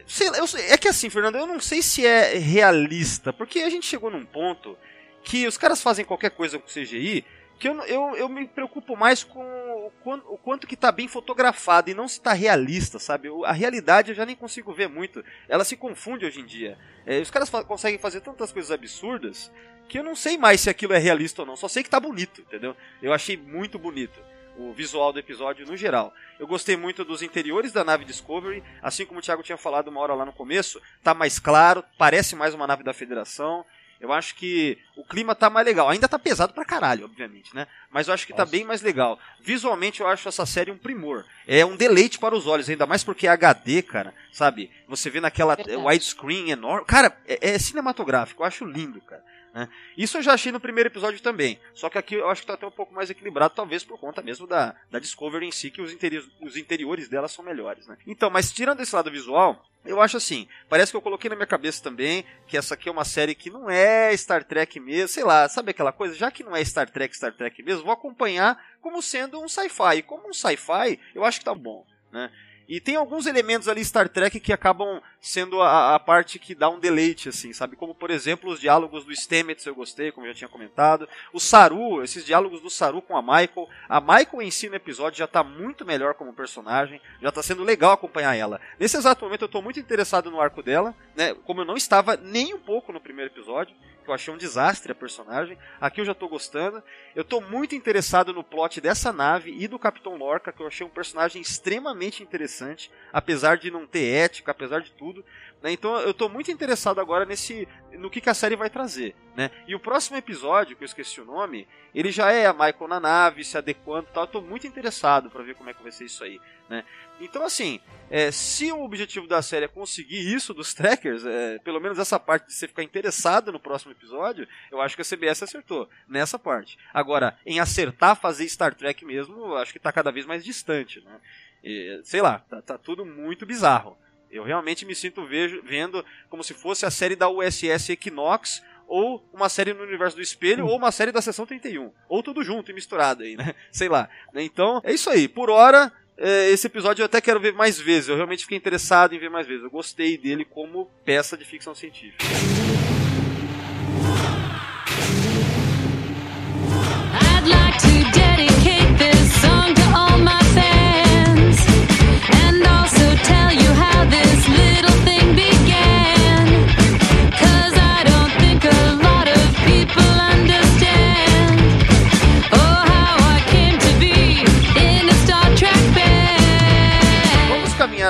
sei eu é que assim, Fernando, eu não sei se é realista, porque a gente chegou num ponto que os caras fazem qualquer coisa com CGI que eu, eu, eu me preocupo mais com o quanto, o quanto que tá bem fotografado e não se tá realista, sabe? A realidade eu já nem consigo ver muito. Ela se confunde hoje em dia. É, os caras fa- conseguem fazer tantas coisas absurdas que eu não sei mais se aquilo é realista ou não. Só sei que tá bonito, entendeu? Eu achei muito bonito o visual do episódio no geral. Eu gostei muito dos interiores da nave Discovery, assim como o Thiago tinha falado uma hora lá no começo, tá mais claro, parece mais uma nave da Federação. Eu acho que o clima tá mais legal. Ainda tá pesado pra caralho, obviamente, né? Mas eu acho que tá bem mais legal. Visualmente eu acho essa série um primor. É um deleite para os olhos, ainda mais porque é HD, cara, sabe? Você vê naquela widescreen enorme. Cara, é, é cinematográfico, eu acho lindo, cara. Né? Isso eu já achei no primeiro episódio também. Só que aqui eu acho que tá até um pouco mais equilibrado, talvez por conta mesmo da, da Discovery em si, que os, interi os interiores dela são melhores, né? Então, mas tirando esse lado visual, eu acho assim, parece que eu coloquei na minha cabeça também que essa aqui é uma série que não é Star Trek mesmo, sei lá, sabe aquela coisa? Já que não é Star Trek, Star Trek mesmo, vou acompanhar como sendo um sci-fi. Como um sci-fi, eu acho que tá bom, né? E tem alguns elementos ali Star Trek que acabam sendo a, a parte que dá um deleite, assim, sabe? Como, por exemplo, os diálogos do Stamets eu gostei, como eu já tinha comentado. O Saru, esses diálogos do Saru com a Michael. A Michael em si no episódio já tá muito melhor como personagem, já tá sendo legal acompanhar ela. Nesse exato momento eu tô muito interessado no arco dela, né? Como eu não estava nem um pouco no primeiro episódio, que eu achei um desastre a personagem. Aqui eu já tô gostando. Eu tô muito interessado no plot dessa nave e do Capitão Lorca, que eu achei um personagem extremamente interessante, apesar de não ter ética, apesar de tudo. Né? Então eu tô muito interessado agora nesse no que, que a série vai trazer. Né? E o próximo episódio, que eu esqueci o nome, ele já é a Michael na nave, se adequando e tal. Eu tô muito interessado para ver como é que vai ser isso aí. Né? Então, assim, é, se o objetivo da série é conseguir isso dos trackers, é, pelo menos essa parte de você ficar interessado no próximo episódio, eu acho que a CBS acertou nessa parte. Agora, em acertar fazer Star Trek mesmo, eu acho que tá cada vez mais distante, né? E, sei lá, tá, tá tudo muito bizarro. Eu realmente me sinto vejo, vendo como se fosse a série da USS Equinox ou uma série no universo do espelho, ou uma série da Seção 31. Ou tudo junto e misturado aí, né? *laughs* Sei lá. né? Então, é isso aí. Por hora, é, esse episódio eu até quero ver mais vezes. Eu realmente fiquei interessado em ver mais vezes. Eu gostei dele como peça de ficção científica.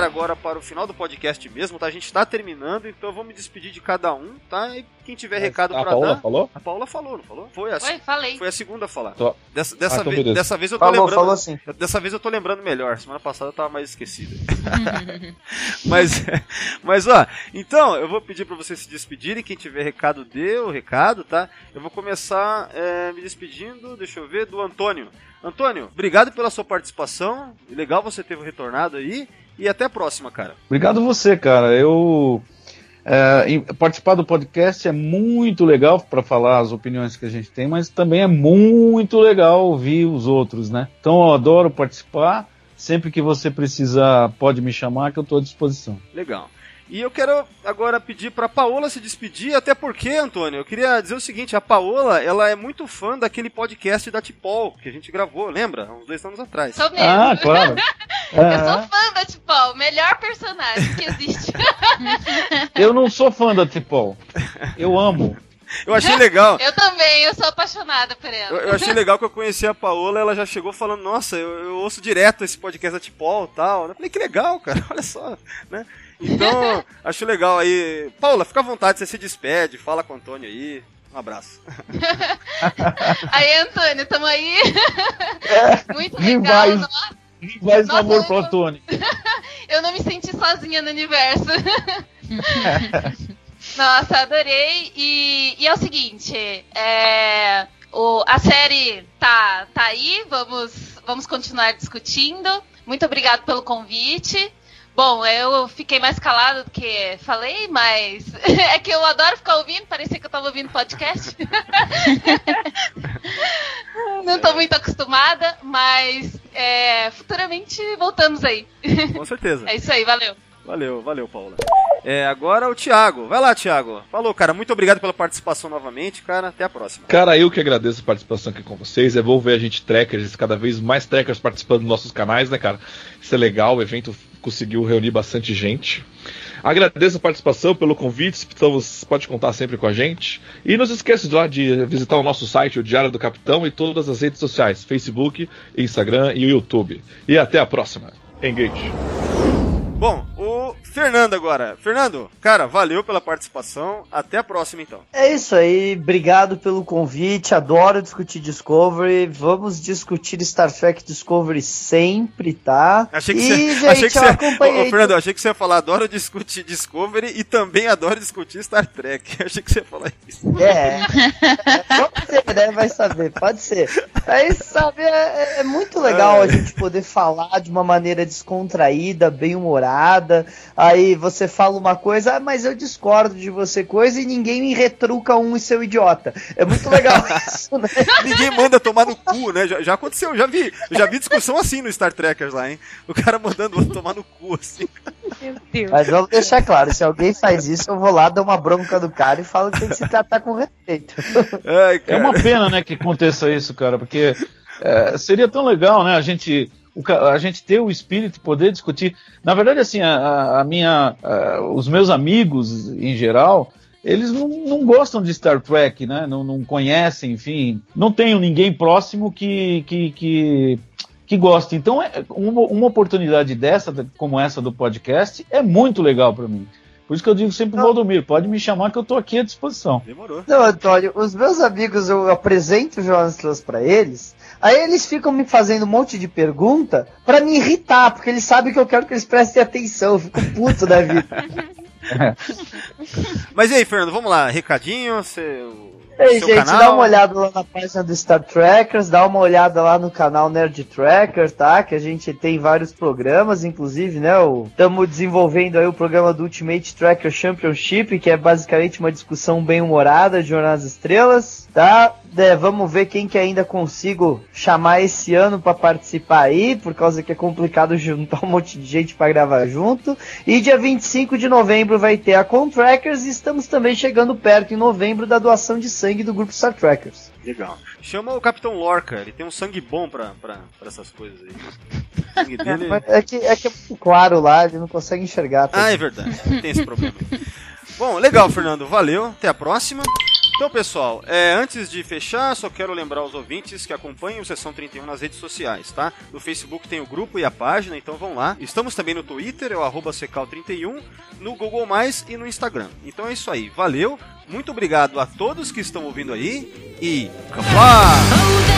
Caminhar agora para o final do podcast mesmo, tá? A gente tá terminando, então eu vou me despedir de cada um, tá? E quem tiver recado a pra Paula dar. falou? A Paula falou, não falou? Foi a, Foi, falei. foi a segunda a falar. Tô. Dessa, dessa, Ah, então vez, dessa vez eu tô Falou, lembrando. falou assim. Dessa vez eu tô lembrando melhor. Semana passada eu tava mais esquecido. *laughs* *laughs* mas, mas ó, então eu vou pedir pra vocês se despedirem. Quem tiver recado, dê o recado, tá? Eu vou começar é, me despedindo, deixa eu ver, do Antônio. Antônio, obrigado pela sua participação. Legal você ter retornado aí. E até a próxima, cara. Obrigado você, cara. Eu é, participar do podcast é muito legal para falar as opiniões que a gente tem, mas também é muito legal ouvir os outros, né? Então eu adoro participar. Sempre que você precisar, pode me chamar que eu estou à disposição. Legal. E eu quero agora pedir pra Paola se despedir, até porque, Antônio, eu queria dizer o seguinte, a Paola, ela é muito fã daquele podcast da Tipol, que a gente gravou, lembra? Há uns dois anos atrás. Sou mesmo. Ah, claro. *laughs* Eu É, sou fã da Tipol, melhor personagem que existe. *laughs* eu não sou fã da Tipol. Eu amo. Eu achei legal. eu também, eu sou apaixonada por ela. Eu, eu achei legal que eu conheci a Paola, ela já chegou falando, nossa, eu, eu ouço direto esse podcast da Tipol e tal. Eu falei, que legal, cara, *laughs* olha só, né? Então, acho legal aí. Paula, fica à vontade, você se despede, fala com o Antônio aí. Um abraço. *laughs* Aí, Antônio, tamo aí. Muito legal. Nossa, no Nossa, amor eu- platônico. *laughs* Eu não me senti sozinha no universo. *laughs* Nossa, adorei. E, e é o seguinte, é, o, a série tá, tá aí, vamos, vamos continuar discutindo. Muito obrigado pelo convite. Bom, eu fiquei mais calada do que falei, mas *laughs* é que eu adoro ficar ouvindo, parecia que eu tava ouvindo podcast. *laughs* Não tô muito acostumada, mas é, futuramente voltamos aí. Com certeza. *laughs* É isso aí, valeu. Valeu, valeu, Paula. É, agora o Thiago. Vai lá, Thiago. Falou, cara. Muito obrigado pela participação novamente, cara. Até a próxima. Cara, eu que agradeço a participação aqui com vocês. É bom ver a gente trackers, cada vez mais trackers participando dos nossos canais, né, cara? Isso é legal, o evento conseguiu reunir bastante gente. Agradeço a participação pelo convite, estamos, pode contar sempre com a gente. E não se esqueça de lá de visitar o nosso site, o Diário do Capitão, e todas as redes sociais, Facebook, Instagram e YouTube. E até a próxima. Engage. Bom, o Fernando agora. Fernando, cara, valeu pela participação. Até a próxima, então. É isso aí, obrigado pelo convite. Adoro discutir Discovery. Vamos discutir Star Trek Discovery sempre, tá? Achei que e, você. gente, *laughs* achei que eu você acompanhei. Ô, ô, Fernando, achei que você ia falar, adoro discutir Discovery e também adoro discutir Star Trek. *laughs* Achei que você ia falar isso. É. Pode ser, né? Vai saber, pode ser. Aí, sabe, é, é muito legal a gente poder falar de uma maneira descontraída, bem humorada. Aí você fala uma coisa, ah, mas eu discordo de você coisa e ninguém me retruca um e seu idiota. É muito legal *laughs* isso, né? Ninguém manda tomar no cu, né? Já, já aconteceu, já vi. Já vi discussão assim no Star Trekkers lá, hein? O cara mandando o outro tomar no cu, assim. Meu Deus. Mas vamos deixar claro, se alguém faz isso, eu vou lá dar uma bronca do cara e falo que tem que se tratar com respeito. Ai, É uma pena, né, que aconteça isso, cara, porque é, seria tão legal, né, a gente, o a gente ter o espírito, poder discutir. Na verdade, assim, a- a, minha, a- os meus amigos, em geral, eles não, não gostam de Star Trek, né, não, não conhecem, enfim, não tenho ninguém próximo que, que, que, que goste. Então, é, uma, uma oportunidade dessa, como essa do podcast, é muito legal para mim. Por isso que eu digo sempre, Não. Valdomiro, pode me chamar que eu tô aqui à disposição. Demorou. Não, Antônio, os meus amigos, eu apresento o Jonas pra eles, aí eles ficam me fazendo um monte de pergunta pra me irritar, porque eles sabem que eu quero que eles prestem atenção, eu fico puto da vida. *laughs* Mas e aí, Fernando, vamos lá. Recadinho, seu, Ei, seu gente, canal. dá uma olhada lá na página do Star Trekkers, dá uma olhada lá no canal Nerd Tracker, tá? Que a gente tem vários programas, inclusive, né? Estamos desenvolvendo aí o programa do Ultimate Tracker Championship, que é basicamente uma discussão bem humorada de Jornada das Estrelas, tá? É, vamos ver quem que ainda consigo chamar esse ano pra participar aí, por causa que é complicado *laughs* juntar um monte de gente pra gravar junto. E dia 25 de novembro vai ter a Contrackers e estamos também chegando perto em novembro da doação de sangue do grupo Star Trackers. Legal. Chama o Capitão Lorca, ele tem um sangue bom pra, pra, pra essas coisas aí. *laughs* Dele. É que, é que é muito claro lá, ele não consegue enxergar. tá? Ah, é verdade. Tem esse problema. Bom, legal, Fernando. Valeu. Até a próxima. Então, pessoal, é, antes de fechar, só quero lembrar os ouvintes que acompanhem o Sessão 31 nas redes sociais, tá? No Facebook tem o grupo e a página, então vão lá. Estamos também no Twitter, é o arroba Secal31, no Google Mais e no Instagram. Então é isso aí. Valeu. Muito obrigado a todos que estão ouvindo aí e. Kapla!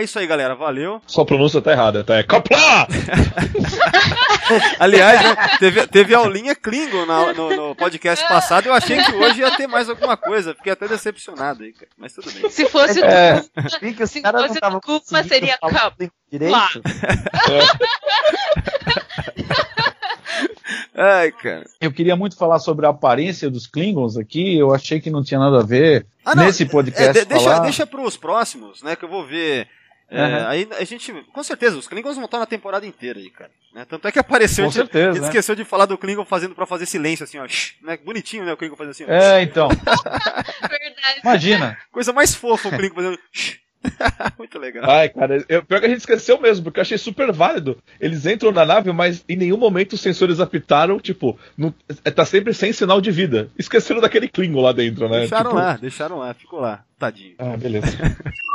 É isso aí, galera. Valeu. Sua pronúncia tá errada, tá? É Kapla! *laughs* Aliás, né, teve, teve aulinha Klingon na- no, no podcast passado. Eu achei que hoje ia ter mais alguma coisa. Fiquei até decepcionado aí, cara. Mas tudo bem. Se fosse É. os Se fosse conseguindo seria Cup. direito. *laughs* Ai, cara. Eu queria muito falar sobre a aparência dos Klingons aqui, eu achei que não tinha nada a ver Ah, nesse podcast. É, de- deixa, falar. deixa pros próximos, né? Que eu vou ver. É. Aí a gente. Com certeza, os Klingons vão estar na temporada inteira aí, cara. né? Tanto é que apareceu. Com a gente- certeza, a gente né? esqueceu de falar do Klingon fazendo pra fazer silêncio, assim, ó. shh, né? Bonitinho, né? O Klingon fazendo assim, ó. É, então, *laughs* verdade. imagina. Coisa mais fofa o Klingon fazendo. shh. *laughs* Muito legal. Ai, cara, eu, pior que a gente esqueceu mesmo, porque eu achei super válido. Eles entram na nave, mas em nenhum momento os sensores apitaram, tipo, não, é, tá sempre sem sinal de vida. Esqueceram daquele Klingon lá dentro, né? deixaram Tipo, lá, deixaram lá, ficou lá. Tadinho. Ah, beleza. *laughs*